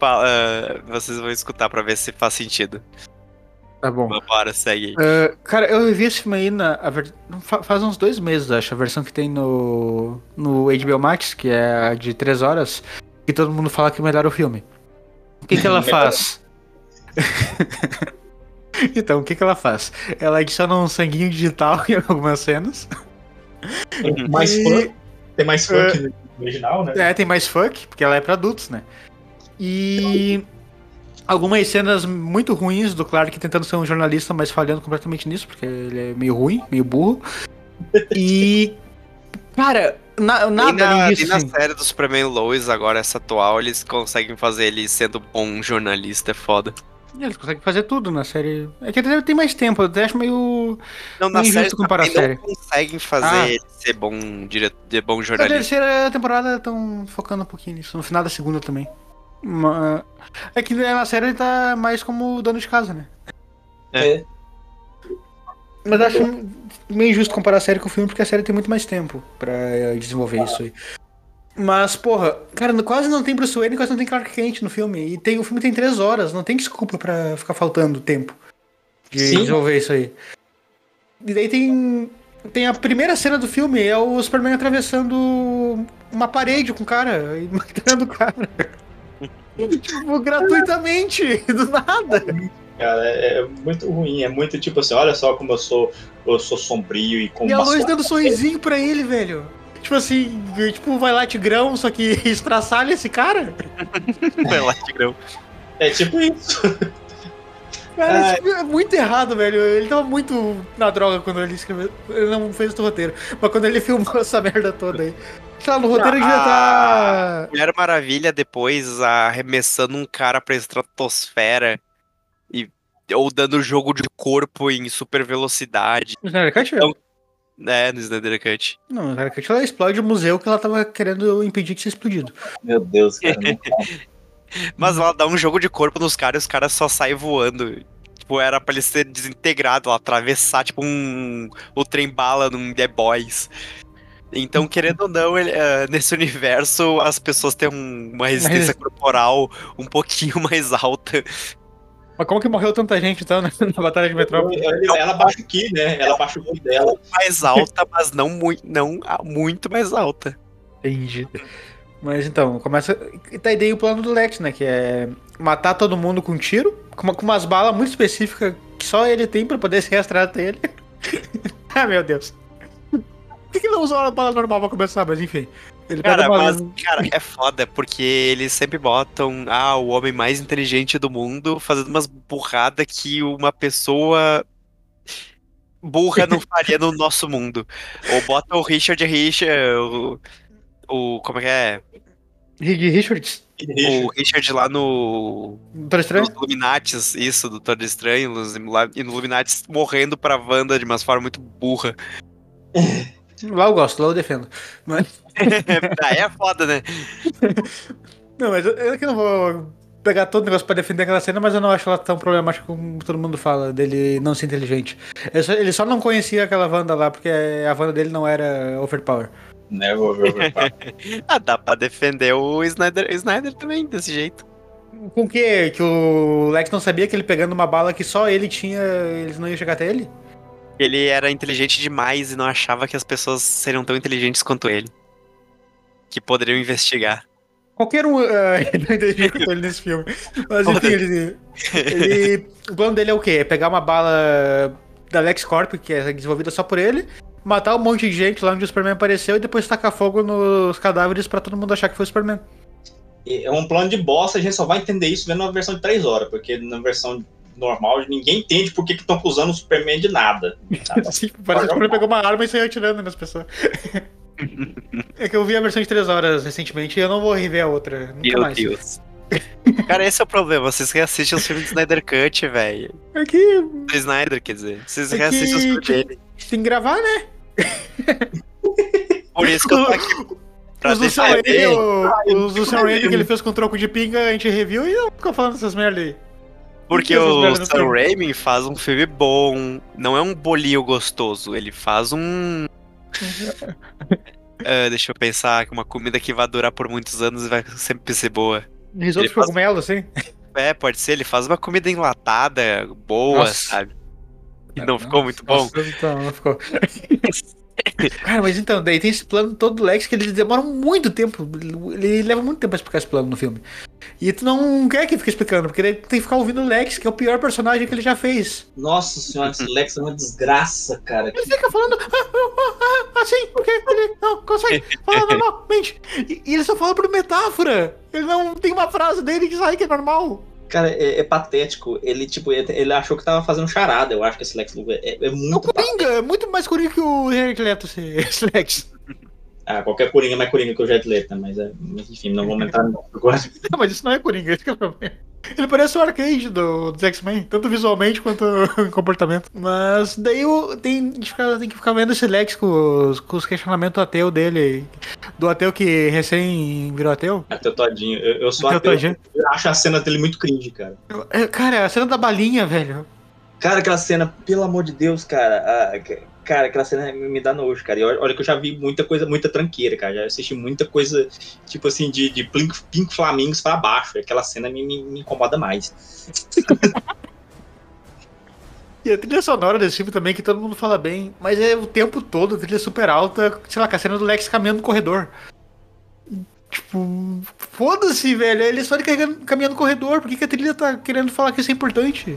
ah, vocês vão escutar pra ver se faz sentido. Tá bom. Bora, segue aí. Uh, cara, eu vi esse filme aí na, ver- faz uns dois meses, acho, a versão que tem no, no HBO Max, que é a de três horas, e todo mundo fala que melhora o filme. O que, que ela (laughs) faz? (laughs) então, o que, que ela faz? Ela adiciona um sanguinho digital (laughs) em algumas cenas. Tem mais E- fã, tem mais fã É. no original, né? É, tem mais fuck, porque ela é pra adultos, né? E algumas cenas muito ruins do Clark tentando ser um jornalista, mas falhando completamente nisso, porque ele é meio ruim, meio burro. E. Cara, na- nada e na, disso. e na assim. série do Superman Lois, agora essa atual, eles conseguem fazer ele sendo bom jornalista, é foda. Eles conseguem fazer tudo na série. É que até tem mais tempo, eu até acho meio. Não, na meio série injusto comparar a série. não conseguem fazer Ah. ele ser bom, dire... de bom Na jornalista. terceira temporada estão focando um pouquinho nisso, no final da segunda também. Ma- É que na série ele tá mais como dono de casa, né? É. Mas eu acho meio injusto comparar a série com o filme, porque a série tem muito mais tempo pra desenvolver isso aí. Mas, porra, cara, quase não tem Bruce Wayne, quase não tem Clark Kent no filme. E tem, o filme tem três horas, não tem desculpa pra ficar faltando tempo de Sim. desenvolver isso aí. E daí tem. Tem a primeira cena do filme, é o Superman atravessando uma parede com o cara (laughs) e matando o cara. (laughs) tipo, gratuitamente, do nada. Cara, é, é muito ruim, é muito tipo assim, olha só como eu sou, eu sou sombrio e com E a luz dando sorrisinho pra ele, velho. Tipo assim, tipo, vai lá Tigrão, só que (laughs) estraçalha esse cara. (laughs) Vai lá, Tigrão. É tipo isso. Cara, filme é muito errado, velho. Ele tava muito na droga quando ele escreveu. Ele não fez o roteiro. Mas quando ele (laughs) filmou essa merda toda aí. Lá, no roteiro ele já tá. Mulher Maravilha depois arremessando um cara pra estratosfera e ou dando jogo de corpo em super velocidade. Snyder Cut, Então? É, no Snyder Cut. Não, no Snyder Cut ela explode o museu que ela tava querendo impedir que seja explodido. Meu Deus, cara. (laughs) Mas ela dá um jogo de corpo nos caras e os caras só saem voando. tipo, era pra ele ser desintegrado, atravessar, tipo, um. O trem bala num The Boys. Então, querendo ou não, ele, eh, nesse universo, as pessoas têm um- uma resistência corporal um pouquinho (laughs) mais alta. Mas como que morreu tanta gente então né, (laughs) na Batalha de Metrópole? Ela, ela baixa o Ki, né? Ela baixa o Ki dela. Mais alta, mas não, mui- não ah, muito mais alta. Entendi. Mas então, começa. E tá aí daí o plano do Lex, né? Que é matar todo mundo com um tiro, com, uma- com umas balas muito específicas que só ele tem pra poder se rastrear até ele. (laughs) ah, meu Deus. Por que, não usou uma bala normal pra começar? Mas enfim. Ele Cara, mas, cara, é foda, porque eles sempre botam, ah, o homem mais inteligente do mundo fazendo umas burradas que uma pessoa burra não (laughs) faria no nosso mundo. Ou bota o Richard Richard, o, o como é que é? Reed Richards. O Richard lá no. Doutor Estranho? Nos Illuminatis, isso, do Doutor Estranho, nos Illu- Illuminatis morrendo pra Wanda de uma forma muito burra. (laughs) Lá eu gosto, lá eu defendo. Mas... (laughs) Aí é foda, né? (laughs) Não, mas eu, eu que não vou pegar todo o negócio pra defender aquela cena, mas eu não acho ela tão problemática como todo mundo fala, dele não ser inteligente. Ele só, ele só não conhecia aquela Wanda lá, porque a Wanda dele não era overpower. Né, vou ver, ah, dá pra defender o Snyder, o Snyder também, desse jeito. Com que? Que o Lex não sabia que ele pegando uma bala que só ele tinha, eles não iam chegar até ele? Ele era inteligente demais e não achava que as pessoas seriam tão inteligentes quanto ele. Que poderiam investigar. Qualquer um uh, (laughs) não entendi com ele nesse filme. Mas enfim, ele, ele- (laughs) O plano dele é o quê? É pegar uma bala da LexCorp, que é desenvolvida só por ele, matar um monte de gente lá onde o Superman apareceu e depois tacar fogo nos cadáveres pra todo mundo achar que foi o Superman. É um plano de bosta, a gente só vai entender isso vendo na versão de 3 horas, porque na versão normal ninguém entende por que estão acusando o Superman de nada. (laughs) Sim, parece que o Superman pegou uma arma e saiu atirando nas pessoas. (laughs) é que eu vi a versão de 3 horas recentemente e eu não vou rever a outra. Nunca Meu mais. Deus. (laughs) Cara, esse é o problema. Vocês reassistem os filmes do Snyder Cut, velho. É que. Do Snyder, quer dizer. Vocês É reassistem os que, filmes dele. Tem que gravar, né? Por isso que eu tô aqui. Os os do Sam Raimi que ele fez com troco de pinga, a gente reviu e eu fico falando essas merda aí. Porque o Sam. Raimi faz um filme bom. Não é um bolinho gostoso. Ele faz um. (laughs) Ah, deixa eu pensar que uma comida que vai durar por muitos anos e vai sempre ser boa. Risoto Ele de faz- cogumelo, assim. (laughs) É, pode ser. Ele faz uma comida enlatada, boa, Nossa. sabe? E não ficou muito bom. Nossa, então, não ficou. (laughs) Cara, mas então, daí tem esse plano todo do Lex que eles demoram muito tempo. Ele leva muito tempo pra explicar esse plano no filme. E tu não quer que fique explicando, porque daí tu tem que ficar ouvindo o Lex, que é o pior personagem que ele já fez. Nossa senhora, esse Lex é uma desgraça, cara. Ele fica falando ah, ah, ah, assim, porque ele não consegue falar (laughs) normalmente. E, e ele só fala por metáfora. Ele não tem uma frase dele que sai que é normal. Cara, é, é patético. Ele, tipo, ele, ele achou que tava fazendo charada. Eu acho que esse Lex Luthor é, é muito. Coringa, é muito mais coringa que o Henry Leto, esse Lex. Ah, qualquer Coringa é mais Coringa que o Jet Leto, né? Mas, é, mas, enfim, não vou entrar no agora. (laughs) Não, mas isso não é Coringa, esse que é o problema. Ele parece o arcade do, dos X-Men, tanto visualmente quanto em (laughs) comportamento. Mas daí o, tem, a tem que ficar vendo esse Lex com os, com os questionamentos ateu dele. Do ateu que recém virou ateu. Até todinho. Eu, eu sou Ateu ateu. todinho. Eu acho a cena dele muito cringe, cara. É, Cara, a cena da balinha, velho. Cara, aquela cena, pelo amor de Deus, cara. que- cara, aquela cena me dá nojo, cara. E olha, que eu já vi muita coisa, muita tranqueira, cara. Já assisti muita coisa, tipo assim, de, de Pink, Pink Flamingos pra baixo. Aquela cena me, me, me incomoda mais. (laughs) E a trilha sonora desse filme também, que todo mundo fala bem, mas é o tempo todo, a trilha super alta, sei lá, com a cena do Lex caminhando no corredor. Tipo, foda-se, velho. Ele é só ele caminhando no corredor. Por que, que a trilha tá querendo falar que isso é importante?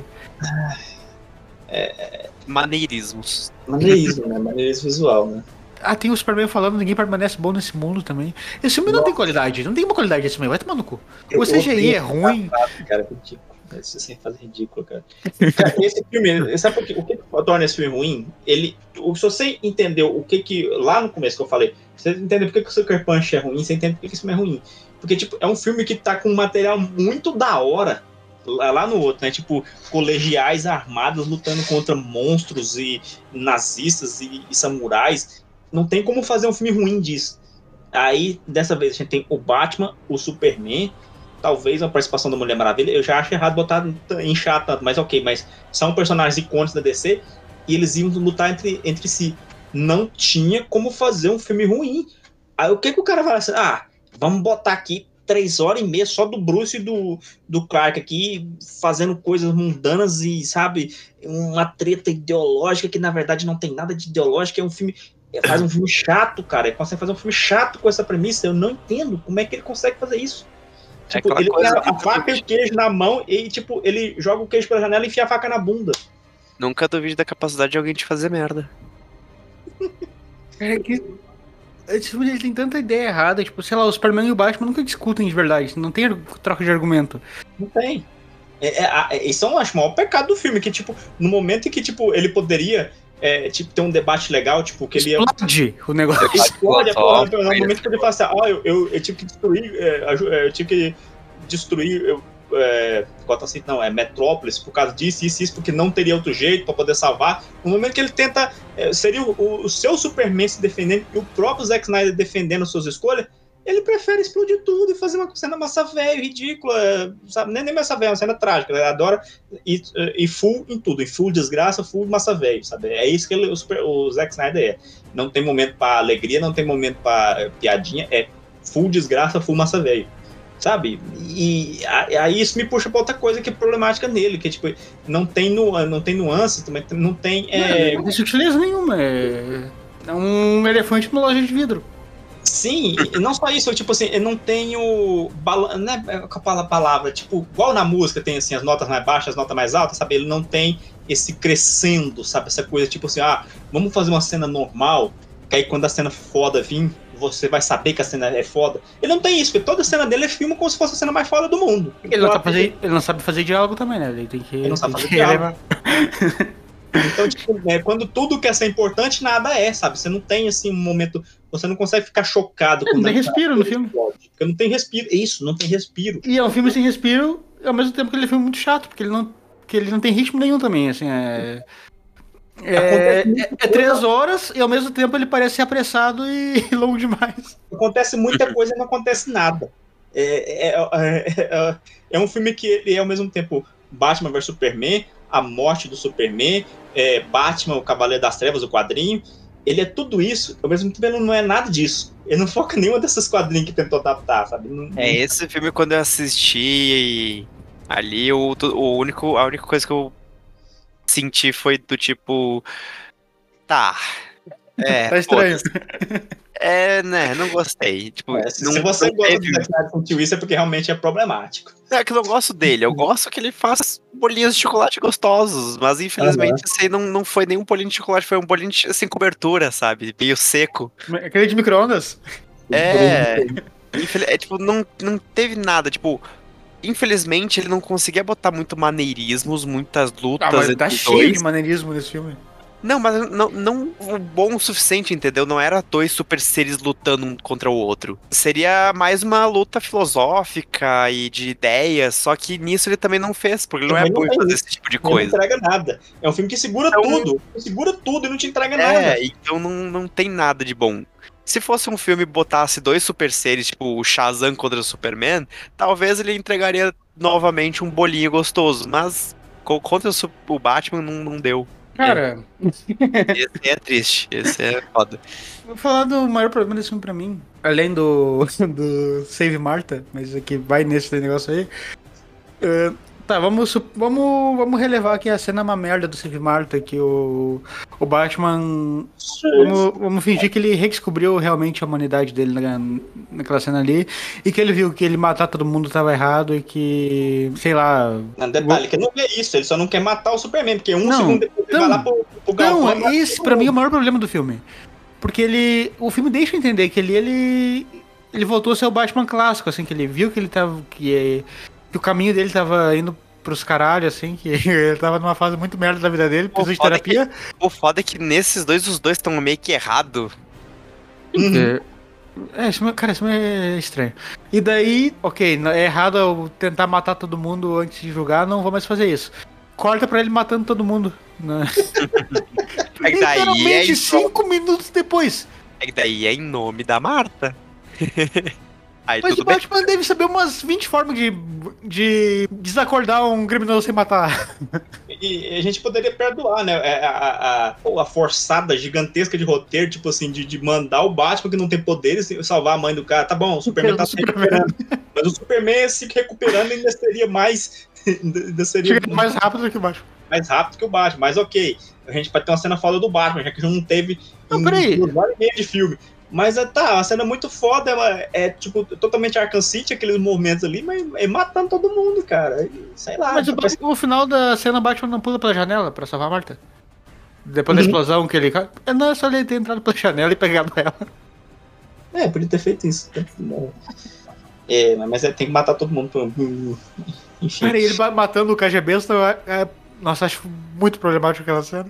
Maneirismos. Maneirismo, né? Maneirismo visual, né? Ah, tem o Superman falando, ninguém permanece bom nesse mundo também. Esse filme não tem qualidade, não tem uma qualidade esse filme, vai tomar no cu. O CGI é ruim. Cara, é ridículo. Isso sem fazer ridículo, cara. Cara, esse filme, sabe por quê? o que torna esse filme ruim? Ele, se você entendeu o que que, lá no começo que eu falei, você entendeu por que, que o Sucker Punch é ruim, você entende por que, que esse filme é ruim. Porque, tipo, é um filme que tá com um material muito da hora lá, lá no outro, né? Tipo, colegiais armados lutando contra monstros e nazistas e, e samurais. Não tem como fazer um filme ruim disso. Aí, dessa vez, a gente tem o Batman, o Superman talvez a participação da Mulher Maravilha, eu já acho errado botar em tanto, mas ok, mas são personagens icônicos da DC e eles iam lutar entre, entre si. Não tinha como fazer um filme ruim. Aí o que, que o cara fala assim? Ah, vamos botar aqui três horas e meia só do Bruce e do, do Clark aqui fazendo coisas mundanas e, sabe, uma treta ideológica que na verdade não tem nada de ideológico, é um filme. é, Faz um filme chato, cara. Ele consegue fazer um filme chato com essa premissa. Eu não entendo como é que ele consegue fazer isso. Tipo, aquela ele tem a, a faca e o queijo na mão e, tipo, ele joga o queijo pela janela e enfia a faca na bunda. Nunca duvide da capacidade de alguém te fazer merda. É que. Esse filme ele tem tanta ideia errada, tipo, sei lá, o Superman e o Batman nunca discutem de verdade, não tem troca de argumento. Não tem. É, é, é, esse é um, acho, o maior pecado do filme, que, tipo, no momento em que, tipo, ele poderia, é, tipo, ter um debate legal, tipo, que ele ia... Explode o negócio. Explode porra, no momento que ele fala assim, ah, eu, eu, eu tive que destruir, é, é, eu tive que destruir, eu, é, Gotham City não, é Metrópolis, por causa disso, isso, isso, porque não teria outro jeito pra poder salvar. No momento que ele tenta, é, seria o, o- seu Superman se defendendo e o próprio Zack Snyder defendendo suas escolhas, ele prefere explodir tudo e fazer uma cena massa velho, ridícula, sabe? Nem, nem massa velho, é uma cena trágica. Ele adora e, e full em tudo, em full desgraça, full massa velho, sabe? É isso que ele, o, Super- o Zack Snyder é. Não tem momento pra alegria, não tem momento pra piadinha, é full desgraça, full massa velho. Sabe? E aí isso me puxa pra outra coisa que é problemática nele, que tipo, não tem, nu, não tem nuances, também não tem. É, Não tem sutileza nenhuma. É, é um elefante numa loja de vidro. Sim, e não só isso, tipo assim, eu não tenho. Bala, não é a palavra, tipo, igual na música tem assim, as notas mais baixas, as notas mais altas, sabe? Ele não tem esse crescendo, sabe? Essa coisa, tipo assim, ah, vamos fazer uma cena normal, que aí quando a cena foda vir, você vai saber que a cena é foda. Ele não tem isso, porque toda cena dele é filme como se fosse a cena mais foda do mundo. Ele não, sabe fazer, ele não sabe fazer diálogo também, né? Ele tem que. Ele não sabe fazer diálogo. Então, tipo, né, quando tudo quer ser importante, nada é, sabe? Você não tem, assim, um momento... Você não consegue ficar chocado. Não quando tem respiro no filme. Porque não tem respiro. Isso, não tem respiro. E é um filme sem respiro, ao mesmo tempo que ele é um filme muito chato, porque ele não, que ele não tem ritmo nenhum também, assim, é... É, é- é três horas e ao mesmo tempo ele parece ser apressado (laughs) e longo demais. Acontece muita (laughs) coisa e não acontece nada. É, é, é, é- é um filme que ele é ao mesmo tempo Batman vs Superman, a morte do Superman, é, Batman, o Cavaleiro das Trevas, o quadrinho. Ele é tudo isso, ao mesmo tempo ele não é nada disso. Ele não foca em nenhuma dessas quadrinhos que tentou adaptar, sabe? Não- É, esse filme, quando eu assisti ali, o, o único, a única coisa que eu senti foi do tipo. Tá. É, (laughs) Tá estranho. foda-se. É, né, não gostei. Tipo, É, se, não, se você gosta teve- do sentiu isso, é porque realmente é problemático. É que eu não gosto dele, eu gosto que ele faz bolinhos de chocolate gostosos, mas infelizmente esse aí não, não foi nenhum bolinho de chocolate, foi um bolinho de, sem cobertura, sabe? Meio seco. Aquele de micro-ondas? É, (laughs) é, tipo, não, não teve nada, tipo, infelizmente ele não conseguia botar muito maneirismos, muitas lutas Ah, mas tá cheio dois. de maneirismo nesse filme. Não, mas não, não o bom o suficiente, entendeu? Não era dois super seres lutando um contra o outro. Seria mais uma luta filosófica e de ideias, só que nisso ele também não fez, porque ele não é bom em fazer esse tipo de Ele Não coisa. entrega nada. É um filme que segura Então- tudo. Segura tudo e não te entrega nada. É, então não, não tem nada de bom. Se fosse um filme e botasse dois super seres, tipo o Shazam contra o Superman, talvez ele entregaria novamente um bolinho gostoso, mas co- contra o, Batman não, não deu. Cara, (laughs) Esse é triste, esse é foda. vou falar do maior problema desse filme pra mim, além do, (laughs) do Save Marta, mas aqui vai nesse negócio aí. É, tá, vamos, vamos, vamos relevar aqui a cena é uma merda do Save Marta, que o, o Batman. Vamos, vamos fingir que ele redescobriu realmente a humanidade dele na, naquela cena ali, e que ele viu que ele matar todo mundo tava errado e que, sei lá, Não, detalhe, que ele não vê isso, ele só não quer matar o Superman, porque um Não, segundo depois ele não. vai lá pro, pro galpão. e Não, esse todo pra mim é o maior problema do filme. Porque ele. O filme deixa eu entender que ele. Ele, ele voltou a ser o Batman clássico, assim, que ele viu que ele tava. Que, que o caminho dele tava indo pros caralhos, assim, que (laughs) ele tava numa fase muito merda da vida dele, precisou de foda é que- terapia. O foda é que nesses dois, os dois estão meio que errado. É, é, isso, cara, isso é estranho. E daí, ok, é errado eu tentar matar todo mundo antes de julgar, não vou mais fazer isso. Corta pra ele matando todo mundo. Né? (laughs) É que daí é, Literalmente em, cinco minutos depois. é que daí é em nome da Marta. (laughs) Aí Mas tudo o bem. Batman deve saber umas 20 formas de, de desacordar um criminoso sem matar. E a gente poderia perdoar, né? A, a, a, pô, a forçada gigantesca de roteiro, tipo assim, de, de mandar o Batman que não tem poderes e salvar a mãe do cara. Tá bom, o Superman tá se recuperando. Mas o Superman se recuperando ainda seria mais. (laughs) Ainda seria Chega mais rápido do que o Batman. mais rápido que o Batman. Mas ok, a gente vai ter uma cena foda do Batman, já que não teve Não, peraí. duas horas e meia de filme. Mas é, tá, uma cena muito foda, ela é tipo totalmente Arkham City, aqueles movimentos ali, mas é matando todo mundo, cara. E, sei lá. Mas o, parece- o final da cena, o Batman não pula pela janela pra salvar a Marta. Depois da Uhum. explosão que ele. É, Não, é só ele ter entrado pela janela e pegado ela. É, podia ter feito isso. É, mas é, tem que matar todo mundo. pra- Enfim. Peraí, ele matando o KGB, é, é, nossa, acho muito problemático aquela cena.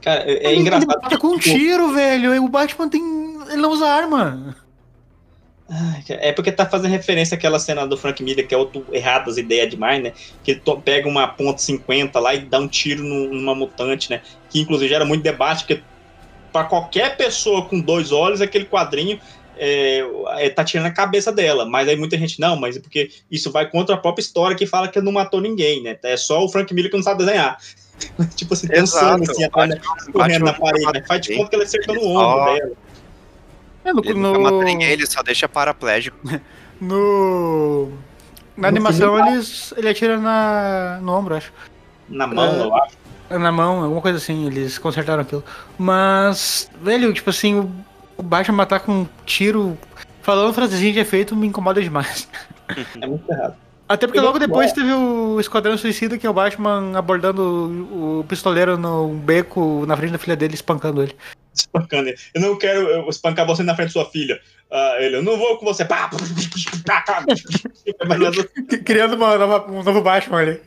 Cara, é, é engraçado. Ele mata com um tipo, tiro, velho. O Batman tem. Ele não usa arma. É porque tá fazendo referência àquela cena do Frank Miller, que é outro errado as ideias demais, né? Que ele to- pega uma ponto .50 lá e dá um tiro num- numa mutante, né? Que inclusive gera muito debate, porque para qualquer pessoa com dois olhos, aquele quadrinho é, é, tá tirando a cabeça dela. Mas aí muita gente, não, mas é porque isso vai contra a própria história que fala que ele não matou ninguém, né? É só o Frank Miller que não sabe desenhar. (laughs) tipo assim, tem um Exato, sangue assim, atrás? Batman- correndo na parede, né? Faz de conta que ele acertou no ombro dela. É, no, Ele nunca mata ninguém, ele só deixa paraplégico. (laughs) no- Na No animação, filme, eles, ele atira na, no ombro, acho. Na mão, É. eu acho. Na mão, alguma coisa assim, eles consertaram aquilo. Mas, velho, tipo assim, o, o Batman matar com um tiro, falando frasezinha de efeito, me incomoda demais. (laughs) É muito errado. Até porque logo gosto depois bom. teve o Esquadrão Suicida, que é o Batman abordando o, o pistoleiro no beco na frente da filha dele, espancando ele. Espancando. Eu não quero eu, espancar você na frente da sua filha. Ah, ele, eu não vou com você. Pá, Criando uma nova- um novo Batman ali.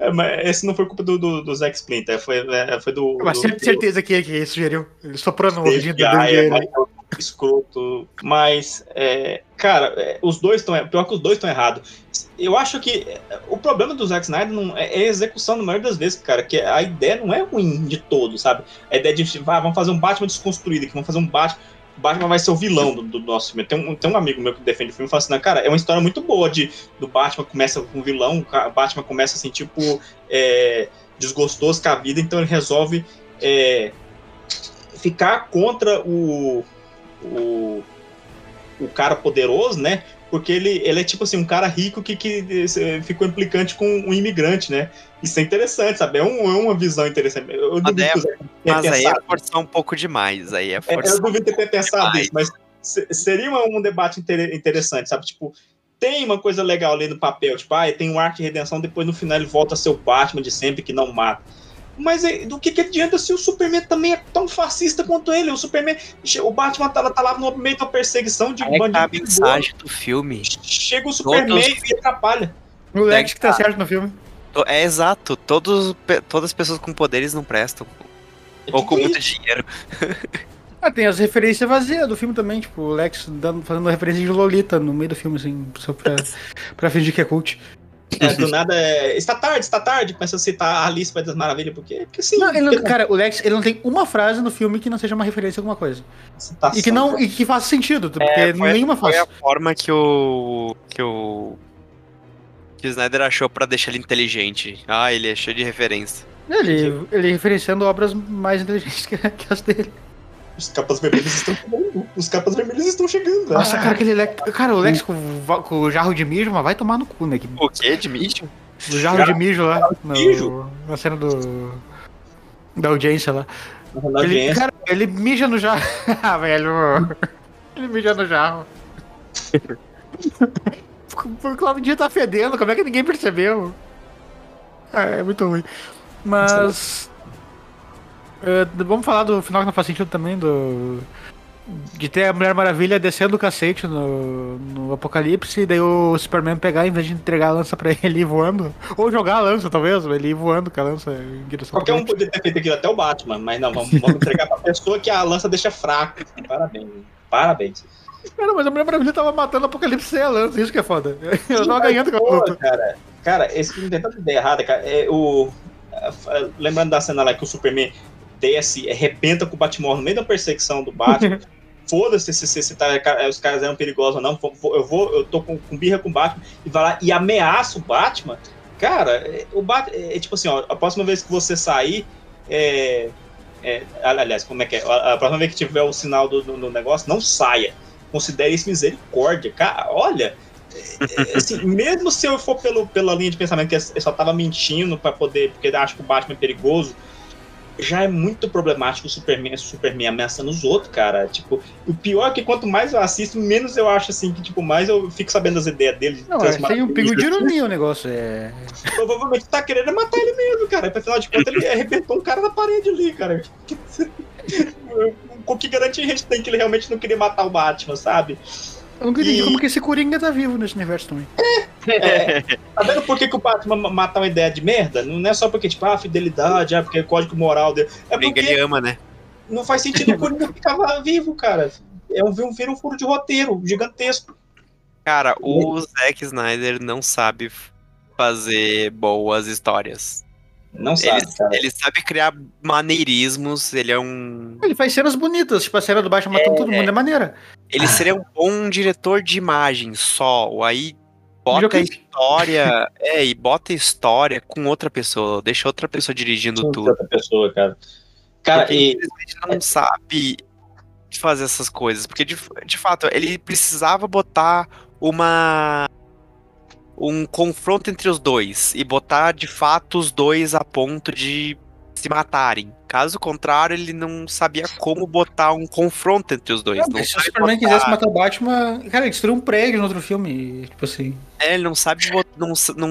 é, mas esse não foi culpa do, do, do Zack Splinter, foi, é, foi do. Mas do, tenho certeza que ele sugeriu. Ele soprou no do ouvidinho do FBI, é, mas é um escroto. Mas, é, cara, é, os dois estão. Pior que os dois estão errados. Eu acho que é, o problema do Zack Snyder não, é, é a execução na maioria das vezes, cara. Que a ideia não é ruim de todo, sabe? A ideia de ah, vamos fazer um Batman desconstruído aqui, vamos fazer um Batman. Batman vai ser o vilão do, do nosso filme. Tem um, tem um amigo meu que defende o filme e fala assim: não, cara, é uma história muito boa de do Batman começa com um vilão, o Batman começa assim, tipo, é, desgostoso com a vida, então ele resolve é, ficar contra o, o, o cara poderoso, né? Porque ele, ele é tipo assim, um cara rico que, que eh, ficou implicante com um imigrante, né? Isso é interessante, sabe? É, um, é uma visão interessante. Eu, Mas, duvido é, mas aí é pensado. forçar um pouco demais. Aí é É, eu duvido ter pensado nisso, mas se- seria um, um debate inter- interessante, sabe? Tipo, tem uma coisa legal ali no papel, tipo, ah, tem um arco de redenção, depois no final ele volta a ser o Batman de sempre que não mata. Mas é, do que, que adianta se o Superman também é tão fascista quanto ele? O Superman, o Batman tá, tá lá no meio de uma perseguição de é que tá a bandido. mensagem do filme. Chega o Superman Todos- e atrapalha. O Lex que tá certo no filme. É exato, todos, todas as pessoas com poderes não prestam. Ou com muito dinheiro. (laughs) Ah, tem as referências vazias do filme também, tipo, o Lex dando, fazendo referência de Lolita no meio do filme, assim, só pra, (laughs) pra fingir que é cult. É, do nada é. Está tarde, está tarde. Começa a citar a Alice das Maravilhas, porque, porque sim. Não, ele não- cara, o Lex, ele não tem uma frase no filme que não seja uma referência a alguma coisa. Citação. E que não, e que faça sentido, porque É, foi, nenhuma foi faz. a forma que o. que o. que o Snyder achou pra deixar ele inteligente. Ah, ele é cheio de referência. Ele, ele referenciando obras mais inteligentes (laughs) que, que as dele. Os capas vermelhas estão chegando. Os capas vermelhas estão chegando. Nossa, Ah. cara, aquele Lex. Cara, o Lex com, com o jarro de mijo, mas vai tomar no cu, né? Que- O quê? De mijo? O jarro de mijo lá. no- mijo? Na cena do. Da audiência lá. Na Ele, audiência. cara, ele mija no jarro. (laughs) ah, velho. Ele mija no jarro. (laughs) O Claudinho tá fedendo, como é que ninguém percebeu? Ah, é muito ruim. Mas. É, vamos falar do final que não faz sentido também, do. De ter a Mulher Maravilha descendo o cacete no, no Apocalipse, e daí o Superman pegar, em vez de entregar a lança pra (laughs) ele ir voando, ou jogar a lança, talvez, ele ir voando com a lança em direção Qualquer um poderia ter feito aquilo, até o Batman, mas não, vamos, vamos entregar pra pessoa que a lança deixa fraco. Parabéns. Parabéns. Cara, mas a Mulher Maravilha tava matando o Apocalipse sem a lança, isso que é foda. Ela tava ganhando com a luta. cara, cara, esse filme tem tanta ideia errada, cara. É, o, é, lembrando da cena lá que o Superman desce, é, arrebenta com o Batmóvel no meio da perseguição do Batman. (laughs) foda-se se, se, se tá, os caras eram perigosos ou não, eu vou, eu tô com, com birra com o Batman, e vai lá e ameaça o Batman, cara, é, o Batman, é, é, tipo assim, ó, a próxima vez que você sair, é, é, aliás, como é que é, a, a próxima vez que tiver o sinal do, do, do negócio, não saia, considere isso misericórdia, cara, olha, é, assim, (laughs) mesmo se eu for pelo, pela linha de pensamento que eu só tava mentindo para poder, porque acho que o Batman é perigoso, já é muito problemático o Superman, o Superman ameaçando os outros, cara. Tipo, o pior é que quanto mais eu assisto, menos eu acho assim que, tipo, mais eu fico sabendo das ideias dele. Não, é, tem um pingo de ironia o negócio, é. Provavelmente tá querendo matar ele mesmo, cara. Afinal de contas, ele arrebentou um cara na parede ali, cara. (laughs) Com que garantia a gente tem que ele realmente não queria matar o Batman, sabe? Eu não entendi e... como que esse Coringa tá vivo nesse universo também. É, (laughs) é. Tá vendo por que, que o Batman mata uma ideia de merda? Não é só porque, tipo, ah, fidelidade, ah, porque é código moral dele. É porque ele ama, né? Não faz sentido o Coringa ficar vivo, cara. É um, vira um furo de roteiro gigantesco. Cara, o Zack Snyder não sabe fazer boas histórias. Não sabe, ele, cara. Ele sabe criar maneirismos, ele é um. Ele faz cenas bonitas, tipo a cena do Batman matando é, todo mundo, é maneira. Ele seria um bom diretor de imagem só, aí bota a história, é, e bota a história com outra pessoa, deixa outra pessoa dirigindo com tudo. Outra pessoa, cara. Cara, porque e... ele não sabe fazer essas coisas, porque de, de fato, ele precisava botar uma um confronto entre os dois e botar de fato os dois a ponto de se matarem. Caso contrário, ele não sabia como botar um confronto entre os dois. Não, se o Superman botar... quisesse matar o Batman, cara, ele destruiu um prédio no outro filme, tipo assim. É, ele não sabe não, não,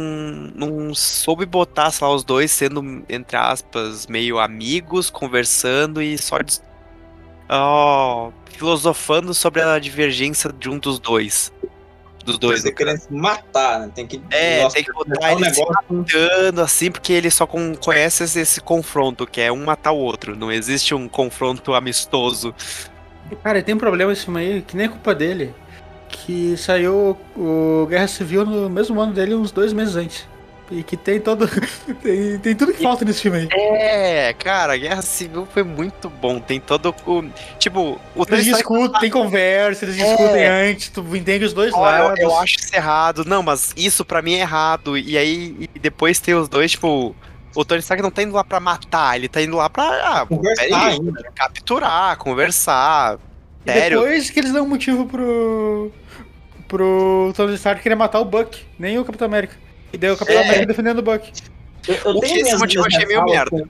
não soube botar, sei lá, os dois sendo, entre aspas, meio amigos, conversando e só oh, filosofando sobre a divergência de um dos dois dos dois. Você querendo se matar, né? Tem que. É, nossa, tem que botar ele um negócio... matando, assim, porque ele só com, conhece esse confronto, que é um matar o outro. Não existe um confronto amistoso. Cara, tem um problema esse filme aí, que nem é culpa dele. Que saiu o Guerra Civil no mesmo ano dele, uns dois meses antes. E que tem todo. (laughs) tem, tem tudo que falta nesse filme aí. É, cara, Guerra Civil foi muito bom. Tem todo o. Tipo, o Eles discutem, tem conversa, eles é. discutem antes, tu entende os dois Olha, lados. Eu, eu, acho isso errado. Não, mas isso pra mim é errado. E aí, e depois tem os dois, tipo. O Tony Stark não tá indo lá pra matar, ele tá indo lá pra ah, conversar, aí, capturar, conversar. E Sério. depois que eles dão motivo pro. pro Tony Stark querer matar o Buck, nem o Capitão América. E daí o Capitão é. América defendendo o Buck. Eu, eu o que esse motivo eu achei meio merda.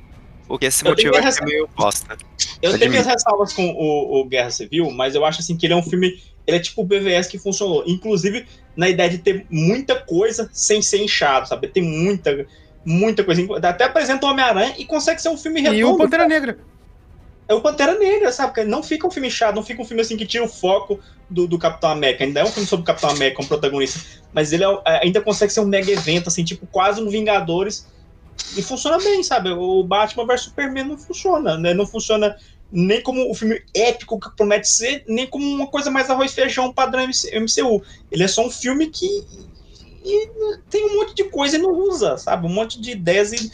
O que esse motivo eu achei meio bosta. Eu tenho minhas ressalvas com o, o, Guerra Civil, mas eu acho assim que ele é um filme. Ele é tipo o BVS que funcionou. Inclusive, na ideia de ter muita coisa sem ser inchado, sabe? Tem muita, muita coisa. Até apresenta o Homem-Aranha e consegue ser um filme redondo. E o Pantera Negra é o Pantera Negra, sabe? Porque não fica um filme chato, não fica um filme assim que tira o foco do, do Capitão América. Ainda é um filme sobre o Capitão América como protagonista, mas ele é, é, ainda consegue ser um mega evento, assim, tipo, quase um Vingadores. E funciona bem, sabe? O Batman vs Superman não funciona, né? Não funciona nem como o filme épico que promete ser, nem como uma coisa mais arroz e feijão padrão MCU. Ele é só um filme que tem um monte de coisa e não usa, sabe? Um monte de ideias e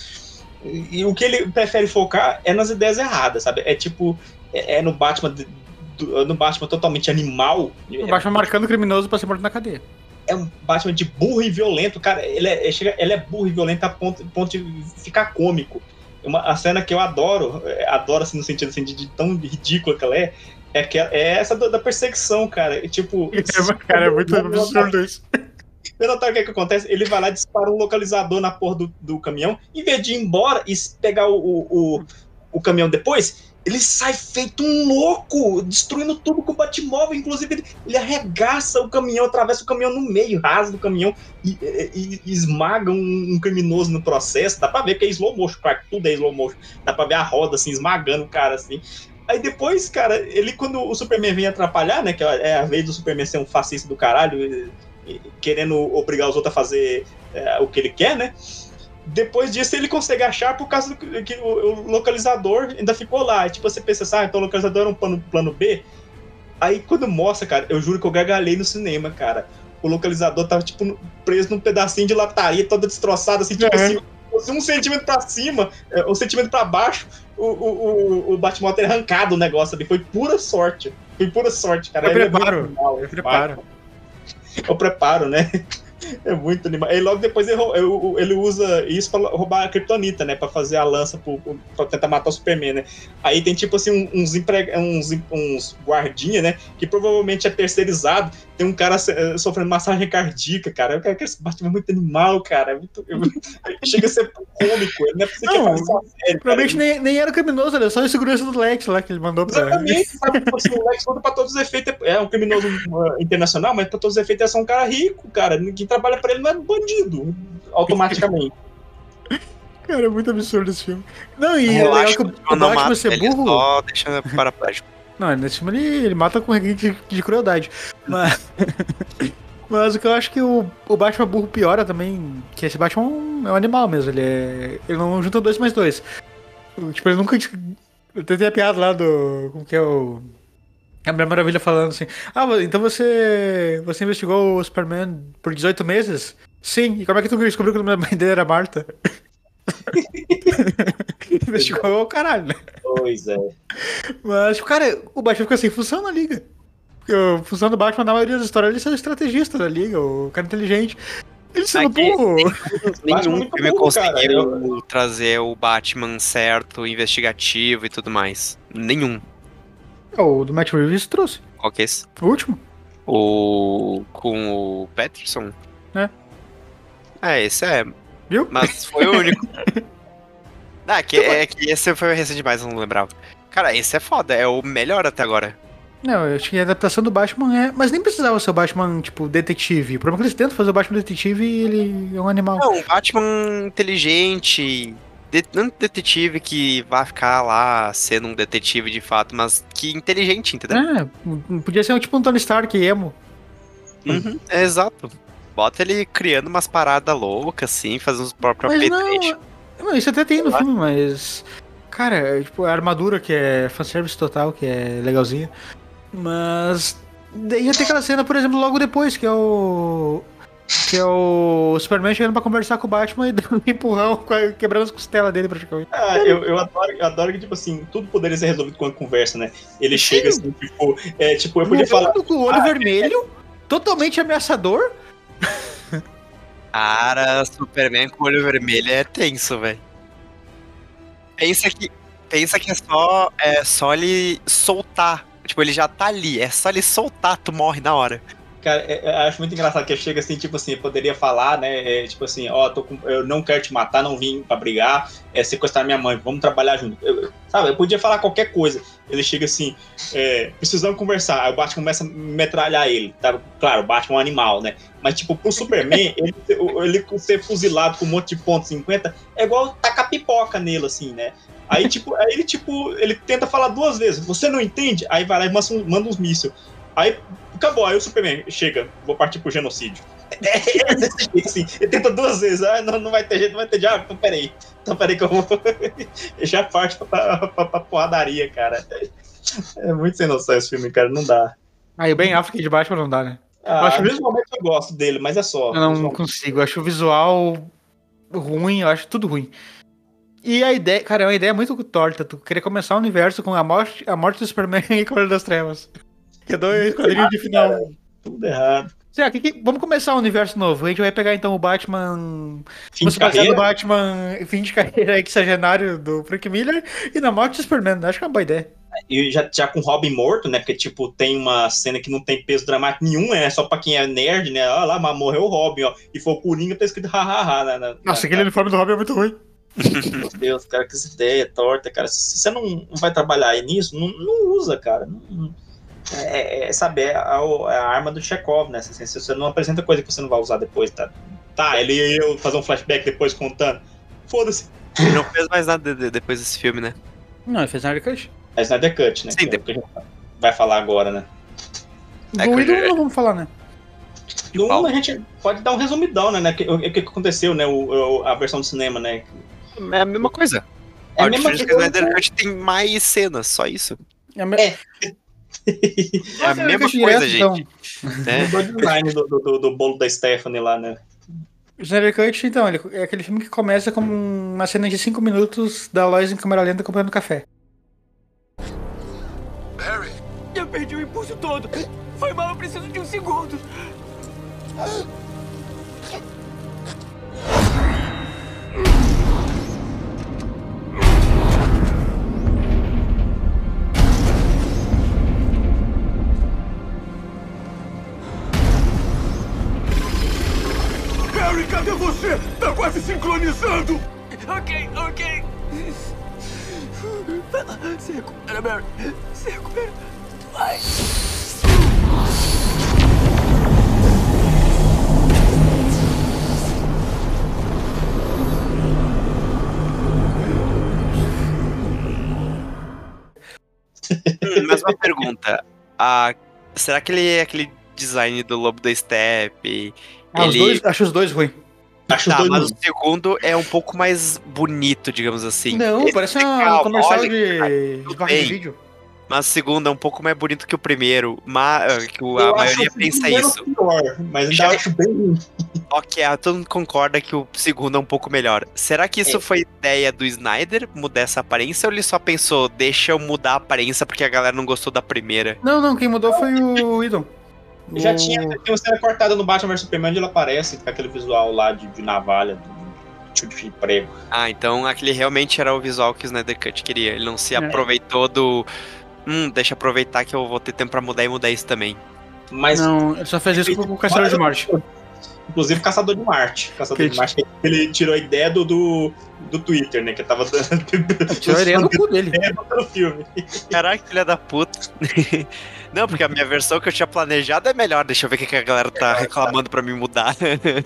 e, o que ele prefere focar é nas ideias erradas, sabe? É tipo, é, é no Batman do, no Batman totalmente animal. O Batman marcando criminoso pra ser morto na cadeia. É um Batman de burro e violento, cara. Ele é, ele é burro e violento a ponto, ponto de ficar cômico. Uma, a cena que eu adoro, é, adoro assim, no sentido assim, de, de tão ridícula que ela é, é, que, é essa da, da perseguição, cara. E, tipo. (laughs) É, cara, é muito (laughs) absurdo isso. Você notar o que, é que acontece? Ele vai lá e dispara um localizador na porra do, do caminhão. Em vez de ir embora e pegar o, o, o, o caminhão depois, ele sai feito um louco, destruindo tudo com o Batmóvel. Inclusive, ele, ele arregaça o caminhão, atravessa o caminhão no meio, rasga o caminhão e, e, e esmaga um, um, criminoso no processo. Dá pra ver que é slow motion, claro tudo é slow motion. Dá pra ver a roda assim, esmagando o cara assim. Aí depois, cara, ele quando o Superman vem atrapalhar, né? Que é a vez do Superman ser um fascista do caralho querendo obrigar os outros a fazer é, o que ele quer, né? Depois disso ele consegue achar por causa do que o, localizador ainda ficou lá. E, tipo, você pensa assim, ah, então o localizador era um plano, plano B. Aí quando mostra, cara, eu juro que eu gargalhei no cinema, cara. O localizador tava, tipo, preso num pedacinho de lataria, toda destroçada, assim, tipo assim. fosse um centímetro pra cima, é, um centímetro pra baixo, o, o, o, o Batman teria arrancado o negócio ali. Foi pura sorte. Foi pura sorte, cara. Eu é preparo, animal, eu preparo. Eu preparo, né? (laughs) É muito animal. E logo depois ele, ele usa isso pra roubar a Kryptonita, né? Pra fazer a lança pra tentar matar o Superman, né? Aí tem tipo assim uns, empre... uns, uns guardinha, né? Que provavelmente é terceirizado. Tem um cara eh, sofrendo massagem cardíaca, cara. Eu quero que esse Batman é muito animal, cara. É muito... eu- (laughs) Chega a ser cômico. Ele não é possível que Não, faça uma série. Provavelmente nem, nem era criminoso, era só a segurança do Lex lá que ele mandou pra. Exatamente, sabe? Tipo assim, o Lex Luthor, pra todos os efeitos, é um criminoso uh, internacional, mas pra todos os efeitos é só um cara rico, cara. Quem trabalha pra ele não é bandido, automaticamente. (laughs) Cara, é muito absurdo esse filme. Não, e é legal Relaxa, que o, Batman ser ele burro. só deixa paraplégico. Não, nesse filme ele, ele mata com requinte de, de crueldade. Mas, (laughs) mas o que eu acho que o, o Batman burro piora também, que esse Batman é um- é um animal mesmo, ele é. Ele não junta dois mais dois. Tipo, ele nunca. Eu tentei a piada lá do. Como que é o. A Mulher Maravilha falando assim: Ah, então você. Você investigou o Superman por 18 meses? Sim, e como é que tu descobriu que o nome da mãe dele era Marta? (laughs) (laughs) investigou o caralho, né? Pois é. Mas, cara, o Batman fica sem função na liga. Porque a função do Batman, na maioria das histórias, ele é o estrategista da liga, o cara inteligente. Ele sendo burro. Nenhum (laughs) filme cara. conseguiu trazer o Batman certo, investigativo e tudo mais. Nenhum. O do Matt Reeves trouxe. Qual que é esse? O último. O. com o Peterson? É. É, esse é. Viu? Mas foi o único. (laughs) ah, que, é que esse foi recente demais, eu não lembrava. Cara, esse é foda, é o melhor até agora. Não, eu acho que a adaptação do Batman é. Mas nem precisava ser o Batman, tipo, detetive. O problema é que eles tentam fazer o Batman detetive e ele é um animal. Não, um Batman inteligente. de- não detetive que vai ficar lá sendo um detetive de fato, mas que inteligente, entendeu? É, podia ser tipo um Tony Stark emo. Uhum, é exato. Bota ele criando umas paradas loucas, assim, fazendo os próprios Mas apetrechos. Não, isso até tem no filme, mas. Cara, é, tipo, a armadura que é fanservice total, que é legalzinha. Mas. Daí já tem aquela cena, por exemplo, logo depois, que é o. Que é o Superman chegando pra conversar com o Batman e (laughs) dando um empurrão, quebrando as costelas dele praticamente. Ah, eu, eu, adoro, eu adoro que, tipo assim, tudo poderia ser resolvido com a conversa, né? Ele chega assim, tipo, é, tipo, eu podia falar. Com o olho vermelho, totalmente ameaçador. Cara, Superman com olho vermelho é tenso, velho. Pensa que, pensa que é só, é só ele soltar. Tipo, ele já tá ali. É só ele soltar, tu morre na hora. Cara, é- é- eu acho muito engraçado que chega assim, tipo assim, eu poderia falar, né? é, tipo assim, ó, eu não quero te matar, não vim pra brigar, é sequestrar minha mãe, vamos trabalhar junto. Eu- eu- sabe, eu podia falar qualquer coisa. Ele chega assim, é, precisamos conversar. Aí o Batman começa a metralhar ele. Tá? Claro, o Batman é um animal, né? Mas, tipo, pro Superman, (laughs) ele, ele ser fuzilado com um monte de ponto 50 é igual tacar pipoca nele, assim, né? Aí, tipo, aí ele, tipo, ele tenta falar duas vezes. Você não entende? Aí vai lá e manda, manda uns mísseis. Aí acabou, aí o Superman chega, vou partir pro genocídio. É, desse jeito, assim. Ele tenta duas vezes, ah, não, não vai ter jeito, não vai ter jeito. Ah, então peraí. Então peraí que eu vou. (laughs) Já parte pra, pra, pra porradaria, cara. É muito sem noção esse filme, cara, não dá. Aí Ben Affleck de Batman não dá, né? Ah, eu acho visualmente eu gosto dele, mas é só. Eu não Visualmente. consigo, eu acho o visual ruim, eu acho tudo ruim. E a ideia, cara, é uma ideia muito torta. Tu querer começar o universo com a morte, a morte do Superman (laughs) e Cavaleiro das Trevas. Que é dois quadrinhos de final. Tudo errado. Sei lá, que que- vamos começar um universo novo. A gente vai pegar então o Batman. Fim de carreira? do Batman fim de (laughs) carreira exagenário do Frank Miller e na morte do Superman. Acho que é uma boa ideia. E já, já com o Robin morto, né? Porque, tipo, tem uma cena que não tem peso dramático nenhum, é só pra quem é nerd, né? Olha lá, mas morreu o Robin, ó. E foi o Coringa, tá escrito hahaha. Na, na, Nossa, aquele uniforme do Robin é muito ruim. Meu Deus, cara, que essa ideia torta, cara. Se você não, não vai trabalhar aí nisso, não, não usa, cara. Não- não- é, é, é a, é a arma do Chekhov, né? Assim, se você não apresenta coisa que você não vai usar depois, tá? Tá, ele ia eu fazer um flashback depois contando. Foda-se. Ele não fez mais nada de- de- depois desse filme, né? Não, ele fez Snyder Cut. É Snyder Cut, né? Sim, que é o que a gente vai falar agora, né? É Do Idol eu- não vamos falar, né? No 1 a gente pode dar um resumidão, né? né, que- O que, que aconteceu, né? O, o- a versão do cinema, né? É a mesma coisa. É a a mesma diferença é que o coisa. Snyder Cut tem mais cenas, só isso. É, me- É. A Snyder mesma Cut coisa, direto, gente. então. É. Mudou o design do, do, do- do bolo da Stephanie lá, né? O Snyder Cut, então, ele é aquele filme que começa com uma cena de 5 minutos da Lois em câmera lenta comprando café. Harry! Eu perdi o impulso todo! Foi mal, eu preciso de um segundo! Cadê você? Tá quase sincronizando! Ok, ok. Vai lá, se recupera, Mary. Se recupera. Vai. Hum, Mas uma pergunta. A... Será que ele é aquele design do Lobo da Steppe? Ah, os ele... dois, acho os dois ruim. Acho Tá, dois mas o segundo é um pouco mais bonito, digamos assim. Não, Esse parece é um legal, comercial olha, de, cara, de barra de vídeo. Mas o segundo é um pouco mais bonito que o primeiro. Mas que o- Eu a acho maioria pensa isso. pior, mas ainda Já- acho bem. Ok, ah, todo mundo concorda que o segundo é um pouco melhor. Será que isso É. foi ideia do Snyder, mudar essa aparência, ou ele só pensou, deixa eu mudar a aparência porque a galera não gostou da primeira? Não, não, quem mudou foi o Idon. Já O- tinha, tem uma cena cortada no Batman vs Superman onde ele aparece com aquele visual lá de, de navalha, do tio de emprego. Ah, então aquele realmente era o visual que o Snyder Cut queria. Ele não se É. aproveitou do. Hum, deixa eu aproveitar que eu vou ter tempo pra mudar e mudar isso também. Mas, Não, ele só fez isso com o Caçador de Marte. inclusive, Caçador de Marte. Caçador de Marte, ele tirou a ideia do, do, do Twitter, né? Que tava dando. Tirou a ideia do cu dele. (laughs) É. Caraca, filha da puta. (laughs) Não, porque a minha versão que eu tinha planejado é melhor. Deixa eu ver o que a galera tá reclamando pra me mudar.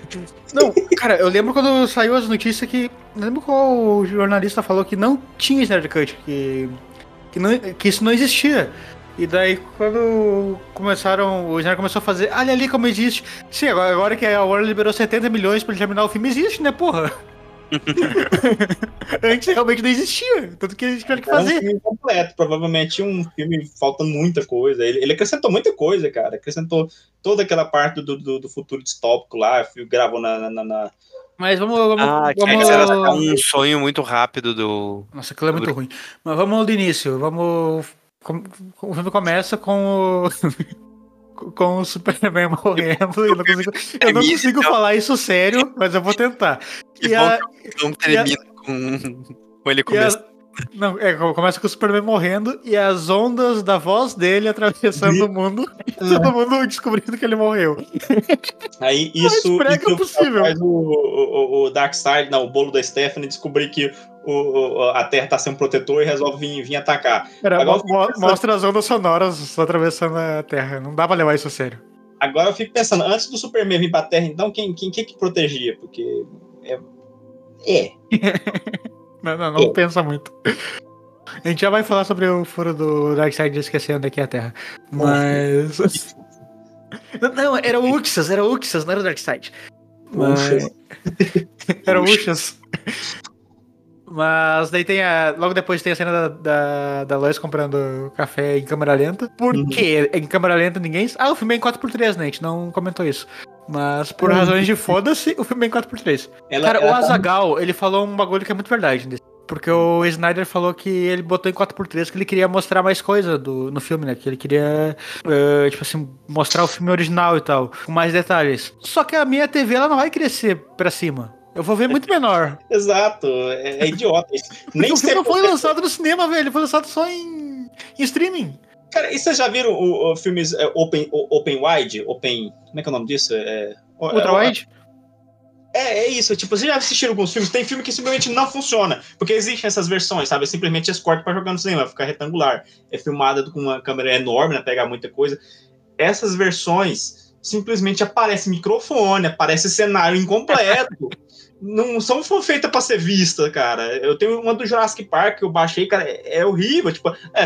(laughs) Não, cara, eu lembro quando saiu as notícias que. Lembro qual jornalista falou que não tinha Snyder Cut, que, que, não, que isso não existia. E daí, quando começaram, o Snyder começou a fazer, olha ali como existe. Sim, agora, agora que a Warner liberou 70 milhões pra ele terminar o filme, existe, né, porra? (laughs) Antes realmente não existia, tanto que eles tiveram que É um fazer. filme completo, provavelmente um filme faltando muita coisa. Ele, ele acrescentou muita coisa, cara. Acrescentou toda aquela parte do, do, do futuro distópico lá, gravou na- na- na, Mas vamos. vamos, ah, que vamos era um sonho muito rápido do. Nossa, aquilo é muito ruim. Mas vamos do início. Vamos. O filme começa com o. (laughs) com o Superman (laughs) morrendo. Eu não consigo, eu não consigo falar isso sério, mas eu vou tentar. (laughs) Que E bom a- que não termina com, com ele e começando. Não, é, começa com o Superman morrendo e as ondas da voz dele atravessando o mundo e (laughs) todo mundo descobrindo que ele morreu. Aí isso, isso possível. faz o, o, o Darkseid, não, o bolo da Stephanie descobrir que o, a Terra tá um protetor e resolve vir, vir atacar. Pera, Agora, mo- mo- mostra as ondas sonoras atravessando a Terra. Não dá pra levar isso a sério. Agora eu fico pensando, antes do Superman vir pra Terra, então quem, quem, quem que protegia? Porque. É. é. (laughs) Não, não, não pensa muito. A gente já vai falar sobre o furo do Darkseid de esquecer onde é é a Terra. Mas. (laughs) Não, era o Uxas, era o Uxas, não era o Darkseid. Mas... (laughs) era o Uxas. Mas daí tem a. Logo depois tem a cena da, da, da Lois comprando café em câmera lenta. Por Uhum. quê? Em câmera lenta ninguém. Ah, o filme é em 4x3, né? A gente não comentou isso. Mas por razões de foda-se, o filme é em 4x3. Ela- Cara, o ela tá- Azagal, ele falou um bagulho que é muito verdade. nesse- Porque o Snyder falou que ele botou em 4x3 que ele queria mostrar mais coisa do, no filme, né? Que ele queria, eh, tipo assim, mostrar o filme original e tal, com mais detalhes. Só que a minha TV, ela não vai crescer pra cima. Eu vou ver muito menor. (laughs) Exato, é, é idiota isso. (laughs) Nem o filme não foi lançado no cinema, velho. Foi lançado só em, em streaming. Cara, e vocês já viram o, o filmes é, open, o- open Wide? Open. Como é que é o nome disso? É, Ultra Wide? É, é isso. Tipo, vocês já assistiram alguns filmes? Tem filme que simplesmente não funciona. Porque existem essas versões, sabe? Simplesmente eles cortam pra jogar no cinema, fica retangular. É filmada com uma câmera enorme, né? Pegar muita coisa. Essas versões simplesmente aparece microfone, aparece cenário incompleto. (laughs) não são feitas pra ser vista, cara. Eu tenho uma do Jurassic Park que eu baixei, cara, é, horrível. Tipo, é,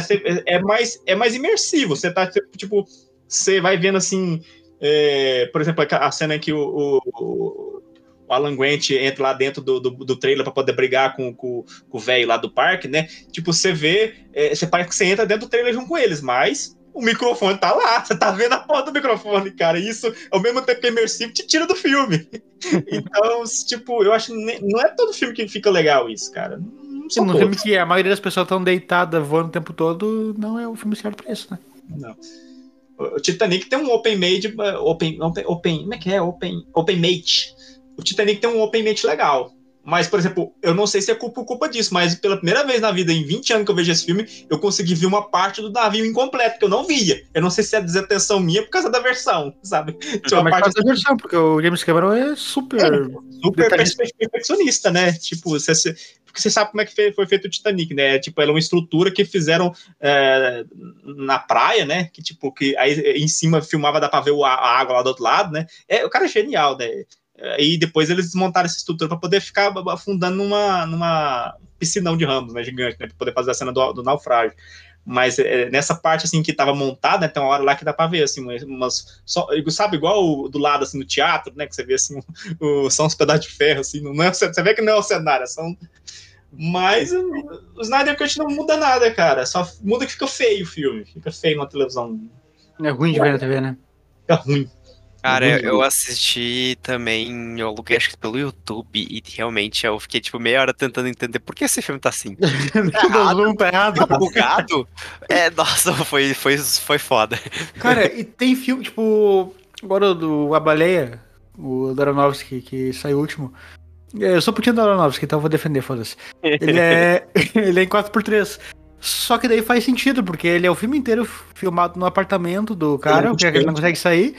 é, mais, é mais imersivo. Você tá, tipo, você vai vendo assim. é, por exemplo, a cena que o, o- o- Alan Grant entra lá dentro do, do, do trailer pra poder brigar com, com, com o velho lá do parque, né? Tipo, você vê, é, você parece que você entra dentro do trailer junto com eles, mas o microfone tá lá, você tá vendo a porta do microfone, cara. Isso, ao mesmo tempo que é imersivo, te tira do filme. (laughs) Então, tipo, eu acho que não é todo filme que fica legal isso, cara. Não Sim, no filme que a maioria das pessoas estão deitadas voando o tempo todo, não é o filme certo pra isso, né? Não. O Titanic tem um open made, uh, open, open, open, como é que é? Open, open mate. O Titanic tem um open mate legal. Mas, por exemplo, eu não sei se é culpa, culpa disso, mas pela primeira vez na vida, em 20 anos que eu vejo esse filme, eu consegui ver uma parte do navio incompleto, que eu não via. Eu não sei se é desatenção minha por causa da versão, sabe? Tinha uma parte faz a versão, porque o James Cameron é super. super detalhista. perspe- perfeccionista, né? Tipo, você, porque você sabe como é que foi feito o Titanic, né? Tipo, ela é uma estrutura que fizeram é, na praia, né? Que tipo, que aí em cima filmava, dá pra ver a água lá do outro lado, né? É, o cara é genial, né? E depois eles desmontaram essa estrutura para poder ficar afundando numa, numa piscinão de ramos, né? Gigante, né? Pra poder fazer a cena do, do naufrágio. Mas é, nessa parte assim que tava montada, né, tem uma hora lá que dá pra ver assim, umas, só, sabe igual o, do lado assim no teatro, né, que você vê assim, (laughs) o, são uns pedaços de ferro assim, não é, você vê que não é o cenário, são mas o o Snyder Cut não muda nada, cara. Só muda que fica feio o filme. Fica feio na televisão. É ruim de ver na TV, né? Fica ruim. Cara, Muito eu assisti também, eu aluguei acho que pelo YouTube, e realmente eu fiquei tipo meia hora tentando entender por que esse filme tá assim. (laughs) O zoom tá errado. Tá bugado? É, nossa, foi, foi, foi foda. Cara, e (laughs) tem filme, tipo, agora do A Baleia, o do Aronofsky, que saiu o último. É, Eu sou putinho do Aronofsky, então eu vou defender, foda-se. Ele é, (laughs) ele é em 4x3. Só que daí faz sentido, porque ele é o filme inteiro filmado no apartamento do cara, que ele não consegue sair.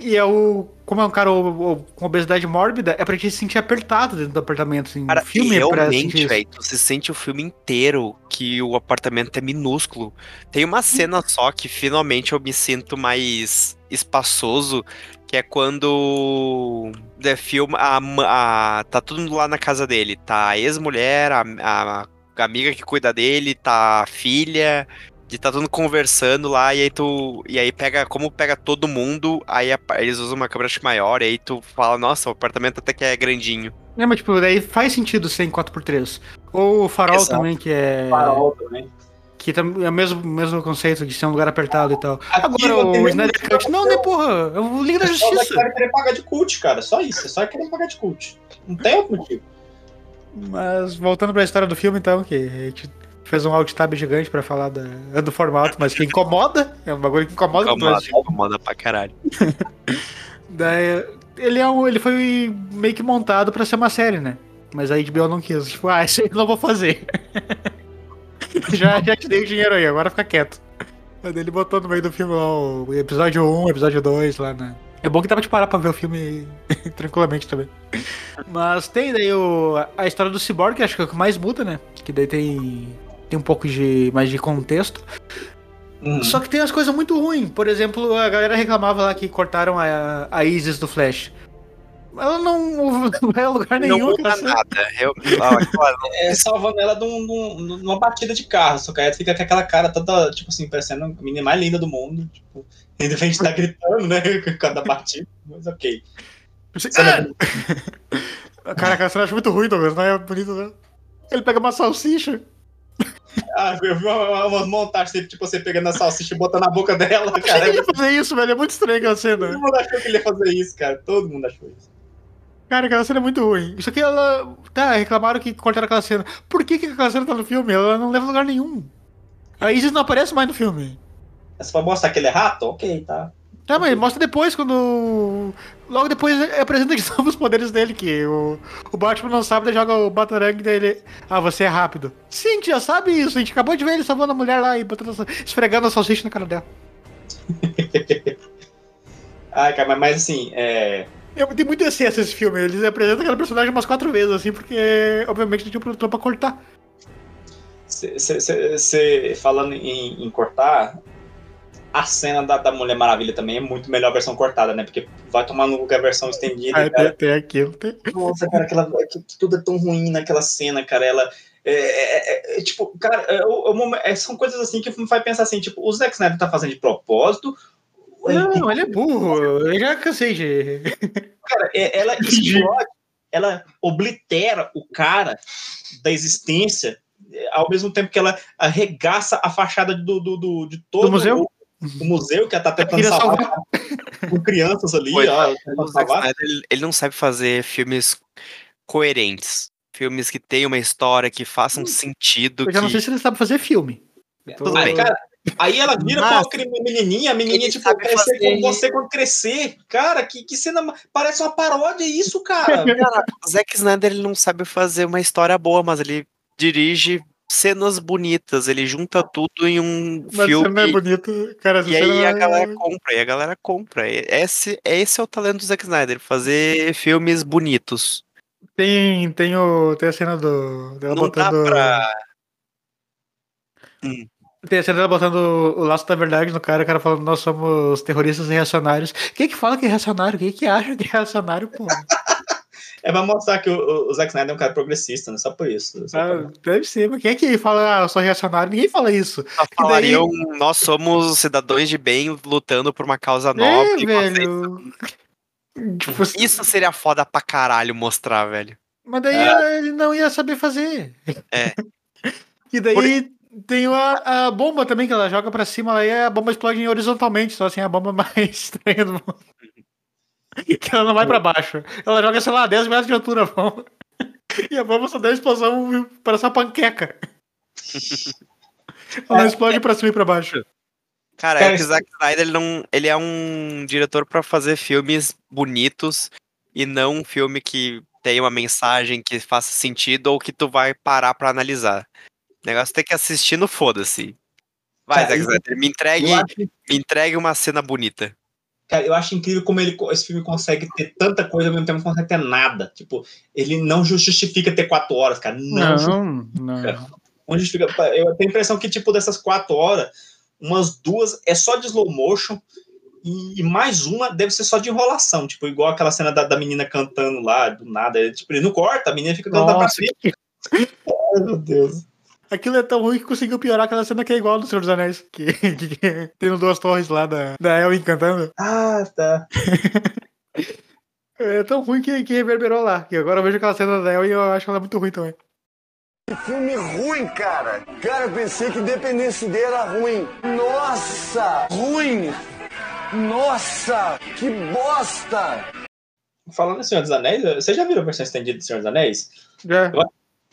E é o. Como é um cara o- o- com obesidade mórbida, é pra gente se sentir apertado dentro do apartamento. Assim. Cara, o filme realmente, velho, tu se sente o filme inteiro que o apartamento é minúsculo. Tem uma cena só que finalmente eu me sinto mais espaçoso, que é quando é, filma a, a- tá todo mundo lá na casa dele, tá a ex-mulher, a- a amiga que cuida dele, tá a filha, e tá todo mundo conversando lá, e aí tu. E aí pega, como pega todo mundo, aí a- eles usam uma câmera acho, maior, e aí tu fala, nossa, o apartamento até que é grandinho. É, mas tipo, daí faz sentido ser em 4x3. Ou o Farol Exato. também, que é. Farol também. Que é o mesmo, mesmo conceito de ser um lugar apertado e tal. Aqui Agora o Snyder Cut. Não, nem porra. É o Liga da É só Justiça. cara querer pagar de cult, cara. Só isso. É só querer pagar de cult. Não tem outro motivo. Mas voltando pra história do filme, então, que a gente fez um alt tab gigante pra falar da- do formato, mas que incomoda. É um bagulho que incomoda. Incomoda, incomoda pra caralho. (laughs) Daí, ele, é um, ele foi meio que montado pra ser uma série, né? Mas a HBO não quis. Tipo, ah, isso aí eu não vou fazer. (laughs) já, já te dei o dinheiro aí, agora fica quieto. Mas ele botou no meio do filme lá o episódio 1, episódio 2 lá, né? É bom que dá pra te parar pra ver o filme (laughs) tranquilamente também. Mas tem daí o, a história do Cyborg, que acho que é o que mais muda, né? Que daí tem, tem um pouco de mais de contexto. Só que tem as coisas muito ruins. Por exemplo, a galera reclamava lá que cortaram a, a Isis do Flash. Ela não, (laughs) não vai a lugar nenhum. Não muda cena. nada. Eu, ah, claro, É salvando ela de um- de um- numa batida de carro. Só que aí fica com aquela cara toda, tipo assim, parecendo a menina mais linda do mundo. Tipo, e de repente tá gritando, né? (laughs) Com cada batida. Mas ok. Ah! (laughs) Cara, aquela cena eu acho muito ruim, Douglas. Não é bonito, né? Ele pega uma salsicha. Ah, eu vi uma- umas montagens, tipo, tipo, você pegando a salsicha e botando na boca dela, Por que cara. ele ia fazer isso, velho? É muito estranho aquela cena. Todo mundo achou que ele ia fazer isso, cara. Todo mundo achou isso. Cara, aquela cena é muito ruim. Isso aqui ela. Tá, reclamaram que cortaram aquela cena. Por que, que aquela cena tá no filme? Ela não leva a lugar nenhum. A Isis não aparece mais no filme. Se pra mostrar que ele é rato, ok, tá. Tá, mas mostra depois, quando. Logo depois apresenta de (laughs) novo os poderes dele, que o, o Batman não sabe, daí joga o Batarang dele. Ah, você é rápido. Sim, já sabe isso. A gente acabou de ver ele salvando a mulher lá e botando, esfregando a salsicha na cara dela. Ai, (laughs) cara, mas, assim, é. É, Tem muito excesso esse filme. Eles apresentam aquela personagem umas quatro vezes, assim, porque obviamente não tinha produtor pra cortar. Você falando em, em cortar, a cena da, da Mulher Maravilha também é muito melhor a versão cortada, né? Porque vai tomar no lugar a versão estendida. Aí cara. tem, tem aquilo. Tem... Nossa, cara, aquela, que tudo é tão ruim naquela cena, cara. Ela. É, é- é- é, tipo, cara, é, o- o momen- é, são coisas assim que me faz pensar assim, tipo, o Zack Snyder tá fazendo de propósito. Não, ele é burro. Eu já cansei de. Cara, é- ela (laughs) explode, ela oblitera o cara da existência, é, ao mesmo tempo que ela arregaça a fachada do, do, do- de todo Do museu? O- museu que ela tá tentando queria salvar com crianças ali, ó. salvar. Ele, ele não sabe fazer filmes coerentes. Filmes que tenham uma história, que façam sentido. Eu já não que- sei se ele sabe fazer filme. Tudo Aí, bem. cara, aí ela vira Mas- com a menininha, a menininha, Ele tipo, crescer fazer- com você quando crescer. Cara, que, que cena. Parece uma paródia isso, cara. (laughs) Cara, o Zack Snyder ele não sabe fazer uma história boa, mas ele dirige cenas bonitas, ele junta tudo em um Mas filme. não é bonito, cara. E aí cena a é- galera compra, e a galera compra. Esse, esse é o talento do Zack Snyder, fazer filmes bonitos. Tem, tem, o, tem a cena do, dela Não dá botando. pra. Tem a cena dela botando o laço da verdade no cara, o cara falando, nós somos terroristas reacionários. Quem que fala que é reacionário? Quem que acha que é reacionário, pô? (laughs) É pra mostrar que o, o Zack Snyder é um cara progressista, né? Só por isso. Só Ah, por- deve ser, mas quem é que fala, ah, eu sou reacionário? Ninguém fala isso. Só E daí- falariam, nós somos cidadãos de bem lutando por uma causa nobre. É, velho. Tipo, Isso seria foda pra caralho mostrar, velho. Mas daí É. ele não ia saber fazer. É. (laughs) E daí tem a, a bomba também, que ela joga pra cima, aí a bomba explode horizontalmente, só assim, a bomba (laughs) mais estranha do mundo. (laughs) Que ela não vai pra baixo. Ela joga, sei lá, 10 metros de altura a bomba. (laughs) E a bomba só dá explosão para essa panqueca. (laughs) Ela não explode pra cima e pra baixo. Cara, Cara, é que o Zack Snyder ele, não, ele é um diretor pra fazer filmes bonitos e não um filme que tenha uma mensagem que faça sentido ou que tu vai parar pra analisar. O negócio tem que assistir no foda-se. Vai, Cara, Zack Snyder, me entregue, me entregue uma cena bonita. Cara, eu acho incrível como ele, esse filme consegue ter tanta coisa ao mesmo tempo que não consegue ter nada. Tipo, ele não justifica ter quatro horas, cara. Não, Não, não. Não justifica. Eu tenho a impressão que, tipo, dessas quatro horas, umas duas é só de slow motion e mais uma deve ser só de enrolação. Tipo, igual aquela cena da, da menina cantando lá, do nada. Ele, tipo, ele não corta, a menina fica cantando pra Nossa, frente. Ai, meu Deus. Aquilo é tão ruim que conseguiu piorar aquela cena que é igual do Senhor dos Anéis. Que, (laughs) que, que tem no Duas Torres lá da, da Elwin cantando. Ah, tá. (laughs) É tão ruim que, que reverberou lá. E agora eu vejo aquela cena da Elwin e eu acho ela muito ruim também. Que filme ruim, cara. Cara, eu pensei que Independência Day era ruim. Nossa, ruim. Nossa, que bosta. Falando em Senhor dos Anéis, você já viu a versão estendida do Senhor dos Anéis? Já.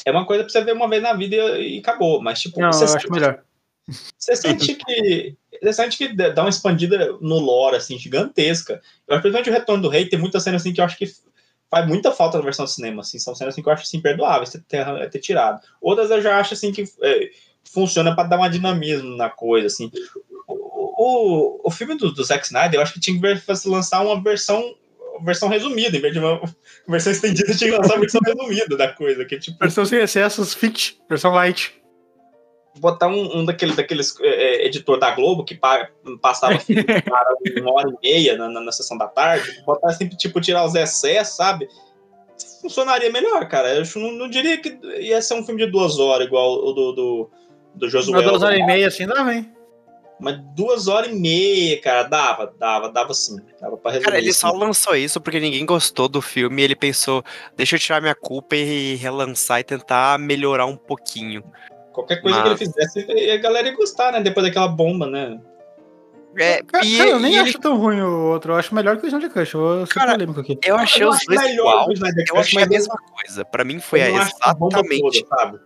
É uma coisa pra você ver uma vez na vida e, e acabou. Mas, tipo, Não, você, acho melhor. você sente que. Você sente que dá uma expandida no lore, assim, gigantesca. Eu acho principalmente o Retorno do Rei tem muita cena assim que eu acho que faz muita falta na versão do cinema. Assim, são cenas assim, que eu acho assim, imperdoáveis ter, ter, ter tirado. Outras eu já acho assim que é, funciona pra dar um dinamismo na coisa. Assim. O, o, o filme do, do Zack Snyder, eu acho que tinha que ver- lançar uma versão. Versão resumida, em vez de uma (laughs) versão estendida, tinha que lançar uma versão resumida da coisa. Que, tipo, Versão sem excessos, fit, versão light. botar um, um daquele, daqueles é, é, editor da Globo que pa- passava (laughs) para uma hora e meia na, na, na sessão da tarde, botar sempre, tipo, tirar os excessos, sabe? Funcionaria melhor, cara. Eu acho- não, não diria que ia ser um filme de duas horas, igual o do, do, do Josué. Uma duas horas e meia assim dá, vem. Mas duas horas e meia, cara, dava, dava, dava sim. Dava pra resolver Cara, ele isso. só lançou isso porque ninguém gostou do filme e ele pensou, deixa eu tirar minha culpa e relançar e tentar melhorar um pouquinho. Qualquer coisa que ele fizesse, a galera ia gostar, né? Depois daquela bomba, né? É, Cara, e, cara, eu nem acho ele- tão ruim o outro. Eu acho melhor que o Snyder Cut. Eu ser polêmico aqui. eu achei Eu os acho dois igual. Eu achei a mas eu- mesma coisa. Pra mim foi Eu não acho a bomba exatamente. toda, sabe?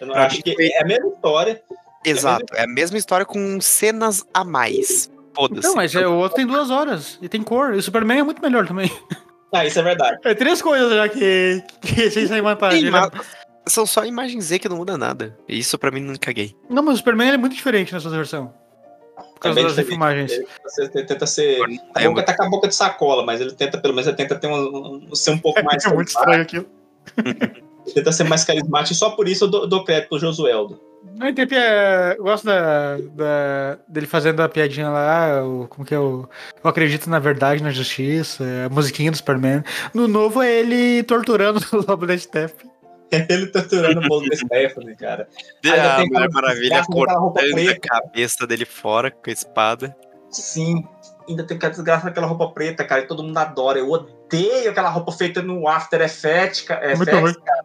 Eu não Pra acho que foi- é a mesma história. Exato, é a mesma história com cenas a mais. Foda-se. Então, mas é, o outro tem duas horas. E tem cor. E o Superman é muito melhor também. Ah, isso é verdade. É três coisas já que, que vantagem. Sim, né? mas São só imagens Z que não muda nada. E Isso pra mim não caguei. Não, mas o Superman ele é muito diferente nessa versão. Por causa Também das diferente. filmagens. Ele Você tenta ser. A boca tá com a boca de sacola, mas ele tenta, pelo menos, ele tenta ter um, um- ser um pouco (laughs) mais. É muito estranho aquilo. Tenta ser mais carismático, e só por isso eu dou, dou crédito pro Josueldo. Não, tem pia... Eu gosto da, da- dele fazendo a piadinha lá, o, como que é o. Eu acredito na verdade, na justiça, a musiquinha do Superman. No novo é ele torturando o Lobo da Steppe. Ele torturando o bolo da Stephanie, cara. E Ainda a tem aquela Maravilha cortando a preta. cabeça dele fora com a espada. Sim, ainda tem aquela desgraça daquela roupa preta, cara, e todo mundo adora. Eu odeio aquela roupa feita no After Effects, ruim. cara.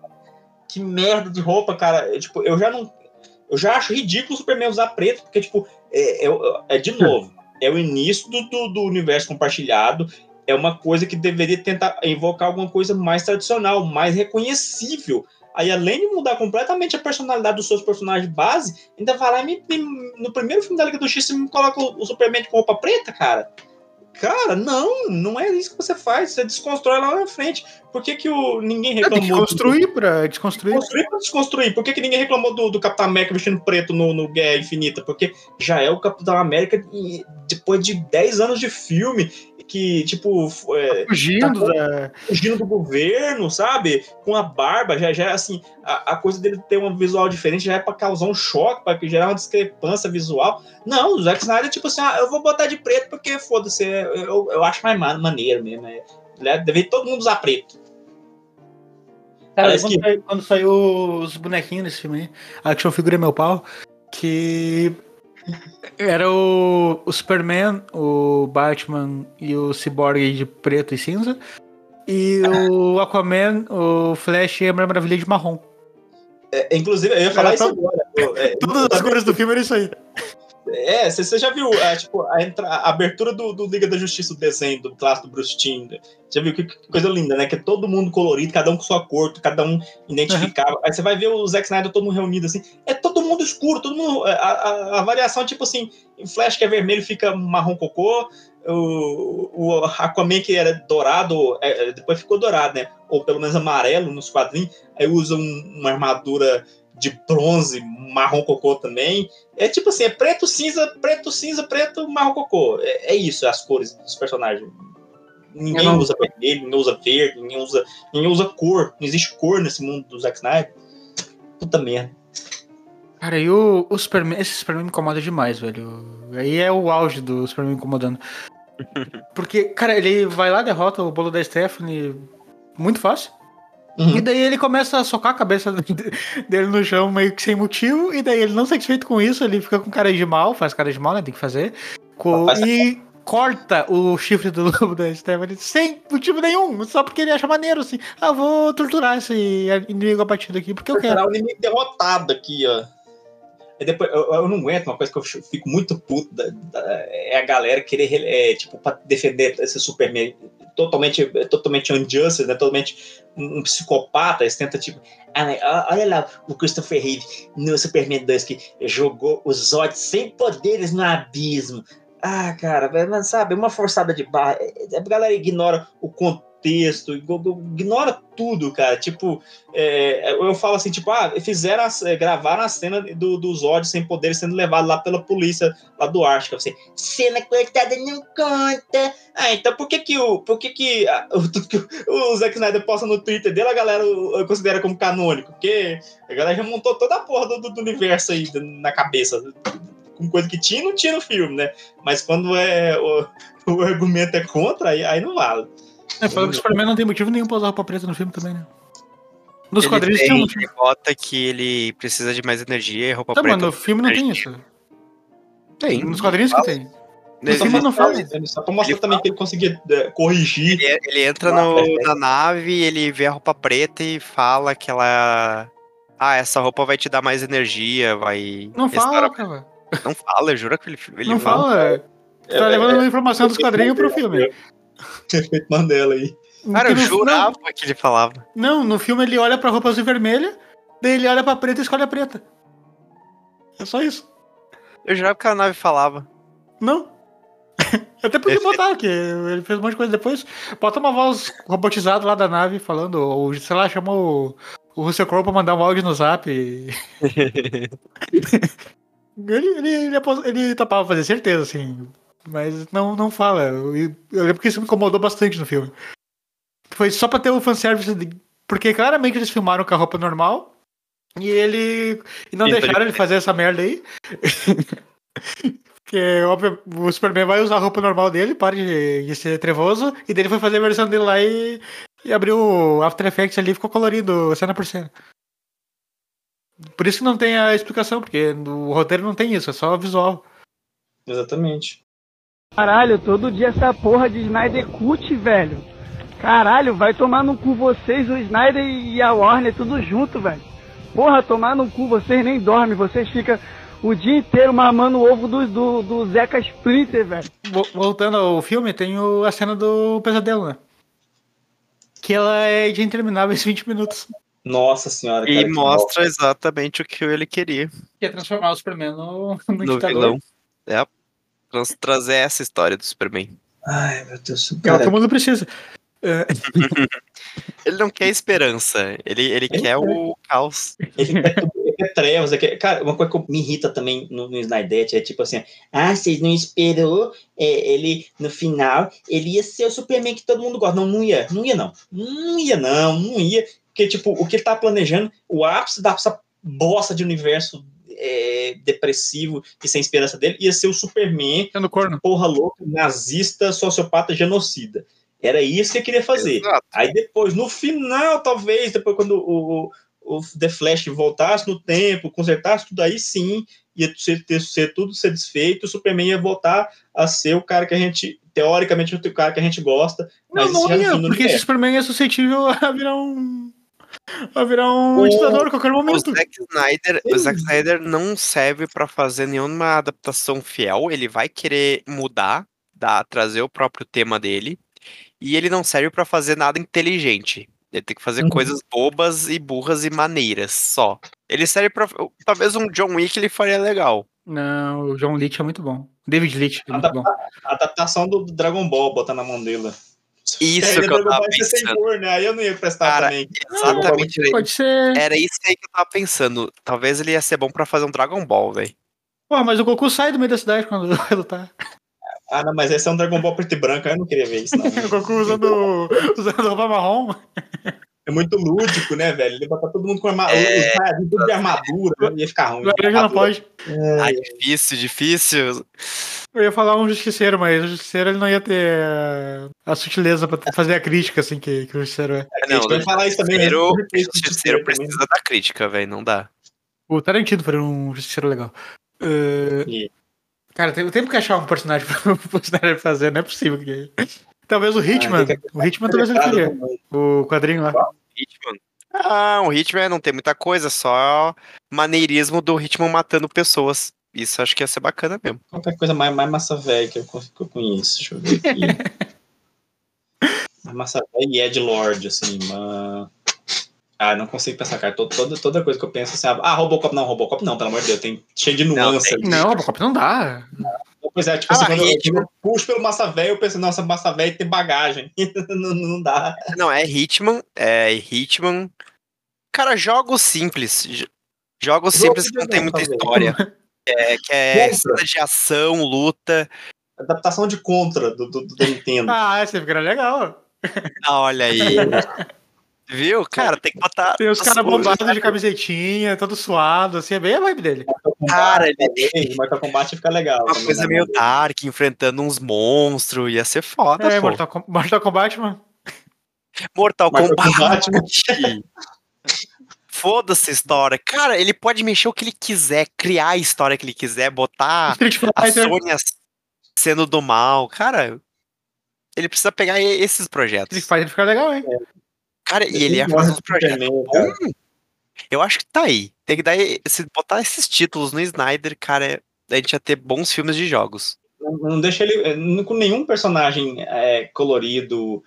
Que merda de roupa, cara. Eu, tipo, eu já não. Eu já acho ridículo o Superman usar preto, porque, tipo, é, é- é de novo. é o início do, do, do universo compartilhado, é uma coisa que deveria tentar invocar alguma coisa mais tradicional, mais reconhecível. Aí, além de mudar completamente a personalidade dos seus personagens base, ainda vai lá e me, me- no primeiro filme da Liga do X, você me coloca o, o Superman com roupa preta, cara. Cara, não, não é isso que você faz. Você desconstrói lá na frente. Por que, que o, ninguém É, reclamou? tem que construir pra desconstruir. Construir pra desconstruir. Por que, que ninguém reclamou do, do Capitão América vestindo preto no, no Guerra Infinita? Porque já é o Capitão América e depois de 10 anos de filme que, tipo... É, Fugindo tá da. fugindo do governo, sabe? Com a barba, já, já é assim, a, a coisa dele ter um visual diferente já é pra causar um choque, pra gerar uma discrepância visual. Não, o Zack Snyder, tipo assim, ah, eu vou botar de preto porque, foda-se, é- eu, eu acho mais ma- maneiro mesmo. É, né? deve todo mundo usar preto. Cara, quando, que- saiu, quando saiu os bonequinhos desse filme aí, Action Figure é meu pau, que era o, o Superman, o Batman e o Cyborg de preto e cinza, e o (laughs) Aquaman, o Flash e a Mulher Maravilha de marrom. É, inclusive, eu ia falar Era isso agora. Eu- é, (laughs) Todas as cores do filme era isso aí. É, você você já viu é, tipo, a, entra- a abertura do, do Liga da Justiça, o desenho do clássico do Bruce Timm? Já viu que, que coisa linda, né? Que é todo mundo colorido, cada um com sua cor, cada um identificável. Aí você vai ver o Zack Snyder todo mundo reunido assim. É todo mundo escuro, todo mundo. A, a, a variação, tipo assim, em Flash que é vermelho fica marrom cocô. O, o Aquaman que era dourado, é, é, depois ficou dourado, né? Ou pelo menos amarelo nos quadrinhos. Aí usa um- uma armadura de bronze, marrom cocô também. É tipo assim, é preto, cinza, preto, cinza, preto, marrom cocô. É, é isso, as cores dos personagens. Ninguém não- usa vermelho, ninguém usa verde, ninguém usa, ninguém usa cor. Não existe cor nesse mundo do Zack Snyder. Puta merda. Cara, e o, o Superman, esse Superman me incomoda demais, velho. Aí é o auge do Superman me incomodando. (laughs) Porque, cara, ele vai lá, derrota o bolo da Stephanie muito fácil. E daí ele começa a socar a cabeça (laughs) dele no chão meio que sem motivo. E daí ele não satisfeito com isso, ele fica com cara de mal, faz cara de mal, né? Tem que fazer. Co- e corta o chifre do lobo da Stephanie sem motivo nenhum. Só porque ele acha maneiro, assim. Ah, vou torturar esse inimigo abatido aqui, porque eu quero. O inimigo derrotado aqui, ó. E depois, eu, eu não aguento, uma coisa que eu fico muito puto da- da- é a galera querer, é, tipo, pra defender esse Superman totalmente, totalmente unjustice, né? Totalmente um, um psicopata. Eles tentam, tipo, ah, né, olha lá o Christopher Reeve no Superman 2 que jogou os Zod sem poderes no abismo. Ah, cara, mas sabe, uma forçada de barra. É, A galera ignora o contexto, ignora tudo, cara. Tipo, é, eu falo assim, tipo, ah, fizeram, a- é, gravaram a cena do, do sem poder sendo levado lá pela polícia lá do Ártico. Assim, cena cortada não conta. Ah, então por que que o, por que que, ah, (laughs) o, Zack Snyder posta no Twitter dele, a galera considera como canônico? Porque a galera já montou toda a porra do, do- universo aí na cabeça. Com coisa que tinha não tinha no filme, né? Mas quando é o, (laughs) o argumento é contra, aí, aí não vale. É, falou que o Superman não tem motivo nenhum pra usar roupa preta no filme também, né? Nos Ele quadrinhos tem, tinha um ele bota que ele precisa de mais energia e roupa Tá, preta. mas no filme não tem isso. Tem. Nos quadrinhos que tem. Ele- filme não fala. Só pra mostrar também que ele conseguia é, corrigir. Ele, ele entra no- na nave, ele vê a roupa preta e fala que ela. Ah, essa roupa vai te dar mais energia, vai. Não fala, cara. Não fala, eu juro que ele, ele Não fala. Você tá levando uma informação dos quadrinhos pro filme. (laughs) Efeito Mandela aí. Cara, eu Porque jurava que ele falava. Não, no filme ele olha pra roupa azul e vermelha, daí ele olha pra preta e escolhe a preta. É só isso. Eu jurava que a nave falava. Não. (laughs) Até podia botar, que ele fez um monte de coisa depois. Bota uma voz robotizada lá da nave falando, ou sei lá, chama o, o Russell Crowe pra mandar um áudio no zap. e- (laughs) ele, ele, ele, apos- ele topava fazer, certeza, assim. Mas não, não fala. Eu, lembro que isso me incomodou bastante no filme. Foi só pra ter o fanservice. De, porque claramente eles filmaram com a roupa normal. E ele. E não Então, deixaram ele- ele fazer essa merda aí. (laughs) Porque, óbvio, o Superman vai usar a roupa normal dele, para de, de ser trevoso, e daí ele foi fazer a versão dele lá e, e abriu o After Effects ali e ficou colorido cena por cena. Por isso que não tem a explicação, porque no roteiro não tem isso, é só visual. Exatamente. Caralho, todo dia essa porra de Snyder Cut, velho. Caralho, vai tomar no cu vocês, o Snyder e a Warner, tudo junto, velho. Porra, tomar no cu, vocês nem dormem, vocês ficam o dia inteiro mamando o ovo do, do, do Zeca Splinter, velho. Vo- Voltando ao filme, tem o- a cena do pesadelo, né? Que ela é de intermináveis 20 minutos. Nossa senhora, cara, E mostra exatamente o que ele queria Que é transformar o Superman no, no, no vilão. É. Trazer essa história do Superman. Ai, meu Deus. É o que o mundo precisa. É, (laughs) Ele não quer esperança, ele, ele quer o caos. Ele quer, ele quer trevas. é que- cara, uma coisa que me irrita também no, no Snydete é tipo assim: ah, vocês não esperou é, ele no final, ele ia ser o Superman que todo mundo gosta. Não, não ia, não ia, não. Não ia, não, não ia. Porque, tipo, o que ele tá planejando, o ápice dessa bosta de universo é, depressivo e sem esperança dele ia ser o Superman, porra louca, nazista, sociopata, genocida. Era isso que ele queria fazer. Aí depois, no final, talvez, depois quando o, o The Flash voltasse no tempo, consertasse tudo aí, sim, ia ser, ter, ser tudo ser desfeito, o Superman ia voltar a ser o cara que a gente, teoricamente, o cara que a gente gosta. Não, Mas isso não ia, porque esse. Superman é suscetível a virar um. A virar um O- ditador a qualquer momento. O Zack Snyder, o Zack Snyder não serve pra fazer nenhuma adaptação fiel. Ele vai querer mudar, dar, trazer o próprio tema dele. E ele não serve pra fazer nada inteligente. Ele tem que fazer Uhum. coisas bobas e burras e maneiras só. Ele serve pra. Talvez um John Wick ele faria legal. Não, o John Leach é muito bom. David Leach é muito bom. A adaptação do Dragon Ball, botar na mão dele. Isso Aí que eu tava sem pensando. cor, né? Aí eu não ia prestar Cara, também. exatamente. Ball Pode ser. Era isso aí que eu tava pensando. Talvez ele ia ser bom pra fazer um Dragon Ball, velho. Pô, mas o Goku sai do meio da cidade quando (laughs) vai lutar. Ah, não, mas esse é um Dragon Ball preto e branco, aí eu não queria ver isso, não. (laughs) O Goku usando, usando roupa marrom. É muito lúdico, né, velho? Ele botar todo mundo com arma... É. tudo de armadura, né? ia ficar ruim. Laranja não pode. Ah, difícil, difícil. Eu ia falar um justiceiro, mas o justiceiro ele não ia ter a sutileza pra fazer a crítica, assim, que, que o justiceiro é. Não, eu ia falar isso também, Justiceiro, o justiceiro Justiceiro precisa da crítica, velho. Não dá. O Tarantino foi um justiceiro legal. Eh, Cara, tem, tem que achar um personagem (laughs) pro personagem fazer, não é possível que. Talvez o Hitman. o Hitman talvez ele faria. O quadrinho lá. Hitman. Ah, o Hitman não tem muita coisa, só maneirismo do Hitman matando pessoas. Isso acho que ia ser bacana mesmo. Qualquer coisa mais, mais massa velha que eu, que eu conheço. Deixa eu ver aqui. (laughs) massa velha e Ed Lord, assim, uma... Ah, não consigo pensar, cara. Toda, toda, toda coisa que eu penso assim, ah, Robocop não, Robocop não, pelo amor de Deus, tem cheio de nuance ali. Não, Robocop não dá. Pois é, tipo Ah, assim, quando quando eu puxo pelo massa velha, eu penso, nossa, massa velha tem bagagem. (laughs) não, não dá. Não, é Hitman, é Hitman. Cara, jogos simples. Jogos Jogo simples que não tem muita história. É, que é cena de ação, luta. Adaptação de Contra do, do, do Nintendo. Ah, esse fica legal. Ah, olha aí. (laughs) Viu? Cara, tem que botar. Tem os caras bombados de camisetinha, todo suado, assim, é bem a vibe dele. Cara, ele Talvez, Mortal Kombat fica legal. Uma coisa meio dark, enfrentando uns monstros. Ia ser foda, É, pô. Mortal, Com- Mortal Kombat, mano. Mortal Mortal Kombat. Kombat, (laughs) Foda-se a história. Cara, ele pode mexer o que ele quiser, criar a história que ele quiser, botar (laughs) a. Sônia sendo do mal. Cara, ele precisa pegar esses projetos. Street Fighter fica legal, hein? Cara, e ele ia fazer uns projetos bons. Eu acho que tá aí. Tem que dar, se botar esses títulos no Snyder, cara, a gente ia ter bons filmes de jogos. Não, não deixa ele eh, com nenhum personagem é, colorido,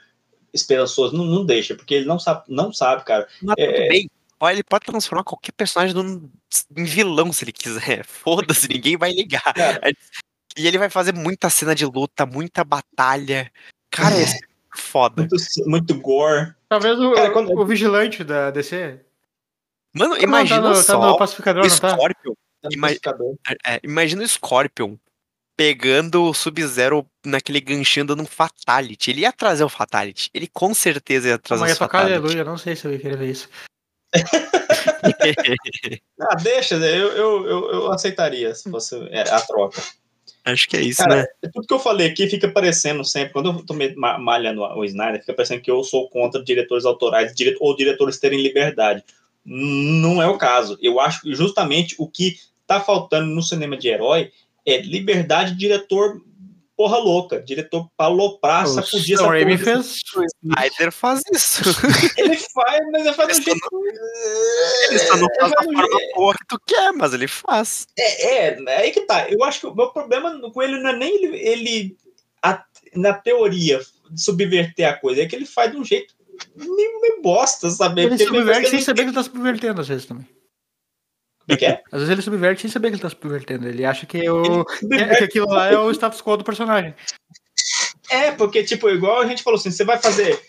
esperançoso, não, não deixa, porque ele não sabe, não sabe, cara. Mas É, tudo bem. Olha, Ele pode transformar qualquer personagem num, em vilão se ele quiser. (laughs) Foda-se, ninguém vai ligar. E ele vai fazer muita cena de luta, muita batalha. Cara, É. esse é foda. Muito, muito gore. Talvez o, Cara, quando- o vigilante da DC. Mano, Não, imagina tá no, só Tá no pacificador, o não tá? Scorpion. Tá no Ima- pacificador. é, imagina o Scorpion pegando o Sub-Zero naquele ganchinho dando um Fatality. Ele ia trazer o Fatality. Ele com certeza ia trazer Mas ia o tocar Fatality. aleluia, não sei se eu ia querer ver isso. (laughs) Ah, deixa, eu, eu, eu, eu aceitaria se fosse é, a troca. Acho que é isso, Cara, né? tudo que eu falei aqui fica parecendo sempre, quando eu tô malhando o Snyder, fica parecendo que eu sou contra diretores autorais dire- ou diretores terem liberdade. Não é o caso. Eu acho que justamente o que tá faltando no cinema de herói é liberdade de diretor porra louca. Diretor pra aloprar, O sacudir essa Raimi porra. fez. O Snyder faz isso. (laughs) Ele faz, mas ele faz do jeito. Ele só não faz da forma boa que tu quer, mas ele faz. É, é, é aí que tá. Eu acho que o meu problema com ele não é nem ele, ele a- na teoria, subverter a coisa, é que ele faz de um jeito meio, meio bosta, sabe? Ele Porque ele subverte faz- sem saber que ele tá subvertendo, às vezes também. Como é que é? Às vezes ele subverte sem saber que ele tá subvertendo. Ele acha que, o... Ele é, que aquilo lá é o status quo do personagem. É, porque, tipo, igual a gente falou assim, você vai fazer.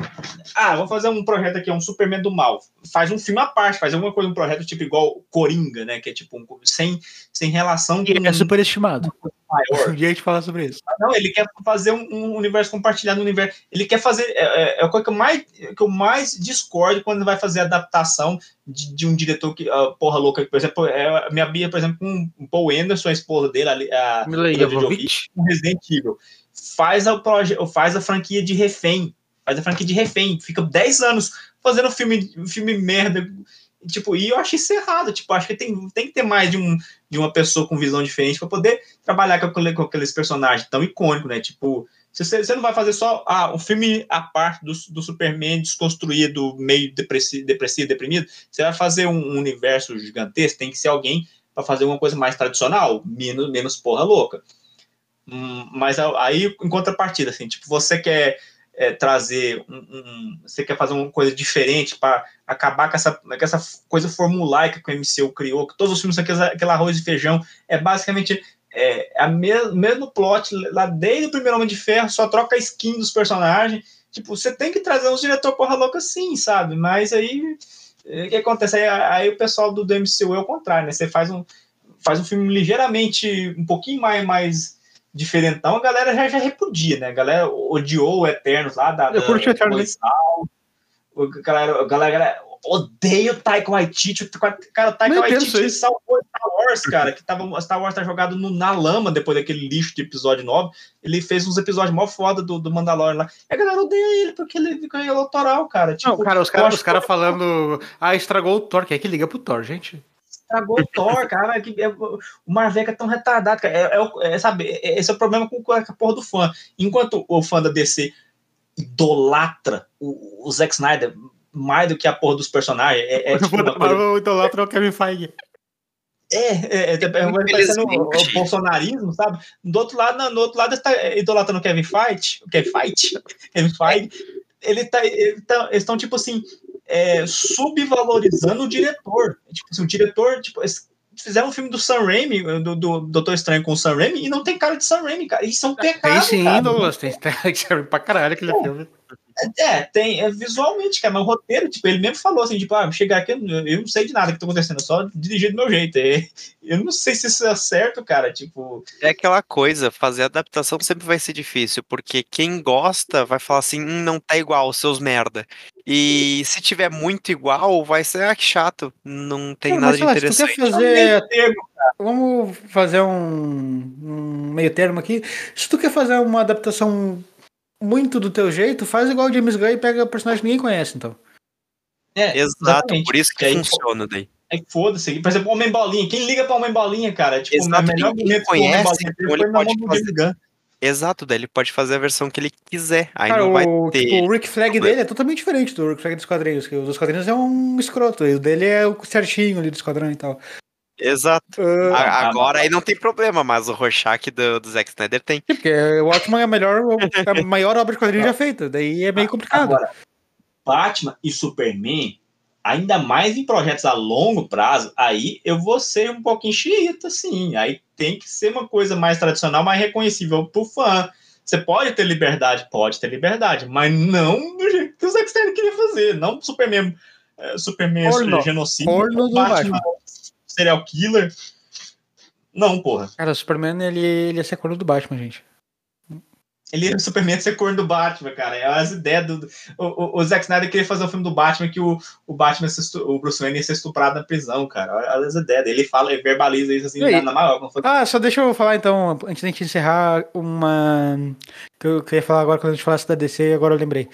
Ah, vamos fazer um projeto aqui, um Superman do mal. Faz um filme à parte, faz alguma coisa, um projeto tipo igual Coringa, né? Que é tipo um, sem, sem relação E é superestimado. maior. Um dia a gente fala sobre isso. Não, ele quer fazer um, um universo compartilhado no universo. Ele quer fazer. É, é, é a coisa que eu, mais, que eu mais discordo quando vai fazer adaptação de, de um diretor que. ah, porra louca, por exemplo, é, a minha Bia, por exemplo, com o Paul Anderson, a esposa dele, ali, a Mila Jovovich. Com Resident Evil. Faz a, faz a franquia de refém. Faz a franquia de refém. Fica 10 anos fazendo filme, filme merda. Tipo, e eu achei isso errado. Tipo, acho que tem, tem que ter mais de, um, de uma pessoa com visão diferente para poder trabalhar com, com aqueles personagens tão icônicos, né? Tipo, você, você não vai fazer só ah, um filme à parte do, do Superman desconstruído, meio depressi, depressivo, deprimido, você vai fazer um, um universo gigantesco, tem que ser alguém para fazer uma coisa mais tradicional, menos, menos porra louca. Mas aí, em contrapartida, assim, tipo, você quer é, trazer um, um- Você quer fazer uma coisa diferente para acabar com essa, com essa coisa formulaica que o MCU criou, que todos os filmes são aqueles- aquele arroz e feijão, é basicamente é, a me- mesmo plot lá desde o primeiro Homem de Ferro, só troca a skin dos personagens. Tipo, você tem que trazer uns diretor porra louca sim, sabe? Mas aí é, o que acontece? Aí, aí o pessoal do, do MCU é o contrário, né? Você faz um, faz um filme ligeiramente, um pouquinho mais, mais diferentão, a galera já, já repudia, né? A galera odiou o Eternos lá da. Eu curti o Eternos. O galera, a galera, odeia o Taika Waititi. O Cara, o Taika Waititi salvou Star Wars, cara, que tava, Star Wars tá jogado no- na lama depois daquele lixo de episódio 9. Ele fez uns episódios mó foda do, do Mandalorian lá. E a galera odeia ele porque ele ganhou autoral, cara. Tipo, Não, cara, os caras cara falando. Ah, estragou o Thor. Quem é que liga pro Thor, gente? Estragou o Thor, cara. Que, é, o Marveca é tão retardado, cara. É, é é, sabe, é- esse é o problema com, com a porra do fã. Enquanto o fã da DC idolatra o, o Zack Snyder mais do que a porra dos personagens, é, é tipo uma coisa Marvel idolatra o Kevin Feige. É, é, é, é o, bolsonarismo, sabe? Do outro lado, não, no outro lado está idolatrando o Kevin Fight, o Kevin Fight, Kevin Feige. Ele tá, ele tá- eles estão, tipo assim, é, subvalorizando o diretor. Tipo assim, o diretor, tipo, fizeram um filme do Sam Raimi, do, do Doutor Estranho com o Sam Raimi, e não tem cara de Sam Raimi, cara. Isso é um pecado, Tem sim, cara. Douglas. Tem, (laughs) tem serve pra caralho aquele filme. É, tem, é, visualmente, cara, mas o roteiro, tipo, ele mesmo falou assim, tipo, ah, chegar aqui, eu, eu não sei de nada que tá acontecendo, eu só dirigir do meu jeito. É, eu não sei se isso é certo, cara, tipo... É aquela coisa, fazer adaptação sempre vai ser difícil, porque quem gosta vai falar assim, "Hum, não tá igual, seus merda. E se tiver muito igual, vai ser, ah, que chato, não tem Não, nada mas, de lá, se tu interessante. quer fazer. Vamos fazer um, um meio termo aqui. Se tu quer fazer uma adaptação muito do teu jeito, faz igual o James Gunn e pega personagem que ninguém conhece, então. É, Exato, exatamente. por isso que aí, funciona daí. Aí foda-se. Por exemplo, Homem Bolinha. Quem liga pra Homem Bolinha, cara? Tipo, Exato, o melhor ninguém momento conhece, Bolinha então ele na pode fazer-. Exato, daí ele pode fazer a versão que ele quiser. Aí Cara, não vai o, ter. tipo, o Rick Flag dele é totalmente diferente do Rick Flag dos quadrinhos. Que o dos quadrinhos é um escroto. E o dele é o certinho ali do esquadrão e tal. Exato. Ah, A- Agora aí não tem problema, mas o Rorschach do, do Zack Snyder tem. Porque o Watchmen é a melhor, a maior obra de quadrinhos já feita. Daí é meio complicado. Agora, Batman e Superman, ainda mais em projetos a longo prazo, aí eu vou ser um pouquinho xiita, sim. Aí tem que ser uma coisa mais tradicional, mais reconhecível pro fã. Você pode ter liberdade, pode ter liberdade, mas não do jeito que o Zack Snyder queria fazer. Não Superman, eh, Superman genocídio, Porno do Batman, serial killer. Não, porra. Cara, o Superman, ele, ele ia ser corno do Batman, gente. Ele era o Superman ser corno do Batman, cara. É as ideias do. do- O, o, o Zack Snyder queria fazer um filme do Batman que o, o Batman, o Bruce Wayne ia ser estuprado na prisão, cara. Olha as ideias. dele. Ele fala, ele verbaliza isso assim na, na maior. fosse- Ah, só deixa eu falar então, antes da gente encerrar, uma. Que eu queria falar agora quando a gente falasse da DC, agora eu lembrei.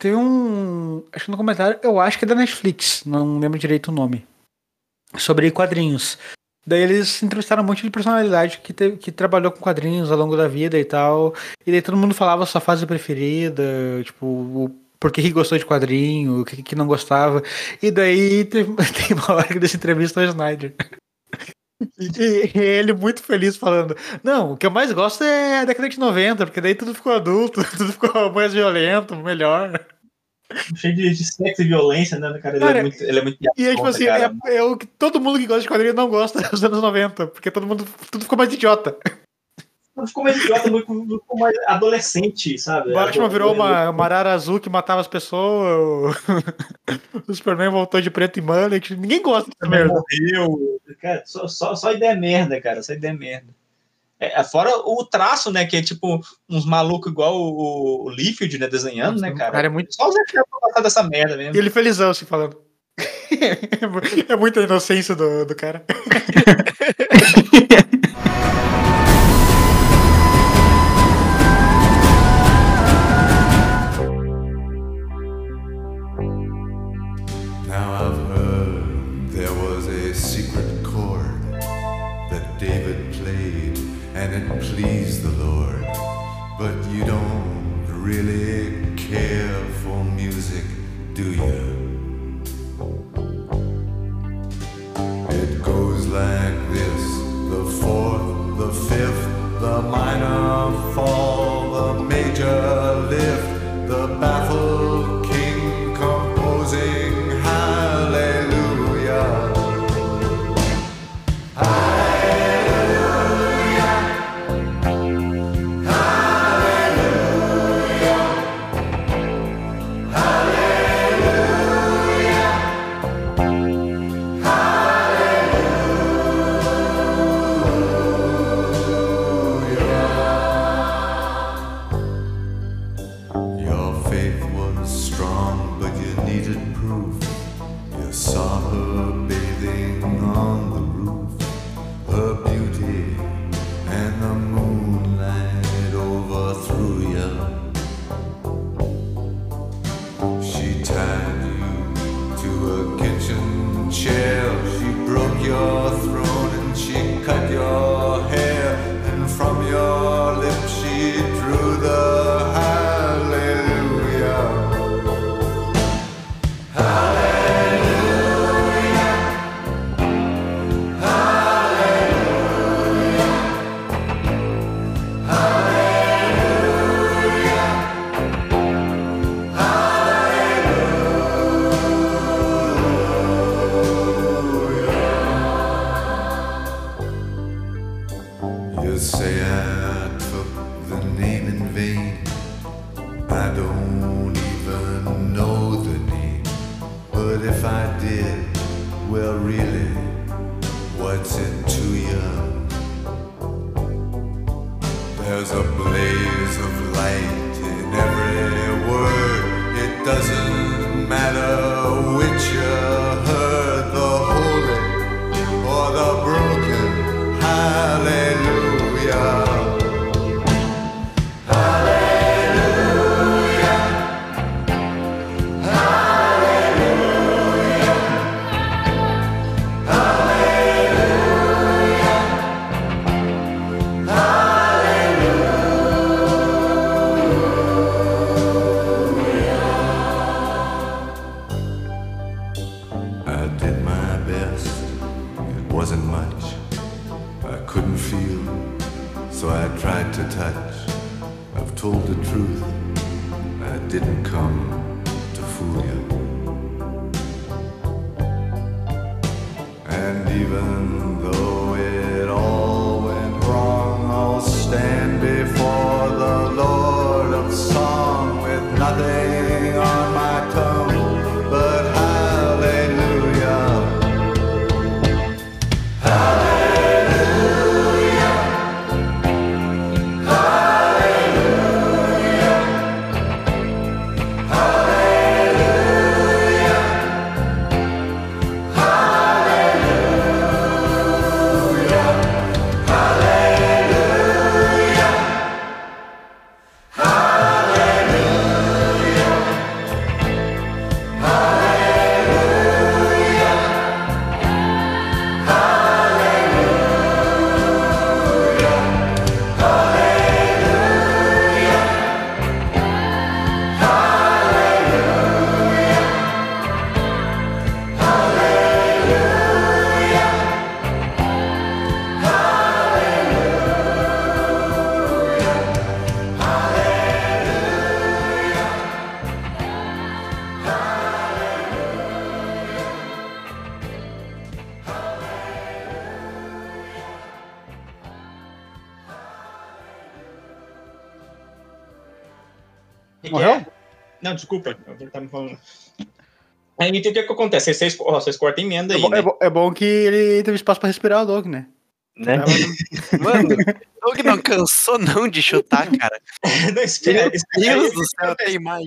Tem um. Acho que no comentário, eu acho que é da Netflix, não lembro direito o nome. Sobre quadrinhos. Daí eles entrevistaram um monte de personalidade que, que trabalhou com quadrinhos ao longo da vida e tal. E daí todo mundo falava sua fase preferida, tipo, o por que gostou de quadrinho, o que, que não gostava. E daí tem, (laughs) tem uma hora dessa entrevista ao Snyder. E ele muito feliz falando: Não, o que eu mais gosto é a década de 90, porque daí tudo ficou adulto, (laughs) tudo ficou mais violento, melhor. Cheio de, de sexo e violência, né, cara? Ele Cara, é muito, ele é muito E é tipo assim, cara. é, é o que todo mundo que gosta de quadrinho não gosta (laughs) dos anos 90, porque todo mundo tudo ficou mais idiota. Não ficou mais idiota, ficou mais adolescente, sabe? O Batman virou uma, uma arara azul que matava as pessoas, o, (laughs) o Superman voltou de preto e mullet, ninguém gosta dessa merda. morreu. Cara, só, só, só ideia merda, cara. Só ideia merda. É, fora o traço, né? Que é tipo uns malucos igual o, o Liefeld, né? Desenhando, né, cara? cara é muito- Só os efeitos pra passar dessa merda mesmo. E ele felizão, assim, falando. (laughs) é muita inocência do, do cara. (laughs) Não, desculpa. Ele tá me falando. Aí então, o que, que acontece? Vocês, ó, vocês cortam emenda É aí. bom, né? é bom- é bom que ele teve espaço pra respirar o Doug, né? Né? (laughs) Mano, o Doug não cansou não de chutar, cara. (laughs) não, espera, Meu Deus do céu, tem mais.